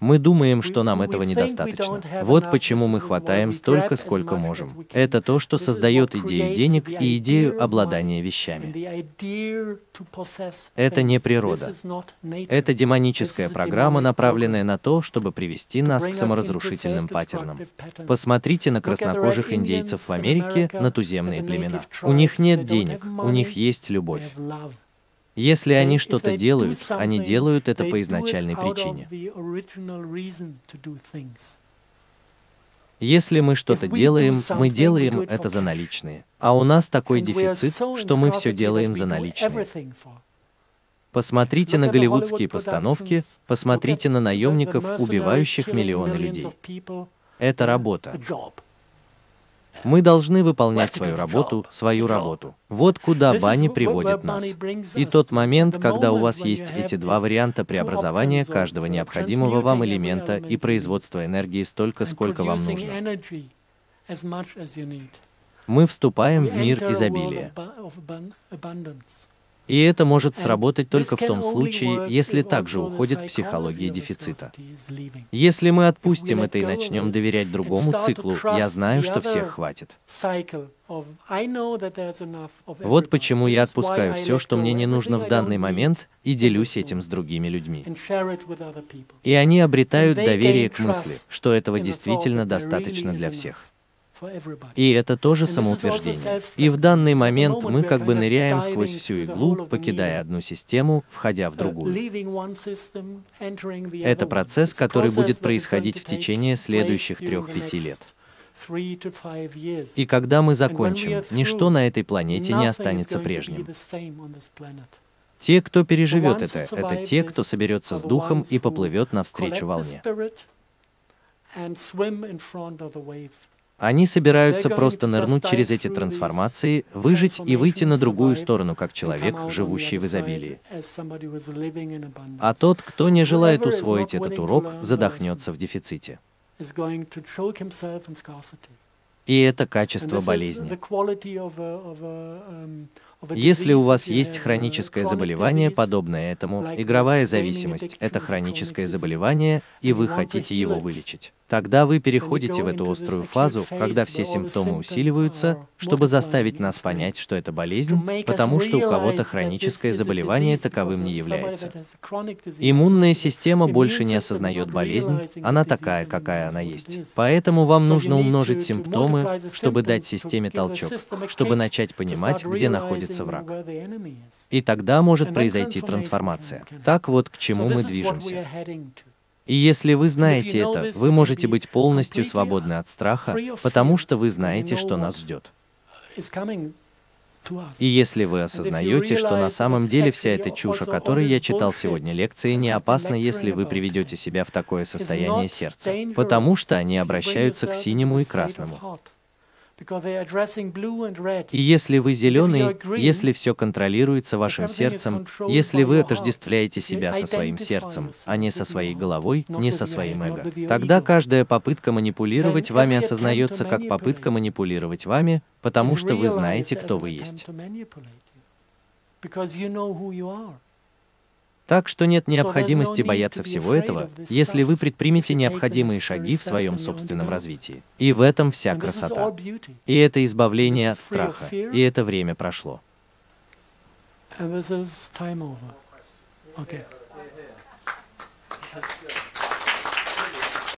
S1: Мы думаем, что нам этого недостаточно. Вот почему мы хватаем столько, сколько можем. Это то, что создает идею денег и идею обладания вещами. Это не природа. Это демоническая программа, направленная на то, чтобы привести нас к саморазрушительным паттернам. Посмотрите на краснокожих индейцев в Америке, на туземные племена. У них нет денег, у них есть любовь. Если они что-то делают, они делают это по изначальной причине. Если мы что-то делаем, мы делаем это за наличные. А у нас такой дефицит, что мы все делаем за наличные. Посмотрите на голливудские постановки, посмотрите на наемников, убивающих миллионы людей. Это работа. Мы должны выполнять свою работу, свою работу. Вот куда бани приводят нас. И тот момент, когда у вас есть эти два варианта преобразования каждого необходимого вам элемента и производства энергии столько, сколько вам нужно. Мы вступаем в мир изобилия. И это может сработать только в том случае, если также уходит психология дефицита. Если мы отпустим это и начнем доверять другому циклу, я знаю, что всех хватит. Вот почему я отпускаю все, что мне не нужно в данный момент, и делюсь этим с другими людьми. И они обретают доверие к мысли, что этого действительно достаточно для всех. И это тоже самоутверждение. И в данный момент мы как бы ныряем сквозь всю иглу, покидая одну систему, входя в другую. Это процесс, который будет происходить в течение следующих трех-пяти лет. И когда мы закончим, ничто на этой планете не останется прежним. Те, кто переживет это, это те, кто соберется с духом и поплывет навстречу волне. Они собираются просто нырнуть через эти трансформации, выжить и выйти на другую сторону, как человек, живущий в изобилии. А тот, кто не желает усвоить этот урок, задохнется в дефиците. И это качество болезни. Если у вас есть хроническое заболевание, подобное этому, игровая зависимость — это хроническое заболевание, и вы хотите его вылечить. Тогда вы переходите в эту острую фазу, когда все симптомы усиливаются, чтобы заставить нас понять, что это болезнь, потому что у кого-то хроническое заболевание таковым не является. Иммунная система больше не осознает болезнь, она такая, какая она есть. Поэтому вам нужно умножить симптомы, чтобы дать системе толчок, чтобы начать понимать, где находится враг. И тогда может произойти трансформация. Так вот, к чему мы движемся. И если вы знаете это, вы можете быть полностью свободны от страха, потому что вы знаете, что нас ждет. И если вы осознаете, что на самом деле вся эта чушь, о которой я читал сегодня лекции, не опасна, если вы приведете себя в такое состояние сердца, потому что они обращаются к синему и красному. И если вы зеленый, если все контролируется вашим сердцем, если вы отождествляете себя со своим сердцем, а не со своей головой, не со своим эго, тогда каждая попытка манипулировать вами осознается как попытка манипулировать вами, потому что вы знаете, кто вы есть. Так что нет необходимости бояться всего этого, если вы предпримете необходимые шаги в своем собственном развитии. И в этом вся красота. И это избавление от страха. И это время прошло. Okay.